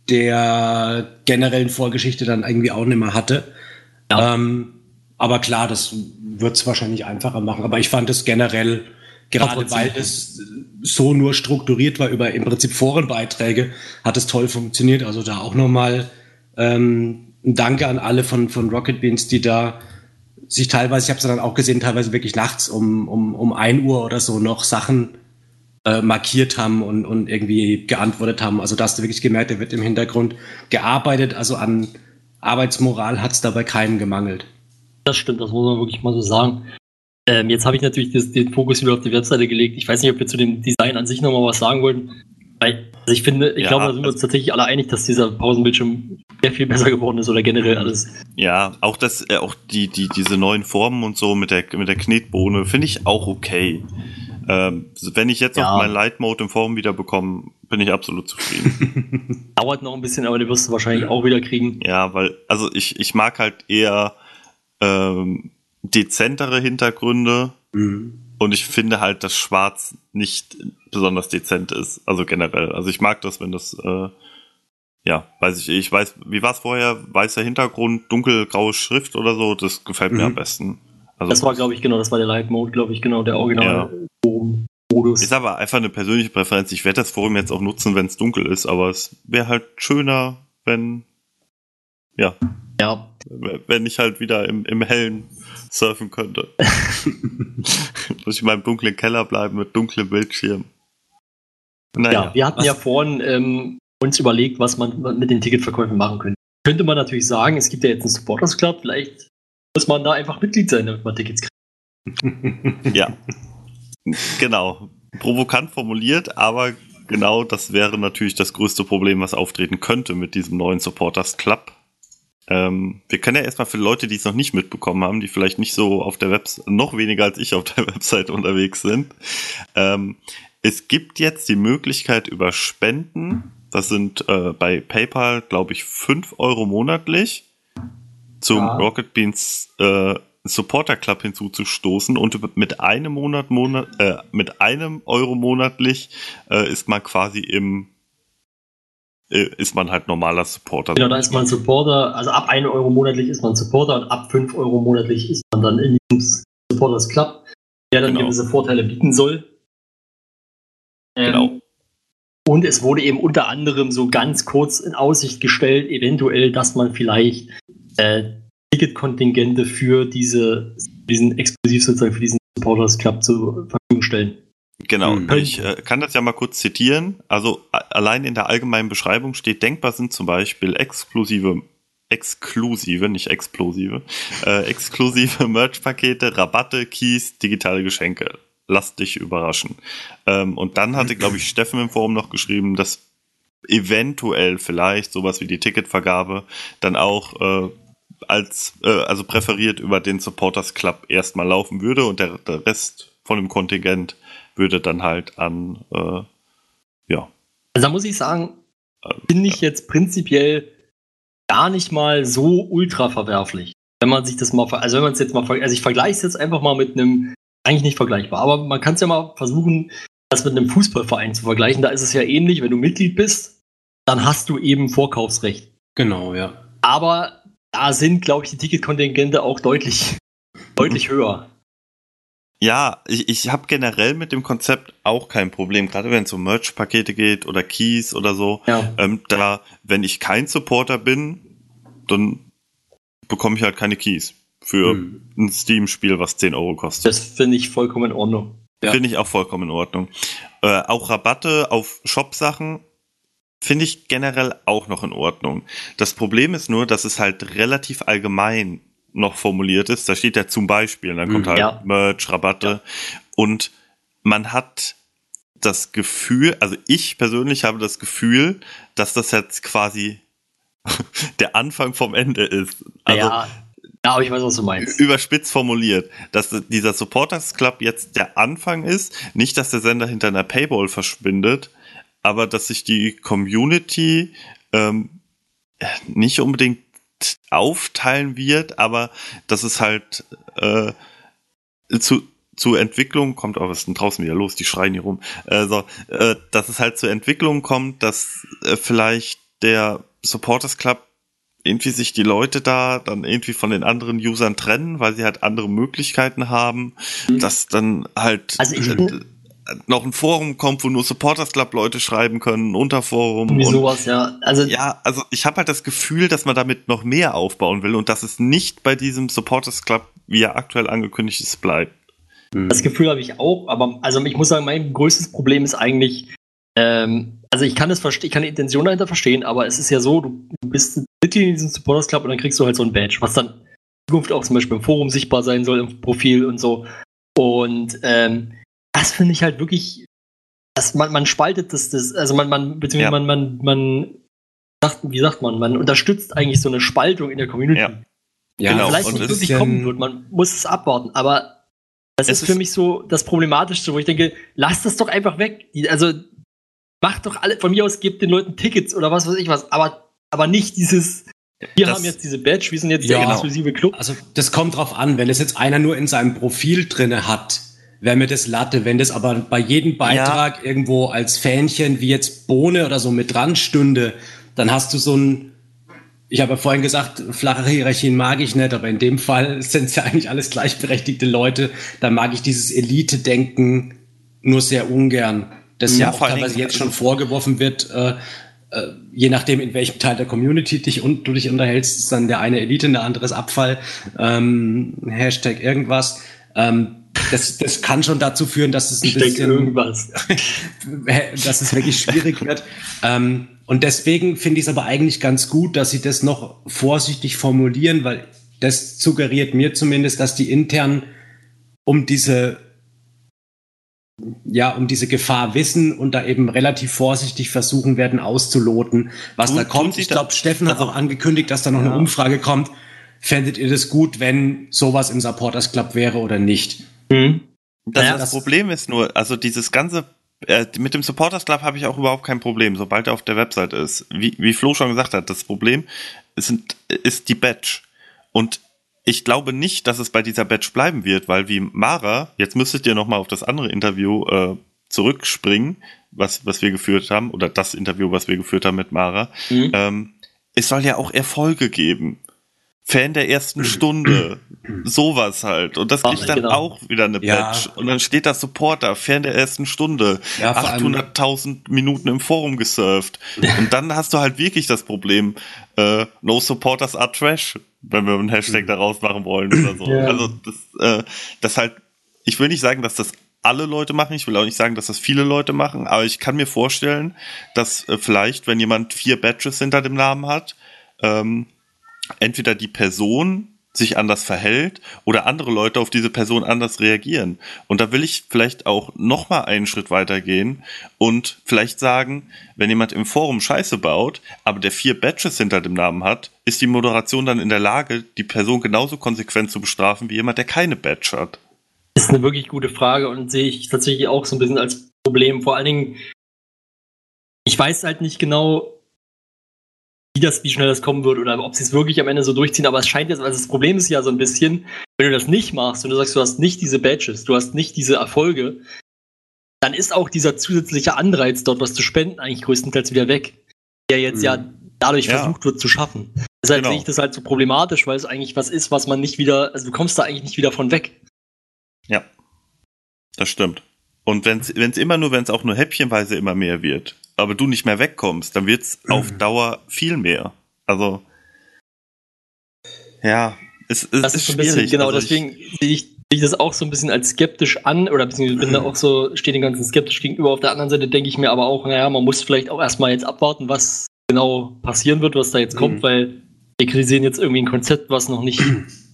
der generellen Vorgeschichte dann irgendwie auch nicht mehr hatte. Ja. Ähm, aber klar, das wird es wahrscheinlich einfacher machen. Aber ich fand es generell, gerade weil es so nur strukturiert war über im Prinzip Forenbeiträge, hat es toll funktioniert. Also da auch nochmal ähm, ein Danke an alle von, von Rocket Beans, die da sich teilweise, ich habe es dann auch gesehen, teilweise wirklich nachts um, um, um 1 Uhr oder so noch Sachen äh, markiert haben und, und irgendwie geantwortet haben. Also da hast du wirklich gemerkt, da wird im Hintergrund gearbeitet. Also an Arbeitsmoral hat es dabei keinem gemangelt. Das stimmt, das muss man wirklich mal so sagen. Ähm, jetzt habe ich natürlich das, den Fokus wieder auf die Webseite gelegt. Ich weiß nicht, ob wir zu dem Design an sich nochmal was sagen wollten. Weil, also ich finde, ich Ja, glaube, da sind wir uns tatsächlich alle einig, dass dieser Pausenbildschirm sehr viel besser geworden ist oder generell alles. ja, auch das, äh, auch die, die, diese neuen Formen und so mit der, mit der Knetbohne finde ich auch okay. Ähm, wenn ich jetzt Ja. noch meinen Light Mode in Form wieder bekomme, bin ich absolut zufrieden. Dauert noch ein bisschen, aber den wirst du wahrscheinlich auch wieder kriegen. ja, weil, also ich, ich mag halt eher ähm, dezentere Hintergründe Mhm. und ich finde halt, dass Schwarz nicht besonders dezent ist. Also generell. Also ich mag das, wenn das, äh, ja, weiß ich, ich weiß, wie war es vorher? Weißer Hintergrund, dunkelgraue Schrift oder so, das gefällt mir Mhm. am besten. Also Das war, glaube ich, genau, das war der Light Mode, glaube ich, genau, der original Modus. Ist aber einfach eine persönliche Präferenz. Ich werde das Forum jetzt auch nutzen, wenn es dunkel ist, aber es wäre halt schöner, wenn, ja, Ja, wenn ich halt wieder im, im Hellen surfen könnte. Muss ich in meinem dunklen Keller bleiben mit dunklem Bildschirm. Naja, Ja, wir hatten was- ja vorhin ähm, uns überlegt, was man mit den Ticketverkäufen machen könnte. Könnte man natürlich sagen, es gibt ja jetzt einen Supporters Club, vielleicht muss man da einfach Mitglied sein, damit man Tickets kriegt. ja. Genau. Provokant formuliert, aber genau das wäre natürlich das größte Problem, was auftreten könnte mit diesem neuen Supporters Club. Ähm, wir können ja erstmal für Leute, die es noch nicht mitbekommen haben, die vielleicht nicht so auf der Website, noch weniger als ich auf der Website unterwegs sind. Ähm, es gibt jetzt die Möglichkeit über Spenden, das sind äh, bei PayPal, glaube ich, 5 Euro monatlich, zum Ja. Rocket Beans äh, Supporter Club hinzuzustoßen und mit einem Monat, Monat äh, mit einem Euro monatlich äh, ist man quasi im ist man halt normaler Supporter. Genau, da ist man Supporter, also ab 1 Euro monatlich ist man Supporter und ab 5 Euro monatlich ist man dann in diesem Supporters Club, der dann Genau. gewisse Vorteile bieten soll. Ähm, Genau. Und es wurde eben unter anderem so ganz kurz in Aussicht gestellt, eventuell, dass man vielleicht äh, Ticketkontingente für diese, diesen exklusiv sozusagen für diesen Supporters Club zur Verfügung stellen. Genau, Mhm. ich äh, kann das ja mal kurz zitieren. Also allein in der allgemeinen Beschreibung steht, denkbar sind zum Beispiel exklusive, exklusive, nicht explosive, äh, exklusive Merch-Pakete, Rabatte, Keys, digitale Geschenke. Lass dich überraschen. Ähm, und dann hatte, glaube ich, Steffen im Forum noch geschrieben, dass eventuell vielleicht sowas wie die Ticketvergabe dann auch äh, als äh, also präferiert über den Supporters Club erstmal laufen würde und der, der Rest von dem Kontingent würde dann halt an äh, ja Also da muss ich sagen, äh, finde ich jetzt prinzipiell gar nicht mal so ultra verwerflich. Wenn man sich das mal, ver- also wenn man es jetzt mal, also ich vergleiche es jetzt einfach mal mit einem, eigentlich nicht vergleichbar, aber man kann es ja mal versuchen, das mit einem Fußballverein zu vergleichen. Da ist es ja ähnlich, wenn du Mitglied bist, dann hast du eben Vorkaufsrecht. Genau, ja. Aber da sind, glaube ich, die Ticketkontingente auch deutlich, deutlich höher. Ja, ich, ich habe generell mit dem Konzept auch kein Problem, gerade wenn es um Merch-Pakete geht oder Keys oder so. Ja. Ähm, da, wenn ich kein Supporter bin, dann bekomme ich halt keine Keys für Hm. ein Steam-Spiel, was 10 Euro kostet. Das finde ich vollkommen in Ordnung. Ja. Finde ich auch vollkommen in Ordnung. Äh, auch Rabatte auf Shop-Sachen finde ich generell auch noch in Ordnung. Das Problem ist nur, dass es halt relativ allgemein noch formuliert ist. Da steht ja zum Beispiel, dann kommt Mhm. halt Ja. Merch, Rabatte und man hat das Gefühl, also ich persönlich habe das Gefühl, dass das jetzt quasi der Anfang vom Ende ist. Also ja, ja, aber ich weiß, was du meinst. überspitzt formuliert, dass dieser Supporters Club jetzt der Anfang ist, nicht, dass der Sender hinter einer Paywall verschwindet, aber dass sich die Community ähm, nicht unbedingt aufteilen wird, aber dass es halt äh, zu zu Entwicklung kommt, oh, was ist denn draußen wieder los? Die schreien hier rum. Äh, so, äh, dass es halt zur Entwicklung kommt, dass äh, vielleicht der Supporters Club irgendwie sich die Leute da dann irgendwie von den anderen Usern trennen, weil sie halt andere Möglichkeiten haben, dass dann halt Also ich- äh, noch ein Forum kommt, wo nur Supporters Club Leute schreiben können, ein Unterforum und sowas, ja. Also ja, also ich habe halt das Gefühl, dass man damit noch mehr aufbauen will und dass es nicht bei diesem Supporters Club, wie er aktuell angekündigt ist, bleibt. Das Gefühl habe ich auch, aber also ich muss sagen, mein größtes Problem ist eigentlich, ähm, also ich kann es verstehen, ich kann die Intention dahinter verstehen, aber es ist ja so, du, du bist Mitglied in diesem Supporters Club und dann kriegst du halt so ein Badge, was dann in Zukunft auch zum Beispiel im Forum sichtbar sein soll, im Profil und so. Und ähm, das finde ich halt wirklich, dass man, man spaltet das, das, also man, man, beziehungsweise Ja. man, man, man sagt, wie sagt man, man unterstützt eigentlich so eine Spaltung in der Community. Ja. Ja, Genau, Vielleicht und nicht wirklich ist kommen wird, man muss es abwarten, aber das Es ist für ist- mich so das Problematischste, wo ich denke, lasst das doch einfach weg. Also macht doch alle, von mir aus gebt den Leuten Tickets oder was weiß ich was, aber, aber nicht dieses, wir Das- haben jetzt diese Badge, wir sind jetzt Ja, der genau. exklusive Club. Also das kommt drauf an, wenn es jetzt einer nur in seinem Profil drinne hat, wäre mir das Latte. Wenn das aber bei jedem Beitrag irgendwo als Fähnchen wie jetzt Bohne oder so mit dran stünde, dann hast du so ein, ich habe ja vorhin gesagt, flache Hierarchien mag ich nicht, aber in dem Fall sind es ja eigentlich alles gleichberechtigte Leute. Da mag ich dieses Elite-Denken nur sehr ungern. Das Ja, ja, auch teilweise jetzt schon vorgeworfen wird, äh, äh, je nachdem, in welchem Teil der Community dich und du dich unterhältst, ist dann der eine Elite, der andere ist Abfall, ähm, Hashtag irgendwas. Ähm, das, das kann schon dazu führen, dass es ein Ich bisschen, irgendwas. dass es wirklich schwierig wird. Ähm, und deswegen finde ich es aber eigentlich ganz gut, dass sie das noch vorsichtig formulieren, weil das suggeriert mir zumindest, dass die intern um diese ja, um diese Gefahr wissen und da eben relativ vorsichtig versuchen werden auszuloten, was Tun- da kommt. Ich glaube, Steffen hat auch angekündigt, dass da noch Ja. eine Umfrage kommt. Fändet ihr das gut, wenn sowas im Supporters Club wäre oder nicht? Hm. Das, Naja, das das- Problem ist nur, also dieses ganze, äh, mit dem Supporters Club habe ich auch überhaupt kein Problem, sobald er auf der Website ist. Wie, wie Flo schon gesagt hat, das Problem ist, ist die Badge. Und ich glaube nicht, dass es bei dieser Badge bleiben wird, weil wie Mara, jetzt müsstet ihr nochmal auf das andere Interview äh, zurückspringen, was, was wir geführt haben, oder das Interview, was wir geführt haben mit Mara. Mhm. Ähm, es soll ja auch Erfolge geben. Fan der ersten Stunde, sowas halt. Und das Ah, kriegt dann genau. auch wieder eine Ja. Badge. Und dann steht da Supporter, Fan der ersten Stunde, Ja, vor allem- 800.000 Minuten im Forum gesurft. Und dann hast du halt wirklich das Problem, äh, no supporters are trash, wenn wir einen Hashtag daraus machen wollen oder so. Ja. Also das, äh, das halt, ich will nicht sagen, dass das alle Leute machen, ich will auch nicht sagen, dass das viele Leute machen, aber ich kann mir vorstellen, dass äh, vielleicht, wenn jemand vier Badges hinter dem Namen hat, ähm, entweder die Person sich anders verhält oder andere Leute auf diese Person anders reagieren. Und da will ich vielleicht auch noch mal einen Schritt weiter gehen und vielleicht sagen, wenn jemand im Forum Scheiße baut, aber der vier Badges hinter dem Namen hat, ist die Moderation dann in der Lage, die Person genauso konsequent zu bestrafen wie jemand, der keine Badge hat. Das ist eine wirklich gute Frage und sehe ich tatsächlich auch so ein bisschen als Problem. Vor allen Dingen, ich weiß halt nicht genau, wie das, wie schnell das kommen wird oder ob sie es wirklich am Ende so durchziehen, aber es scheint jetzt, also das Problem ist ja so ein bisschen, wenn du das nicht machst und du sagst, du hast nicht diese Badges, du hast nicht diese Erfolge, dann ist auch dieser zusätzliche Anreiz dort was zu spenden eigentlich größtenteils wieder weg, der jetzt Mhm. ja dadurch Ja. versucht wird zu schaffen. Deshalb Genau. sehe ich das halt so problematisch, weil es eigentlich was ist, was man nicht wieder, also du kommst da eigentlich nicht wieder von weg. Ja, das stimmt. Und wenn es immer nur, wenn es auch nur häppchenweise immer mehr wird, aber du nicht mehr wegkommst, dann wird es auf Dauer viel mehr. Also, ja, es, es Das ist ist so ein bisschen, schwierig. genau, also deswegen sehe ich, sehe ich das auch so ein bisschen als skeptisch an, oder beziehungsweise bin da auch so, stehe dem Ganzen skeptisch gegenüber. Auf der anderen Seite denke ich mir aber auch, naja, man muss vielleicht auch erstmal jetzt abwarten, was genau passieren wird, was da jetzt kommt, Mhm. weil wir kritisieren jetzt irgendwie ein Konzept, was noch nicht,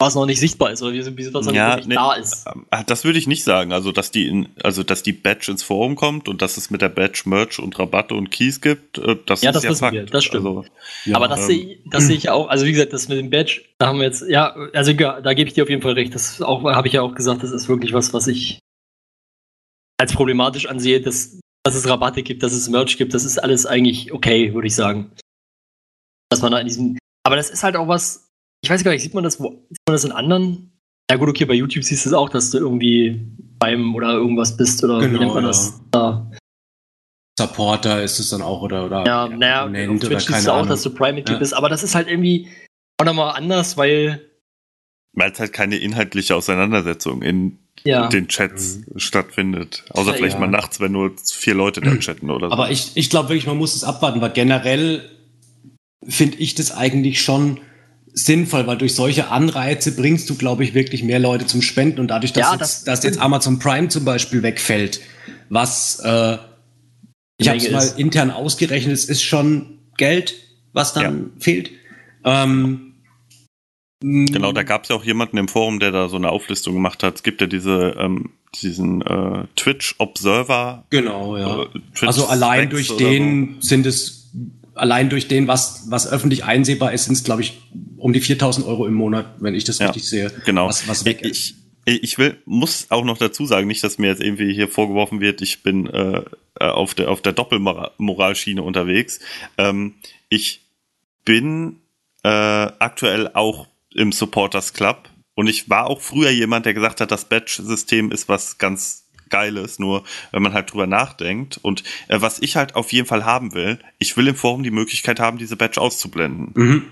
was noch nicht sichtbar ist, oder wie, was noch Ja, nicht nee. da ist. Ah, Das würde ich nicht sagen. Also, dass die, in, also, dass die Badge ins Forum kommt und dass es mit der Badge Merch und Rabatte und Keys gibt, äh, das Ja, ist das ja wissen Fakt. wir, das stimmt. Also, Ja, aber das ähm, sehe ich, das sehe ich auch, also wie gesagt, das mit dem Badge, da haben wir jetzt, ja, also da gebe ich dir auf jeden Fall recht. Das auch, habe ich ja auch gesagt, das ist wirklich was, was ich als problematisch ansehe, dass, dass es Rabatte gibt, dass es Merch gibt, das ist alles eigentlich okay, würde ich sagen. Dass man da in diesem, aber das ist halt auch was, ich weiß gar nicht, sieht man das, wo, sieht man das in anderen? Ja gut, okay, bei YouTube siehst du es auch, dass du irgendwie beim oder irgendwas bist oder wie Genau, nennt man ja. das? Da. Supporter ist es dann auch oder oder Ja, naja, auf Twitch siehst du auch, dass du Prime-Mitglied Ja. bist, aber das ist halt irgendwie auch nochmal anders, weil, weil es halt keine inhaltliche Auseinandersetzung in ja, den Chats stattfindet. Außer Ja, vielleicht ja. mal nachts, wenn nur vier Leute da chatten oder so. Aber ich, ich glaube wirklich, man muss es abwarten, weil generell finde ich das eigentlich schon sinnvoll, weil durch solche Anreize bringst du, glaube ich, wirklich mehr Leute zum Spenden und dadurch, dass, Ja, jetzt, das- dass jetzt Amazon Prime zum Beispiel wegfällt, was äh, ich habe es mal ist. intern ausgerechnet, es ist schon Geld, was dann fehlt. Ähm, Genau, da gab es ja auch jemanden im Forum, der da so eine Auflistung gemacht hat. Es gibt ja diese, ähm, diesen äh, Twitch Observer. Genau, ja. äh, Twitch Also allein Specs durch den sind es, allein durch den, was, was öffentlich einsehbar ist, sind es, glaube ich, um die 4000 Euro im Monat, wenn ich das Ja, richtig sehe. Genau. Was, was weg ist. Ich, ich will, muss auch noch dazu sagen, nicht, dass mir jetzt irgendwie hier vorgeworfen wird, ich bin äh, äh, auf der auf der Doppelmoralschiene unterwegs. Ähm, ich bin äh, aktuell auch im Supporters Club und ich war auch früher jemand, der gesagt hat, das Badge-System ist was ganz Geiles, nur wenn man halt drüber nachdenkt. Und äh, was ich halt auf jeden Fall haben will, ich will im Forum die Möglichkeit haben, diese Badge auszublenden. Mhm.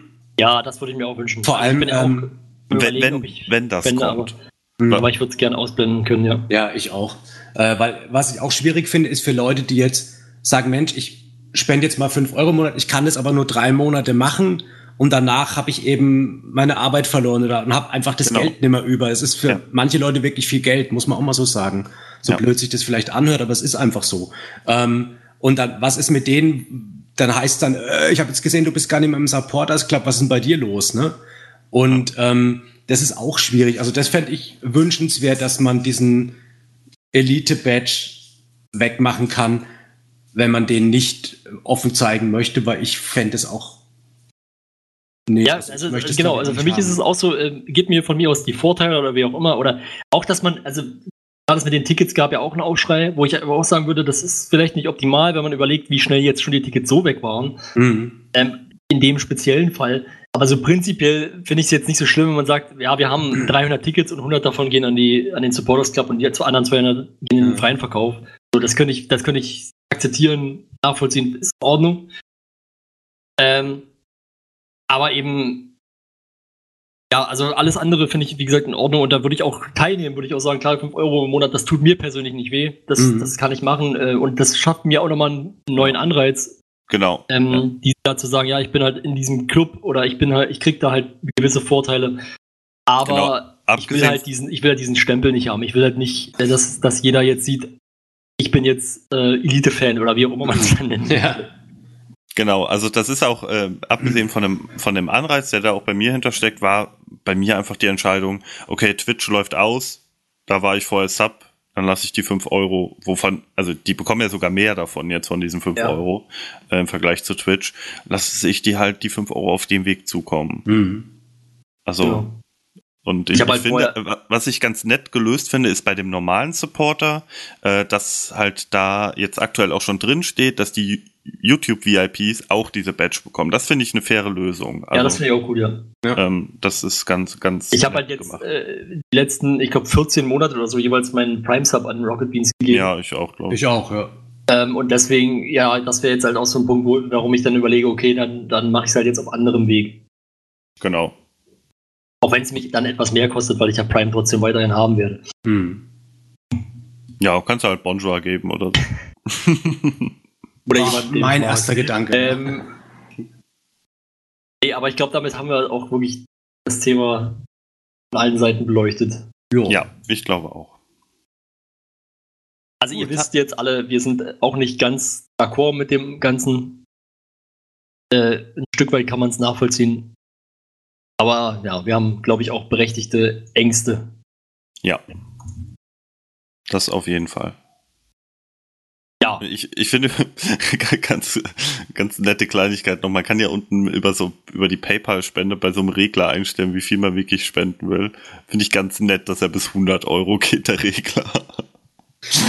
ja, das würde ich mir auch wünschen. Vor allem, ich bin auch ähm, Wenn, wenn, ich wenn das spende, kommt. Mhm. Aber, aber ich würde es gerne ausblenden können, ja. Ja, ich auch. Äh, weil was ich auch schwierig finde, ist für Leute, die jetzt sagen, Mensch, ich spende jetzt mal fünf Euro im Monat, ich kann das aber nur drei Monate machen und danach habe ich eben meine Arbeit verloren oder und habe einfach das Genau. Geld nicht mehr über. Es ist für Ja. manche Leute wirklich viel Geld, muss man auch mal so sagen. So Ja. blöd sich das vielleicht anhört, aber es ist einfach so. Ähm, und dann, was ist mit denen? Dann heißt dann, äh, ich habe jetzt gesehen, du bist gar nicht mehr im Supporters Club, was ist denn bei dir los, ne? Und ähm, das ist auch schwierig. Also das fände ich wünschenswert, dass man diesen Elite-Badge wegmachen kann, wenn man den nicht offen zeigen möchte, weil ich fände es auch. Nee, Ja, also möchte es genau, also für mich ist es haben. auch so, äh, gib mir von mir aus die Vorteile oder wie auch immer. Oder auch, dass man, also gerade das mit den Tickets gab ja auch einen Aufschrei, wo ich aber auch sagen würde, das ist vielleicht nicht optimal, wenn man überlegt, wie schnell jetzt schon die Tickets so weg waren. Mhm. Ähm, in dem speziellen Fall. Aber so prinzipiell finde ich es jetzt nicht so schlimm, wenn man sagt, ja, wir haben 300 Tickets und 100 davon gehen an, die, an den Supporters Club und die anderen 200 gehen in den freien Verkauf. So, das könnte ich, das könnte ich akzeptieren, nachvollziehen, ist in Ordnung. Ähm, aber eben, ja, also alles andere finde ich, wie gesagt, in Ordnung und da würde ich auch teilnehmen, würde ich auch sagen, klar, 5 Euro im Monat, das tut mir persönlich nicht weh. Das, Mhm. das kann ich machen äh, und das schafft mir auch nochmal einen neuen Anreiz, Genau. ähm, die da zu sagen, ja, ich bin halt in diesem Club oder ich bin halt, ich krieg da halt gewisse Vorteile. Aber Genau. ich will halt diesen, ich will halt diesen Stempel nicht haben. Ich will halt nicht, äh, dass, dass jeder jetzt sieht, ich bin jetzt äh, Elite-Fan oder wie auch immer man es dann nennt. Ja. Genau, also das ist auch, äh, abgesehen von dem, von dem Anreiz, der da auch bei mir hintersteckt, war bei mir einfach die Entscheidung, okay, Twitch läuft aus, da war ich vorher Sub, dann lasse ich die 5 Euro, wovon, also die bekommen ja sogar mehr davon jetzt von diesen 5 Ja. Euro äh, im Vergleich zu Twitch, lasse ich die halt die 5 Euro auf dem Weg zukommen. Mhm. Also, Genau. Und ich, Ich halt finde, was ich ganz nett gelöst finde, ist bei dem normalen Supporter, äh, dass halt da jetzt aktuell auch schon drin steht, dass die YouTube-VIPs auch diese Badge bekommen. Das finde ich eine faire Lösung. Also, ja, das finde ich auch gut, ja. ähm, das ist ganz, ganz. Ich habe halt jetzt äh, die letzten, ich glaube, 14 Monate oder so jeweils meinen Prime-Sub an Rocket Beans gegeben. Ja, ich auch, glaube ich. Ich auch, ja. Ähm, und deswegen, ja, das wäre jetzt halt auch so ein Punkt, wo, warum ich dann überlege, okay, dann, dann mache ich es halt jetzt auf anderem Weg. Genau. Auch wenn es mich dann etwas mehr kostet, weil ich ja Prime trotzdem weiterhin haben werde. Mhm. Ja, kannst du halt Bonjour geben oder so. Oder jemand, den mein erster Gedanke. Ähm, nee, aber ich glaube, damit haben wir auch wirklich das Thema von allen Seiten beleuchtet. Jo. ja, ich glaube auch. Also ihr Gut. wisst jetzt alle, wir sind auch nicht ganz d'accord mit dem Ganzen. Äh, ein Stück weit kann man es nachvollziehen. Aber ja, wir haben, glaube ich, auch berechtigte Ängste. Ja. Das auf jeden Fall. Ja, Ich, ich finde ganz, ganz nette Kleinigkeit noch. Man kann ja unten über so über die PayPal-Spende bei so einem Regler einstellen, wie viel man wirklich spenden will. Finde ich ganz nett, dass er bis 100 Euro geht, der Regler.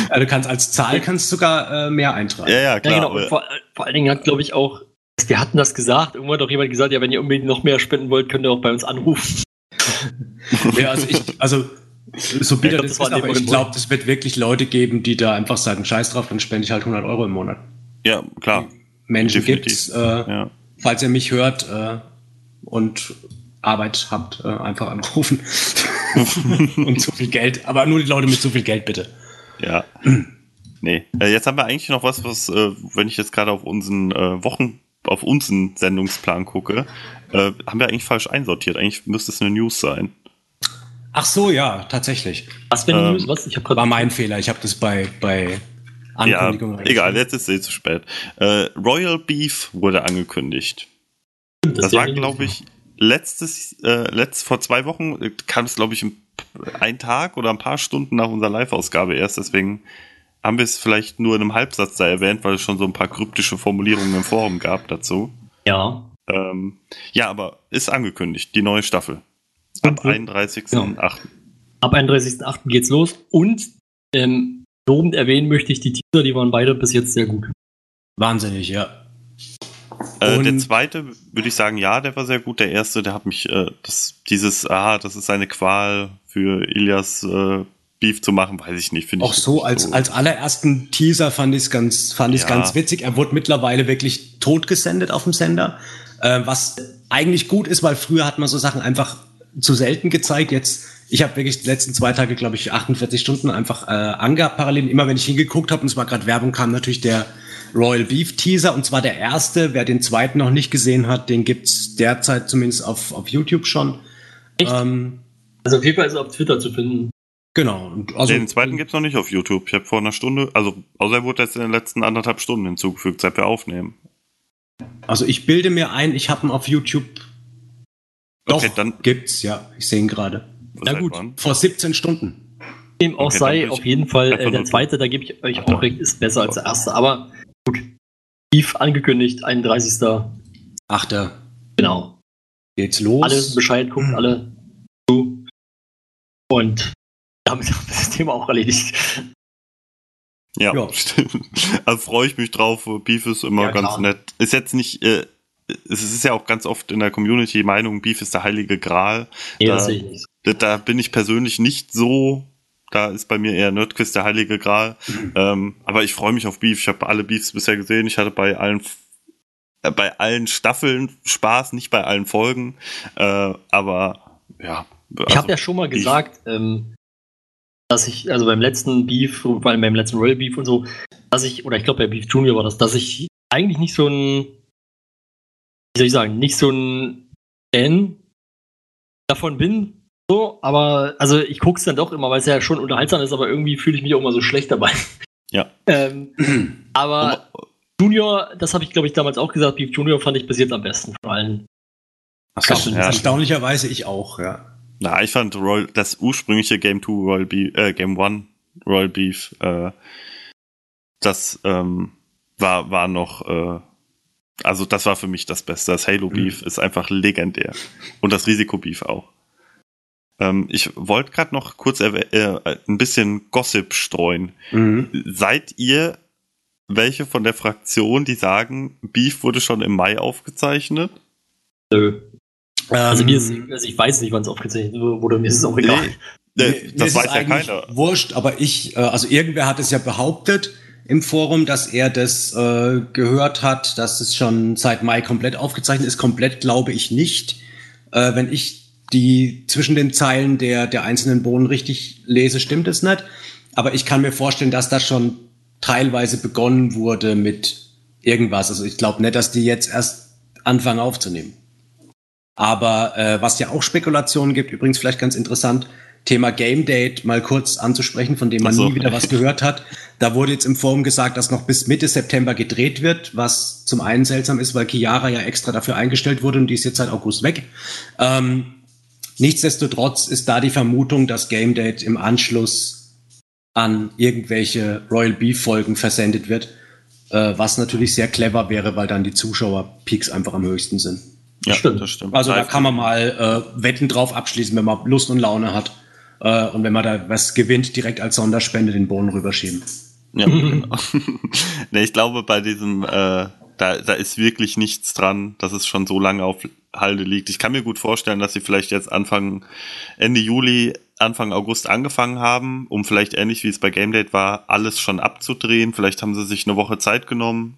Also du kannst als Zahl kannst sogar äh, mehr eintragen. Ja, ja, klar. ja genau. Vor, vor allen Dingen hat, glaube ich, auch, wir hatten das gesagt, irgendwann hat doch jemand gesagt, ja, wenn ihr unbedingt noch mehr spenden wollt, könnt ihr auch bei uns anrufen. Ja, also ich, also so bitter Ich glaub, das das war ist, aber ich glaube, es wird wirklich Leute geben, die da einfach sagen, scheiß drauf, dann spende ich halt 100 Euro im Monat. ja, klar. Menschen Definitiv. gibt's, äh, Ja. falls ihr mich hört äh, und Arbeit habt, äh, einfach anrufen. und zu viel Geld, aber nur die Leute mit zu viel Geld bitte. Ja. Nee. Äh, Jetzt haben wir eigentlich noch was, was, äh, wenn ich jetzt gerade auf unseren äh, Wochen, auf unseren Sendungsplan gucke, äh, haben wir eigentlich falsch einsortiert. Eigentlich müsste es eine News sein. Ach so, ja, tatsächlich. Was wenn Ähm, News? Was? Ich habe gerade War mein Fehler. Ich habe das bei, bei Ja, Ankündigungen egal, jetzt ist es eh zu spät. Äh, Royal Beef wurde angekündigt. Das Das, war, glaube ich, letztes, äh, letzt, vor zwei Wochen äh, kam es, glaube ich, ein, ein Tag oder ein paar Stunden nach unserer Live-Ausgabe erst. Deswegen haben wir es vielleicht nur in einem Halbsatz da erwähnt, weil es schon so ein paar kryptische Formulierungen im Forum gab dazu. Ja. Ähm, ja, aber ist angekündigt, die neue Staffel. Ab Und- 31.08. Ab 31.08. geht's los. Und ähm, lobend erwähnen möchte ich die Teaser, die waren beide bis jetzt sehr gut. Wahnsinnig, ja. Äh, der zweite würde ich sagen, ja, der war sehr gut. Der erste, der hat mich, äh, das, dieses, ah, das ist eine Qual für Ilias äh, Beef zu machen, weiß ich nicht. Finde ich Auch so nicht als, als allerersten Teaser fand ich es ganz, fand ich's Ja. ganz witzig. Er wurde mittlerweile wirklich tot gesendet auf dem Sender, äh, was eigentlich gut ist, weil früher hat man so Sachen einfach zu selten gezeigt. Jetzt, ich habe wirklich die letzten zwei Tage, glaube ich, 48 Stunden einfach äh, angehabt parallel. Immer wenn ich hingeguckt habe und es war gerade Werbung, kam natürlich der Royal Beef Teaser und zwar der erste. Wer den zweiten noch nicht gesehen hat, den gibt's derzeit zumindest auf, auf YouTube schon. Echt? Ähm, Also auf jeden Fall ist er auf Twitter zu finden. Genau. Also, den zweiten gibt's noch nicht auf YouTube. Ich habe vor einer Stunde, also außer er wurde jetzt in den letzten anderthalb Stunden hinzugefügt, seit wir aufnehmen. Also ich bilde mir ein, ich habe ihn auf YouTube. Doch, Okay, dann- gibt's, ja. Ich sehe ihn gerade. Na gut. wann? Vor 17 Stunden. Dem auch Okay, sei, auf jeden Fall, äh, der zweite, da gebe ich euch Ach, auch recht, ist besser als der erste. Aber gut. Beef angekündigt, 31. Achter Genau. geht's los. Alle Bescheid, guckt Mhm. alle zu. Und damit haben wir das Thema auch erledigt. Ja, Ja. stimmt. Also freue ich mich drauf. Beef ist immer Ja, ganz klar. nett. Ist jetzt nicht, äh, es ist ja auch ganz oft in der Community die Meinung, Beef ist der heilige Gral. Nee, da, ich nicht. da, da bin ich persönlich nicht so. Da ist bei mir eher Nerdquiz der heilige Gral. Ähm, aber ich freue mich auf Beef. Ich habe alle Beefs bisher gesehen. Ich hatte bei allen äh, bei allen Staffeln Spaß, nicht bei allen Folgen. Äh, aber ja. Ich also habe ja schon mal gesagt, ähm, dass ich, also beim letzten Beef, vor allem beim letzten Royal Beef und so, dass ich, oder ich glaube bei Beef Junior war das, dass ich eigentlich nicht so ein, wie soll ich sagen, nicht so ein Fan davon bin, so, aber, also ich gucke es dann doch immer, weil es ja schon unterhaltsam ist, aber irgendwie fühle ich mich auch immer so schlecht dabei. Ja. ähm, aber Junior, das habe ich glaube ich damals auch gesagt, Beef Junior fand ich bis jetzt am besten von allen. Ach so, ja, Erstaunlicherweise ich auch, ja. Na, ich fand Royal, das ursprüngliche Game 2 Royal Beef, äh, Game 1 Royal Beef, äh, das ähm, war, war noch, äh, also das war für mich das Beste. Das Halo Beef ist einfach legendär. Und das Risiko Beef auch. Ähm, ich wollte gerade noch kurz erwäh- äh, ein bisschen Gossip streuen. Mhm. Seid ihr welche von der Fraktion, die sagen, Beef wurde schon im Mai aufgezeichnet? Nö. Also Ähm, mir ist, also ich weiß nicht, wann es aufgezeichnet wurde, mir ist es auch egal. Nee, äh, mir das ist weiß es ja eigentlich keiner. Wurscht, aber ich, äh, also irgendwer hat es ja behauptet im Forum, dass er das äh, gehört hat, dass es schon seit Mai komplett aufgezeichnet ist. Komplett glaube ich nicht. Äh, wenn ich die zwischen den Zeilen der, der einzelnen Bohnen richtig lese, stimmt es nicht. Aber ich kann mir vorstellen, dass das schon teilweise begonnen wurde mit irgendwas. Also ich glaube nicht, dass die jetzt erst anfangen aufzunehmen. Aber äh, was ja auch Spekulationen gibt, übrigens vielleicht ganz interessant, Thema Game Date mal kurz anzusprechen, von dem man so. nie wieder was gehört hat. Da wurde jetzt im Forum gesagt, dass noch bis Mitte September gedreht wird, was zum einen seltsam ist, weil Chiara ja extra dafür eingestellt wurde und die ist jetzt seit August weg. Ähm, nichtsdestotrotz ist da die Vermutung, dass Game Date im Anschluss an irgendwelche Royal Beef Folgen versendet wird, äh, was natürlich sehr clever wäre, weil dann die Zuschauerpeaks einfach am höchsten sind. Ja, Stimmt. das stimmt. Also da kann man mal äh, Wetten drauf abschließen, wenn man Lust und Laune hat. Äh, und wenn man da was gewinnt, direkt als Sonderspende den Bohnen rüberschieben. Ja, genau. nee, ich glaube, bei diesem, äh, da, da ist wirklich nichts dran, dass es schon so lange auf Halde liegt. Ich kann mir gut vorstellen, dass sie vielleicht jetzt Anfang, Ende Juli, Anfang August angefangen haben, um vielleicht ähnlich wie es bei Game Date war, alles schon abzudrehen. Vielleicht haben sie sich eine Woche Zeit genommen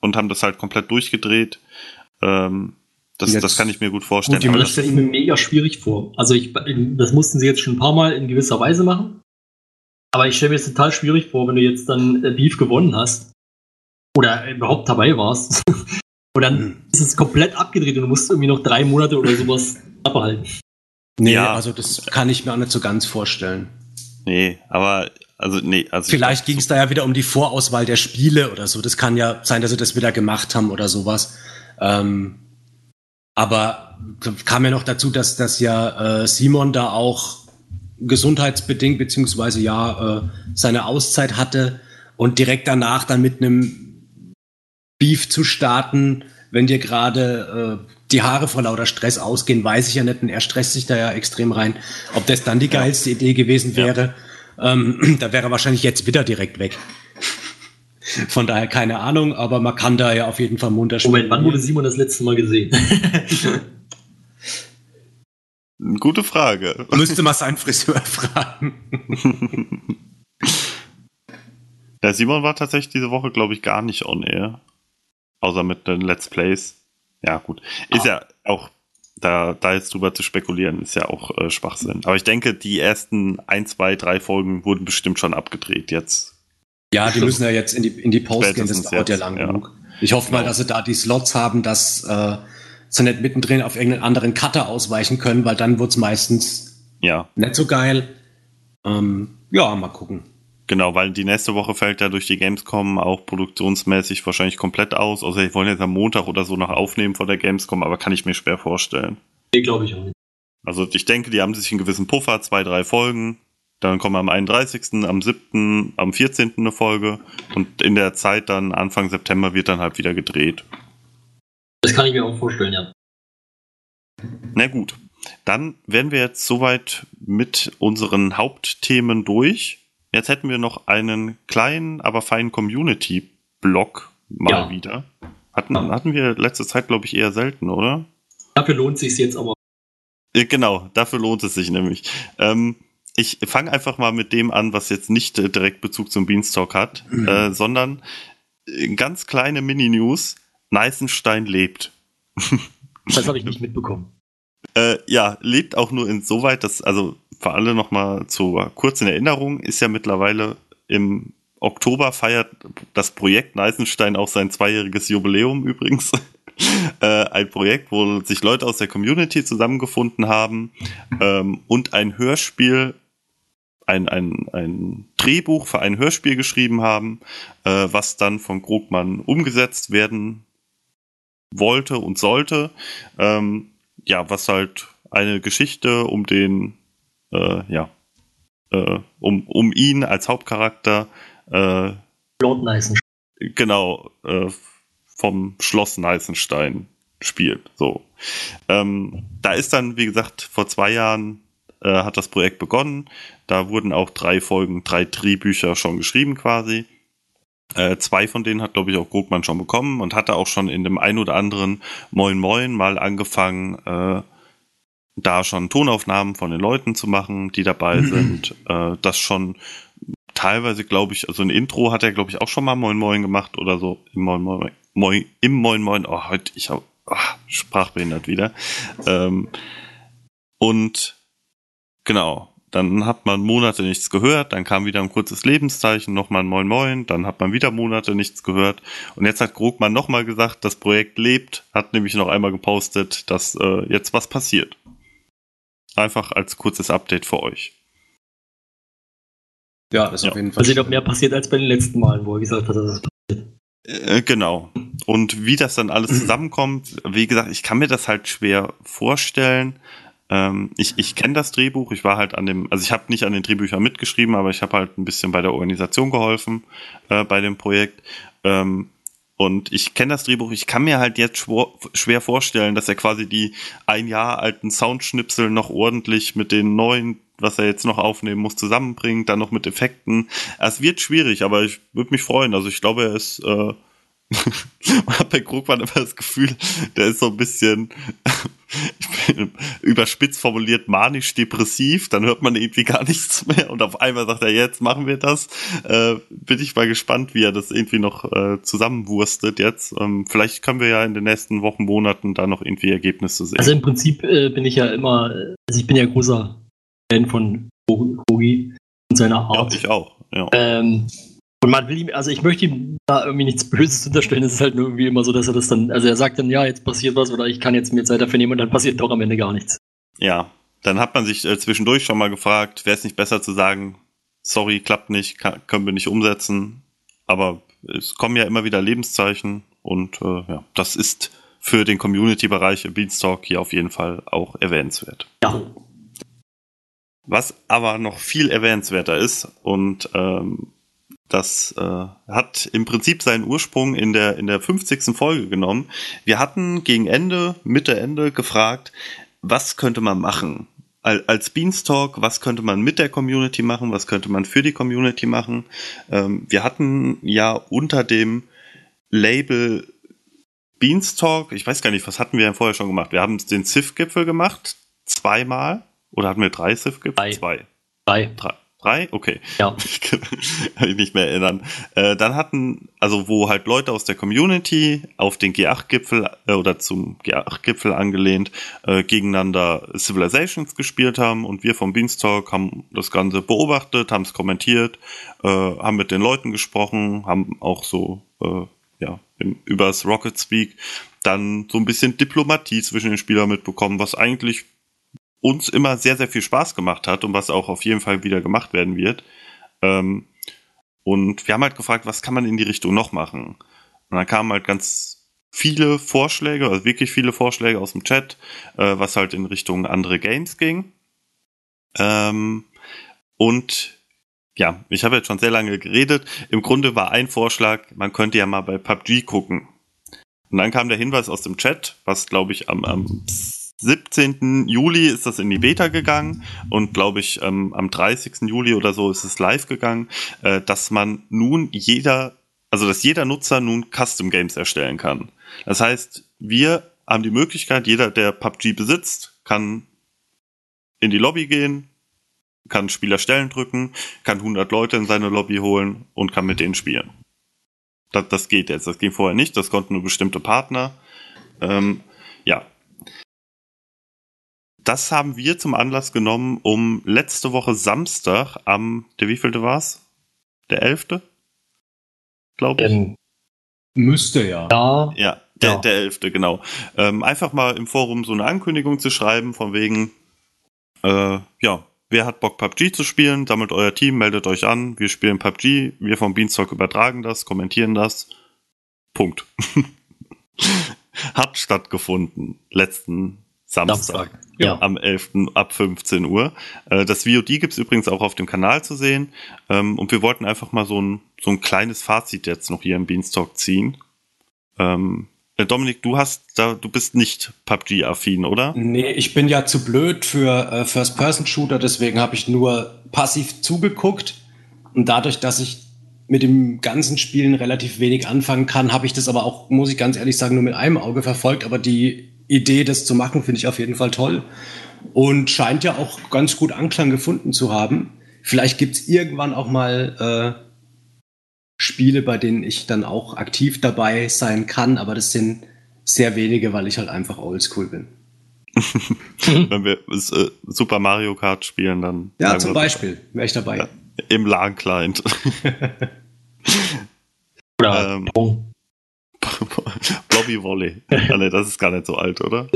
und haben das halt komplett durchgedreht. Ähm, das, Jetzt- das kann ich mir gut vorstellen. Gut, die Aber Das stelle ich mir mega schwierig vor. Also ich, das mussten sie jetzt schon ein paar Mal in gewisser Weise machen. Aber ich stelle mir das total schwierig vor, wenn du jetzt dann äh, Beef gewonnen hast oder überhaupt dabei warst. und dann Hm. ist es komplett abgedreht und du musst irgendwie noch drei Monate oder sowas abbehalten. Nee, Ja. also das kann ich mir auch nicht so ganz vorstellen. nee, aber, also, nee, also. ich Vielleicht ging es da ja wieder um die Vorauswahl der Spiele oder so. Das kann ja sein, dass sie das wieder gemacht haben oder sowas. Ähm, aber kam ja noch dazu, dass, dass ja äh, Simon da auch gesundheitsbedingt beziehungsweise ja äh, seine Auszeit hatte und direkt danach dann mit einem Beef zu starten, wenn dir gerade äh, die Haare vor lauter Stress ausgehen, weiß ich ja nicht. Und er stresst sich da ja extrem rein. Ob das dann die geilste Idee gewesen Ja. wäre, ähm, da wäre er wahrscheinlich jetzt wieder direkt weg. Von daher keine Ahnung, aber man kann da ja auf jeden Fall munter Moment, wann wurde. Simon das letzte Mal gesehen? Gute Frage. Müsste mal seinen Friseur fragen. Der Simon war tatsächlich diese Woche, glaube ich, gar nicht on air. Außer mit den Let's Plays. Ja, gut. Ist ja auch, da, da jetzt drüber zu spekulieren, ist ja auch äh, Schwachsinn. Aber ich denke, die ersten ein, zwei, drei Folgen wurden bestimmt schon abgedreht jetzt. Ja, die müssen ja jetzt in die, in die Post gehen, das dauert ja lang ja. genug. Ich hoffe mal, Genau. dass sie da die Slots haben, dass äh, sie nicht mittendrin auf irgendeinen anderen Cutter ausweichen können, weil dann wird's meistens Ja, nicht so geil. Ähm, ja, mal gucken. genau, weil die nächste Woche fällt ja durch die Gamescom auch produktionsmäßig wahrscheinlich komplett aus. Also ich wollen jetzt am Montag oder so noch aufnehmen vor der Gamescom, aber kann ich mir schwer vorstellen. nee, glaube ich auch nicht. Also ich denke, die haben sich einen gewissen Puffer, zwei, drei Folgen. Dann kommen am 31., am 7., am 14. eine Folge. Und in der Zeit dann Anfang September wird dann halt wieder gedreht. Das kann ich mir auch vorstellen, ja. Na gut. Dann wären wir jetzt soweit mit unseren Hauptthemen durch. Jetzt hätten wir noch einen kleinen, aber feinen Community-Blog mal Ja. wieder. Hatten, hatten wir letzte Zeit, glaube ich, eher selten, oder? Dafür lohnt sich jetzt aber. Äh, Genau, dafür lohnt es sich nämlich. Ähm, ich fange einfach mal mit dem an, was jetzt nicht äh, direkt Bezug zum Beanstalk hat, äh, sondern äh, ganz kleine Mini-News. Neißenstein lebt. Das habe ich nicht mitbekommen. Äh, ja, lebt auch nur insoweit, dass, also für alle nochmal zur kurzen Erinnerung, ist ja mittlerweile im Oktober feiert das Projekt Neißenstein auch sein zweijähriges Jubiläum übrigens. äh, ein Projekt, wo sich Leute aus der Community zusammengefunden haben ähm, und ein Hörspiel, ein, ein, ein Drehbuch für ein Hörspiel geschrieben haben, äh, was dann von Krugmann umgesetzt werden wollte und sollte. Ähm, ja, was halt eine Geschichte um den, äh, ja, äh, um, um ihn als Hauptcharakter, äh, genau, äh, vom Schloss Neißenstein spielt. So. Ähm, da ist dann, wie gesagt, vor zwei Jahren äh, hat das Projekt begonnen. Da wurden auch drei Folgen, drei Drehbücher schon geschrieben quasi. Äh, zwei von denen hat, glaube ich, auch Grogmann schon bekommen und hatte auch schon in dem ein oder anderen Moin Moin mal angefangen, äh, da schon Tonaufnahmen von den Leuten zu machen, die dabei sind. Äh, das schon teilweise, glaube ich, also ein Intro hat er, glaube ich, auch schon mal Moin Moin gemacht oder so im Moin Moin, Moin im Moin Moin. Oh, heute, ich habe sprachbehindert wieder. Ähm, und genau, dann hat man Monate nichts gehört, dann kam wieder ein kurzes Lebenszeichen, nochmal ein Moin Moin, dann hat man wieder Monate nichts gehört. Und jetzt hat Grogmann nochmal gesagt, das Projekt lebt, hat nämlich noch einmal gepostet, dass äh, jetzt was passiert. Einfach als kurzes Update für euch. Ja, das ist Ja. auf jeden Fall. Mal sehen, ob mehr passiert als bei den letzten Malen, wo er gesagt hat, dass es Äh, genau. Und wie das dann alles zusammenkommt, wie gesagt, ich kann mir das halt schwer vorstellen. Ähm, ich ich kenne das Drehbuch, ich war halt an dem, also ich habe nicht an den Drehbüchern mitgeschrieben, aber ich habe halt ein bisschen bei der Organisation geholfen äh, bei dem Projekt. Ähm, und ich kenne das Drehbuch, ich kann mir halt jetzt schwer vorstellen, dass er quasi die ein Jahr alten Soundschnipsel noch ordentlich mit den neuen, was er jetzt noch aufnehmen muss, zusammenbringt, dann noch mit Effekten. Es wird schwierig, aber ich würde mich freuen. Also ich glaube, er ist, äh, man hat bei Krugmann immer das Gefühl, der ist so ein bisschen überspitzt formuliert manisch-depressiv, dann hört man irgendwie gar nichts mehr und auf einmal sagt er, jetzt machen wir das. Äh, bin ich mal gespannt, wie er das irgendwie noch äh, zusammenwurstet jetzt. Ähm, vielleicht können wir ja in den nächsten Wochen, Monaten da noch irgendwie Ergebnisse sehen. Also im Prinzip äh, bin ich ja immer, also ich bin ja großer Fan von Kogi und seiner ja, Art. ich auch. Ja. Ähm, und man will ihm, also ich möchte ihm da irgendwie nichts Böses unterstellen. Es ist halt nur irgendwie immer so, dass er das dann, also er sagt dann, ja, jetzt passiert was oder ich kann jetzt mir Zeit dafür nehmen und dann passiert doch am Ende gar nichts. ja, dann hat man sich äh, zwischendurch schon mal gefragt, wäre es nicht besser zu sagen, sorry, klappt nicht, kann, können wir nicht umsetzen. Aber es kommen ja immer wieder Lebenszeichen und äh, ja, das ist für den Community-Bereich im Beanstalk hier auf jeden Fall auch erwähnenswert. Ja, Was aber noch viel erwähnenswerter ist und ähm, das äh, hat im Prinzip seinen Ursprung in der in der 50. Folge genommen. Wir hatten gegen Ende, Mitte Ende gefragt, was könnte man machen? Al- Als Beanstalk, was könnte man mit der Community machen? Was könnte man für die Community machen? Ähm, wir hatten ja unter dem Label Beanstalk, ich weiß gar nicht, was hatten wir denn vorher schon gemacht? Wir haben den Civ-Gipfel gemacht, zweimal. Oder hatten wir drei Civ-Gipfel? Drei. Zwei. drei. Drei? Drei? Okay. Ja. Ich kann mich nicht mehr erinnern. Äh, dann hatten, also wo halt Leute aus der Community auf den G8-Gipfel äh, oder zum G8-Gipfel angelehnt äh, gegeneinander Civilizations gespielt haben und wir vom Beanstalk haben das Ganze beobachtet, haben es kommentiert, äh, haben mit den Leuten gesprochen, haben auch so äh, ja im, übers Rocket Speak dann so ein bisschen Diplomatie zwischen den Spielern mitbekommen, was eigentlich uns immer sehr, sehr viel Spaß gemacht hat und was auch auf jeden Fall wieder gemacht werden wird. Ähm, und wir haben halt gefragt, was kann man in die Richtung noch machen? Und dann kamen halt ganz viele Vorschläge, also wirklich viele Vorschläge aus dem Chat, äh, was halt in Richtung andere Games ging. Ähm, und ja, ich habe jetzt schon sehr lange geredet. Im Grunde war ein Vorschlag, man könnte ja mal bei PUBG gucken. Und dann kam der Hinweis aus dem Chat, was glaube ich am, am 17. Juli ist das in die Beta gegangen und glaube ich ähm, am 30. Juli oder so ist es live gegangen, äh, dass man nun jeder, also dass jeder Nutzer nun Custom Games erstellen kann. Das heißt, wir haben die Möglichkeit, jeder, der PUBG besitzt, kann in die Lobby gehen, kann Spieler Stellen drücken, kann 100 Leute in seine Lobby holen und kann mit denen spielen. Das, das geht jetzt. Das ging vorher nicht. Das konnten nur bestimmte Partner. Ähm, ja. Das haben wir zum Anlass genommen, um letzte Woche Samstag am, der wievielte war's? Der elfte? Glaube ich. Ähm, Müsste ja. ja, Ja, der, Ja. der elfte, genau. Ähm, einfach mal im Forum so eine Ankündigung zu schreiben, von wegen, äh, ja, wer hat Bock PUBG zu spielen, sammelt euer Team, meldet euch an, wir spielen PUBG, wir vom Beanstalk übertragen das, kommentieren das. Punkt. hat stattgefunden, letzten Samstag. Samstag. Ja. Am 11. ab 15 Uhr. Äh, Das VOD gibt's übrigens auch auf dem Kanal zu sehen. Ähm, Und wir wollten einfach mal so ein, so ein kleines Fazit jetzt noch hier im Beanstalk ziehen. Ähm, äh, Dominik, du hast da, du bist nicht PUBG-affin, oder? Nee, ich bin ja zu blöd für äh, First-Person-Shooter, deswegen habe ich nur passiv zugeguckt. Und dadurch, dass ich mit dem ganzen Spielen relativ wenig anfangen kann, habe ich das aber auch, muss ich ganz ehrlich sagen, nur mit einem Auge verfolgt. Aber die Idee, das zu machen, finde ich auf jeden Fall toll. Und scheint ja auch ganz gut Anklang gefunden zu haben. Vielleicht gibt's irgendwann auch mal äh, Spiele, bei denen ich dann auch aktiv dabei sein kann, aber das sind sehr wenige, weil ich halt einfach oldschool bin. Wenn wir äh, Super Mario Kart spielen, dann Ja, zum Beispiel wäre ich dabei. Ja. im LAN-Client. Oder Ähm. Blobby Volley. Ah, das ist gar nicht so alt, oder?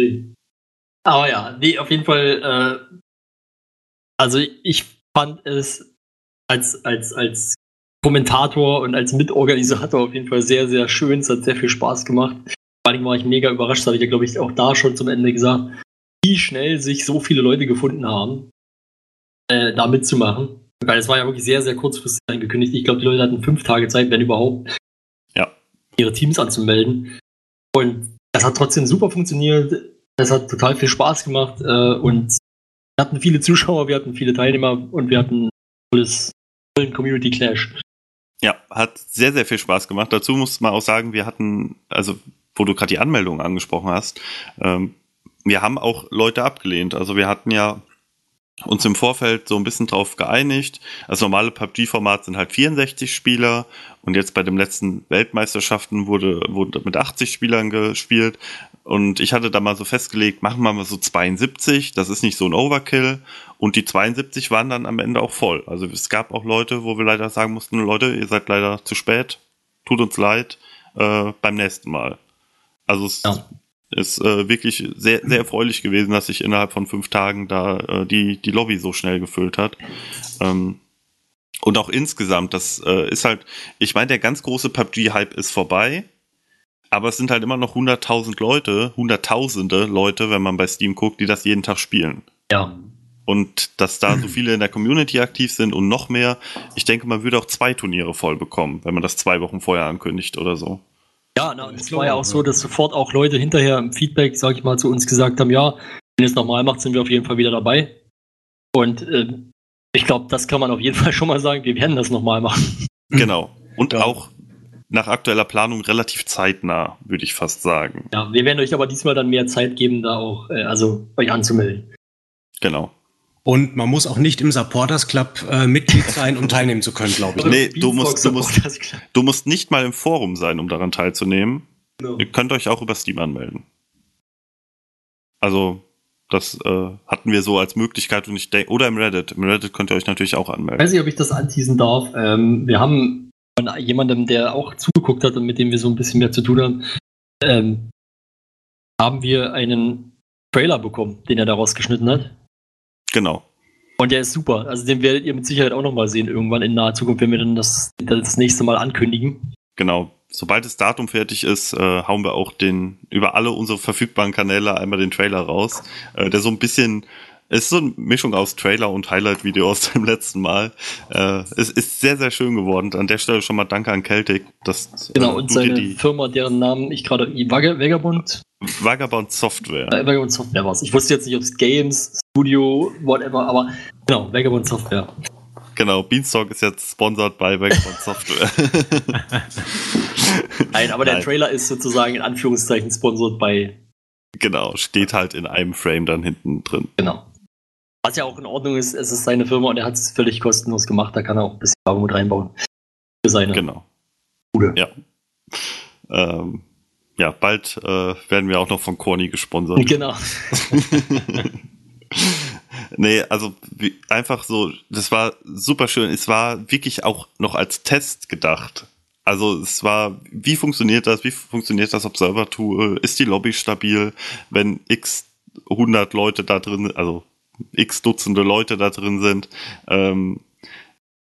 Aber ja, nee, auf jeden Fall, äh, also ich fand es als, als, als Kommentator und als Mitorganisator auf jeden Fall sehr, sehr schön. Es hat sehr viel Spaß gemacht. Vor allem war ich mega überrascht, das habe ich ja, glaube ich, auch da schon zum Ende gesagt, wie schnell sich so viele Leute gefunden haben, äh, da mitzumachen. Weil es war ja wirklich sehr, sehr kurzfristig angekündigt. Ich glaube, die Leute hatten fünf Tage Zeit, wenn überhaupt. Ihre Teams anzumelden. Und das hat trotzdem super funktioniert. Es hat total viel Spaß gemacht äh, und wir hatten viele Zuschauer, wir hatten viele Teilnehmer und wir hatten tolles, tollen Community Clash. Ja, hat sehr, sehr viel Spaß gemacht. Dazu muss man auch sagen, wir hatten, also wo du gerade die Anmeldung angesprochen hast, ähm, wir haben auch Leute abgelehnt. Also wir hatten ja uns im Vorfeld so ein bisschen drauf geeinigt. Das normale PUBG-Format sind halt 64 Spieler und jetzt bei den letzten Weltmeisterschaften wurde, wurde mit 80 Spielern gespielt. Und ich hatte da mal so festgelegt, machen wir mal so 72, das ist nicht so ein Overkill. Und die 72 waren dann am Ende auch voll. Also es gab auch Leute, wo wir leider sagen mussten, Leute, ihr seid leider zu spät, tut uns leid, äh, beim nächsten Mal. Also es Ja. Ist äh, wirklich sehr, sehr erfreulich gewesen, dass sich innerhalb von fünf Tagen da äh, die, die Lobby so schnell gefüllt hat. Ähm, und auch insgesamt, das äh, ist halt, ich meine, der ganz große PUBG-Hype ist vorbei, aber es sind halt immer noch 100.000 Leute, hunderttausende Leute, wenn man bei Steam guckt, die das jeden Tag spielen. Ja. Und dass da so viele in der Community aktiv sind und noch mehr, ich denke, man würde auch zwei Turniere voll bekommen, wenn man das zwei Wochen vorher ankündigt oder so. Ja, na, und es war ja auch so, dass sofort auch Leute hinterher im Feedback, sag ich mal, zu uns gesagt haben, ja, wenn ihr es nochmal macht, sind wir auf jeden Fall wieder dabei. Und äh, ich glaube, das kann man auf jeden Fall schon mal sagen, wir werden das nochmal machen. Genau. Und Ja. auch nach aktueller Planung relativ zeitnah, würde ich fast sagen. Ja, wir werden euch aber diesmal dann mehr Zeit geben, da auch, äh, also euch anzumelden. Genau. Und man muss auch nicht im Supporters Club äh, Mitglied sein, um teilnehmen zu können, glaube ich. Nee, du musst- du musst-. Du musst nicht mal im Forum sein, um daran teilzunehmen. Genau. Ihr könnt euch auch über Steam anmelden. Also, das äh, hatten wir so als Möglichkeit und ich denke, oder im Reddit. Im Reddit könnt ihr euch natürlich auch Ich anmelden. weiß nicht, ob ich das anteasen darf. Ähm, wir haben von jemandem, der auch zugeguckt hat und mit dem wir so ein bisschen mehr zu tun haben, ähm, haben wir einen Trailer bekommen, den er daraus geschnitten hat. Genau. Und der ist super. Also den werdet ihr mit Sicherheit auch nochmal sehen, irgendwann in naher Zukunft, wenn wir dann das, das nächste Mal ankündigen. Genau. Sobald das Datum fertig ist, äh, hauen wir auch den über alle unsere verfügbaren Kanäle einmal den Trailer raus, äh, der so ein bisschen es ist so eine Mischung aus Trailer und Highlight-Video aus dem letzten Mal. Äh, es ist sehr, sehr schön geworden. An der Stelle schon mal danke an Celtic, dass Genau, äh, und seine die Firma, deren Namen ich gerade, Vag Vagabond, Vagabond Software. äh, Vagabond Software war es. Ich wusste jetzt nicht, ob es Games, Studio, whatever, aber genau, Vagabond Software. Genau, Beanstalk ist jetzt sponsored bei Vagabond Software. Nein, aber der Nein. Trailer ist sozusagen in Anführungszeichen sponsort bei, Genau, steht halt in einem Frame dann hinten drin. genau. Was ja auch in Ordnung ist, es ist seine Firma und er hat es völlig kostenlos gemacht, da kann er auch ein bisschen Werbung mit reinbauen. Für seine Genau. Bude. Ja. Ähm, ja, bald äh, werden wir auch noch von Corny gesponsert. Genau. nee, also wie, einfach so, das war super schön. Es war wirklich auch noch als Test gedacht. Also es war, wie funktioniert das? Wie funktioniert das Observer-Tool? Ist die Lobby stabil, wenn x 100 Leute da drin, also x Dutzende Leute da drin sind? Ähm,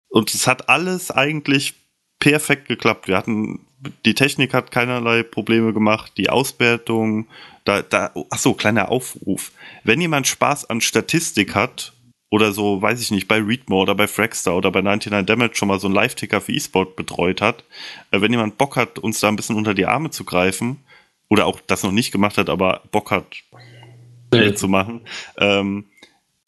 und es hat alles eigentlich perfekt geklappt. Wir hatten, die Technik hat keinerlei Probleme gemacht, die Auswertung, da, da, ach so, kleiner Aufruf. Wenn jemand Spaß an Statistik hat, oder so, weiß ich nicht, bei Readmore oder bei Fragstar oder bei 99 Damage schon mal so einen Live-Ticker für E-Sport betreut hat, äh, wenn jemand Bock hat, uns da ein bisschen unter die Arme zu greifen, oder auch das noch nicht gemacht hat, aber Bock hat, Äh, zu machen, ähm,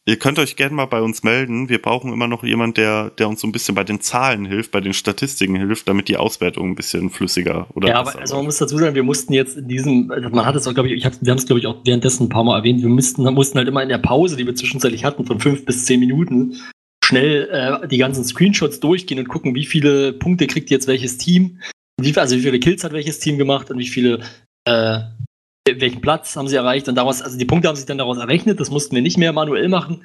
ihr könnt euch gerne mal bei uns melden. Wir brauchen immer noch jemand, der, der uns so ein bisschen bei den Zahlen hilft, bei den Statistiken hilft, damit die Auswertung ein bisschen flüssiger oder Ja, aber also man muss dazu sagen, wir mussten jetzt in diesem, also man hat es auch, glaube ich, ich hab, wir haben es, glaube ich, auch währenddessen ein paar Mal erwähnt, wir mussten, mussten halt immer in der Pause, die wir zwischenzeitlich hatten, von fünf bis zehn Minuten, schnell äh, die ganzen Screenshots durchgehen und gucken, wie viele Punkte kriegt jetzt welches Team, wie, also wie viele Kills hat welches Team gemacht und wie viele, äh, welchen Platz haben sie erreicht und daraus, also die Punkte haben sich dann daraus errechnet, das mussten wir nicht mehr manuell machen,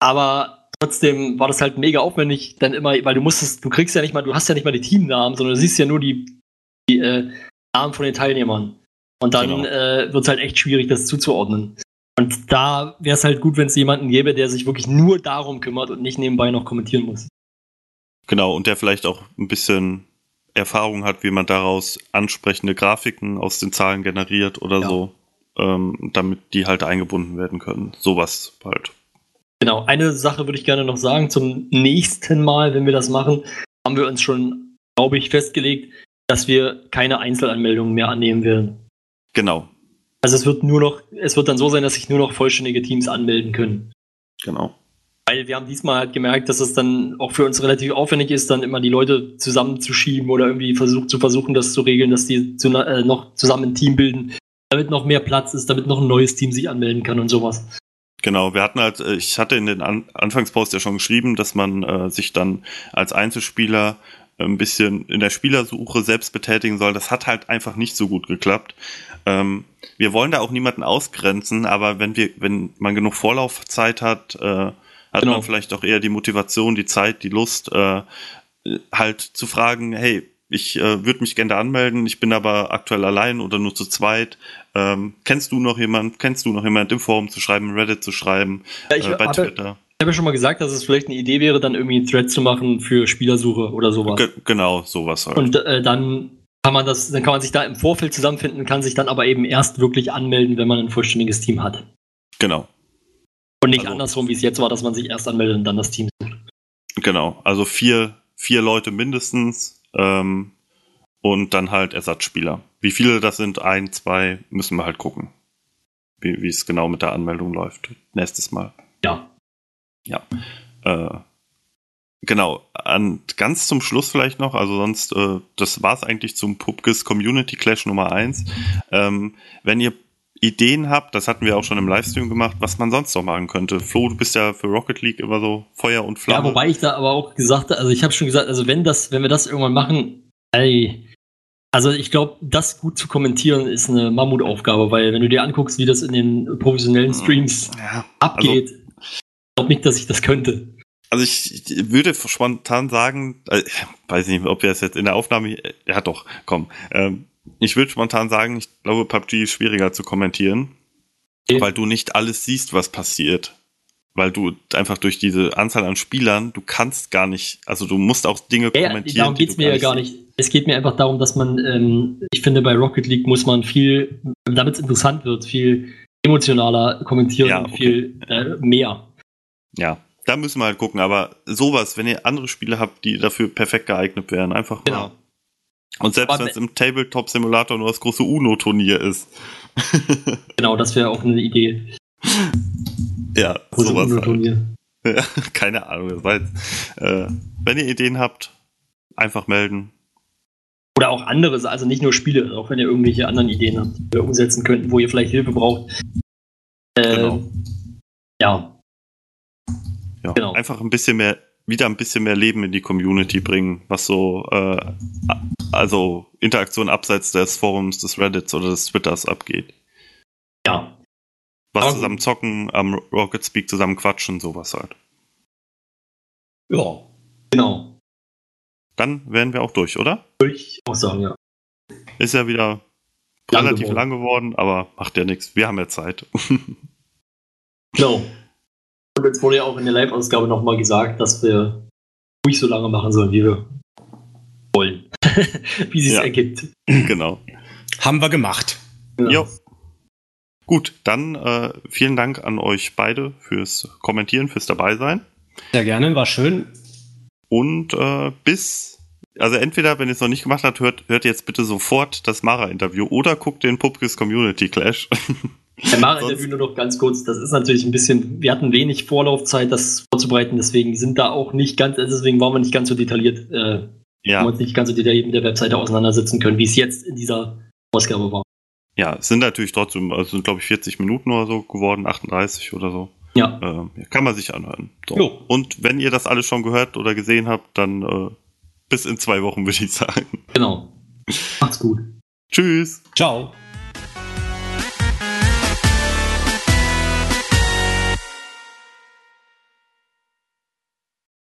aber trotzdem war das halt mega aufwendig, dann immer, weil du musstest, du kriegst ja nicht mal, du hast ja nicht mal die Teamnamen, sondern du siehst ja nur die, die äh, Namen von den Teilnehmern. Und dann Genau. äh, wird es halt echt schwierig, das zuzuordnen. Und da wäre es halt gut, wenn es jemanden gäbe, der sich wirklich nur darum kümmert und nicht nebenbei noch kommentieren muss. Genau, und der vielleicht auch ein bisschen Erfahrung hat, wie man daraus ansprechende Grafiken aus den Zahlen generiert oder Ja. so, ähm, damit die halt eingebunden werden können. Sowas halt. Genau, eine Sache würde ich gerne noch sagen. Zum nächsten Mal, wenn wir das machen, haben wir uns schon, glaube ich, festgelegt, dass wir keine Einzelanmeldungen mehr annehmen werden. Genau, Also es wird nur noch, es wird dann so sein, dass sich nur noch vollständige Teams anmelden können. genau. Weil wir haben diesmal halt gemerkt, dass es dann auch für uns relativ aufwendig ist, dann immer die Leute zusammenzuschieben oder irgendwie versucht, zu versuchen, das zu regeln, dass die zu, äh, noch zusammen ein Team bilden, damit noch mehr Platz ist, damit noch ein neues Team sich anmelden kann und sowas. Genau, wir hatten halt, äh, ich hatte in den An Anfangspost ja schon geschrieben, dass man äh, sich dann als Einzelspieler ein bisschen in der Spielersuche selbst betätigen soll. Das hat halt einfach nicht so gut geklappt. Ähm, wir wollen da auch niemanden ausgrenzen, aber wenn wir, wenn man genug Vorlaufzeit hat, äh, hat Genau. man vielleicht auch eher die Motivation, die Zeit, die Lust, äh, halt zu fragen, hey, ich äh, würde mich gerne anmelden, ich bin aber aktuell allein oder nur zu zweit. Ähm, kennst du noch jemand? Kennst du noch jemand im Forum zu schreiben, Reddit zu schreiben, Ja, ich äh, bei habe Twitter? ich hab ja schon mal gesagt, dass es vielleicht eine Idee wäre, dann irgendwie einen Thread zu machen für Spielersuche oder sowas. Ge genau, sowas halt. Und äh, dann kann man das, dann kann man sich da im Vorfeld zusammenfinden, kann sich dann aber eben erst wirklich anmelden, wenn man ein vollständiges Team hat. genau, Und nicht Also- andersrum, wie es jetzt war, dass man sich erst anmeldet und dann das Team sucht. genau. Also vier, vier Leute mindestens ähm, und dann halt Ersatzspieler. Wie viele das sind, ein, zwei, müssen wir halt gucken. Wie wie es genau mit der Anmeldung läuft. Nächstes Mal. Ja. Äh, genau, an, ganz zum Schluss vielleicht noch, also sonst, äh, das war's eigentlich zum PubGIS Community Clash Nummer eins. Ähm, wenn ihr Ideen habt, das hatten wir auch schon im Livestream gemacht, was man sonst noch machen könnte. Flo, du bist ja für Rocket League immer so Feuer und Ja, Flamme. wobei ich da aber auch gesagt habe, also ich habe schon gesagt, also wenn das, wenn wir das irgendwann machen, ey, also ich glaube, das gut zu kommentieren ist eine Mammutaufgabe, weil wenn du dir anguckst, wie das in den professionellen Streams ja, abgeht, ich glaube nicht, dass ich das könnte. Also ich ich würde spontan sagen, äh, weiß nicht, ob wir es jetzt in der Aufnahme, äh, ja doch, komm. Ähm, ich würde spontan sagen, ich glaube, PUBG ist schwieriger zu kommentieren, Okay. weil du nicht alles siehst, was passiert. Weil du einfach durch diese Anzahl an Spielern, du kannst gar nicht, also du musst auch Dinge Ja, kommentieren. darum geht's du mir ja gar nicht. Es geht mir einfach darum, dass man, ähm, ich finde, bei Rocket League muss man viel, damit es interessant wird, viel emotionaler kommentieren Ja, und okay. viel äh, mehr. Ja, da müssen wir halt gucken. Aber sowas, wenn ihr andere Spiele habt, die dafür perfekt geeignet wären, einfach Genau. mal. Und selbst wenn es im Tabletop-Simulator nur das große UNO-Turnier ist. Genau, das wäre auch eine Idee. ja, Große sowas halt. UNO-Turnier. Ja, keine Ahnung. Jetzt, äh, wenn ihr Ideen habt, einfach melden. Oder auch anderes, also nicht nur Spiele, auch wenn ihr irgendwelche anderen Ideen habt, die wir umsetzen könnten, wo ihr vielleicht Hilfe braucht. Äh, Genau. Ja, Ja, Genau. einfach ein bisschen mehr, wieder ein bisschen mehr Leben in die Community bringen, was so, äh, also Interaktion abseits des Forums, des Reddits oder des Twitters abgeht. ja. Was Aber- zusammen zocken, am Rocket Speak zusammen quatschen, sowas halt. Ja. Genau. Dann wären wir auch durch, oder? Würde ich auch sagen, ja. Ist ja wieder Lang relativ geworden. lang geworden, aber macht ja nichts. Wir haben ja Zeit. Genau. Und jetzt wurde ja auch in der Live-Ausgabe nochmal gesagt, dass wir ruhig so lange machen sollen, wie wir wollen. wie sie es Ja. ergibt. genau. Haben wir gemacht. Ja. Jo. Gut, dann äh, vielen Dank an euch beide fürs Kommentieren, fürs Dabeisein. Sehr gerne, war schön. Und äh, bis, also entweder, wenn ihr es noch nicht gemacht habt, hört, hört jetzt bitte sofort das Mara-Interview oder guckt den Pupkis Community Clash. Der Mara Sonst- Interview nur noch ganz kurz. Das ist natürlich ein bisschen, wir hatten wenig Vorlaufzeit, das vorzubereiten, deswegen sind da auch nicht ganz, also deswegen waren wir nicht ganz so detailliert, äh, haben ja, uns nicht ganz so detailliert mit der Webseite auseinandersetzen können, wie es jetzt in dieser Ausgabe war. ja, es sind natürlich trotzdem, also sind glaube ich 40 Minuten oder so geworden, 38 oder so. Ja, Ähm, kann man sich anhören. So. Jo. Und wenn ihr das alles schon gehört oder gesehen habt, dann äh, bis in zwei Wochen würde ich sagen. genau. Macht's gut. Tschüss. Ciao.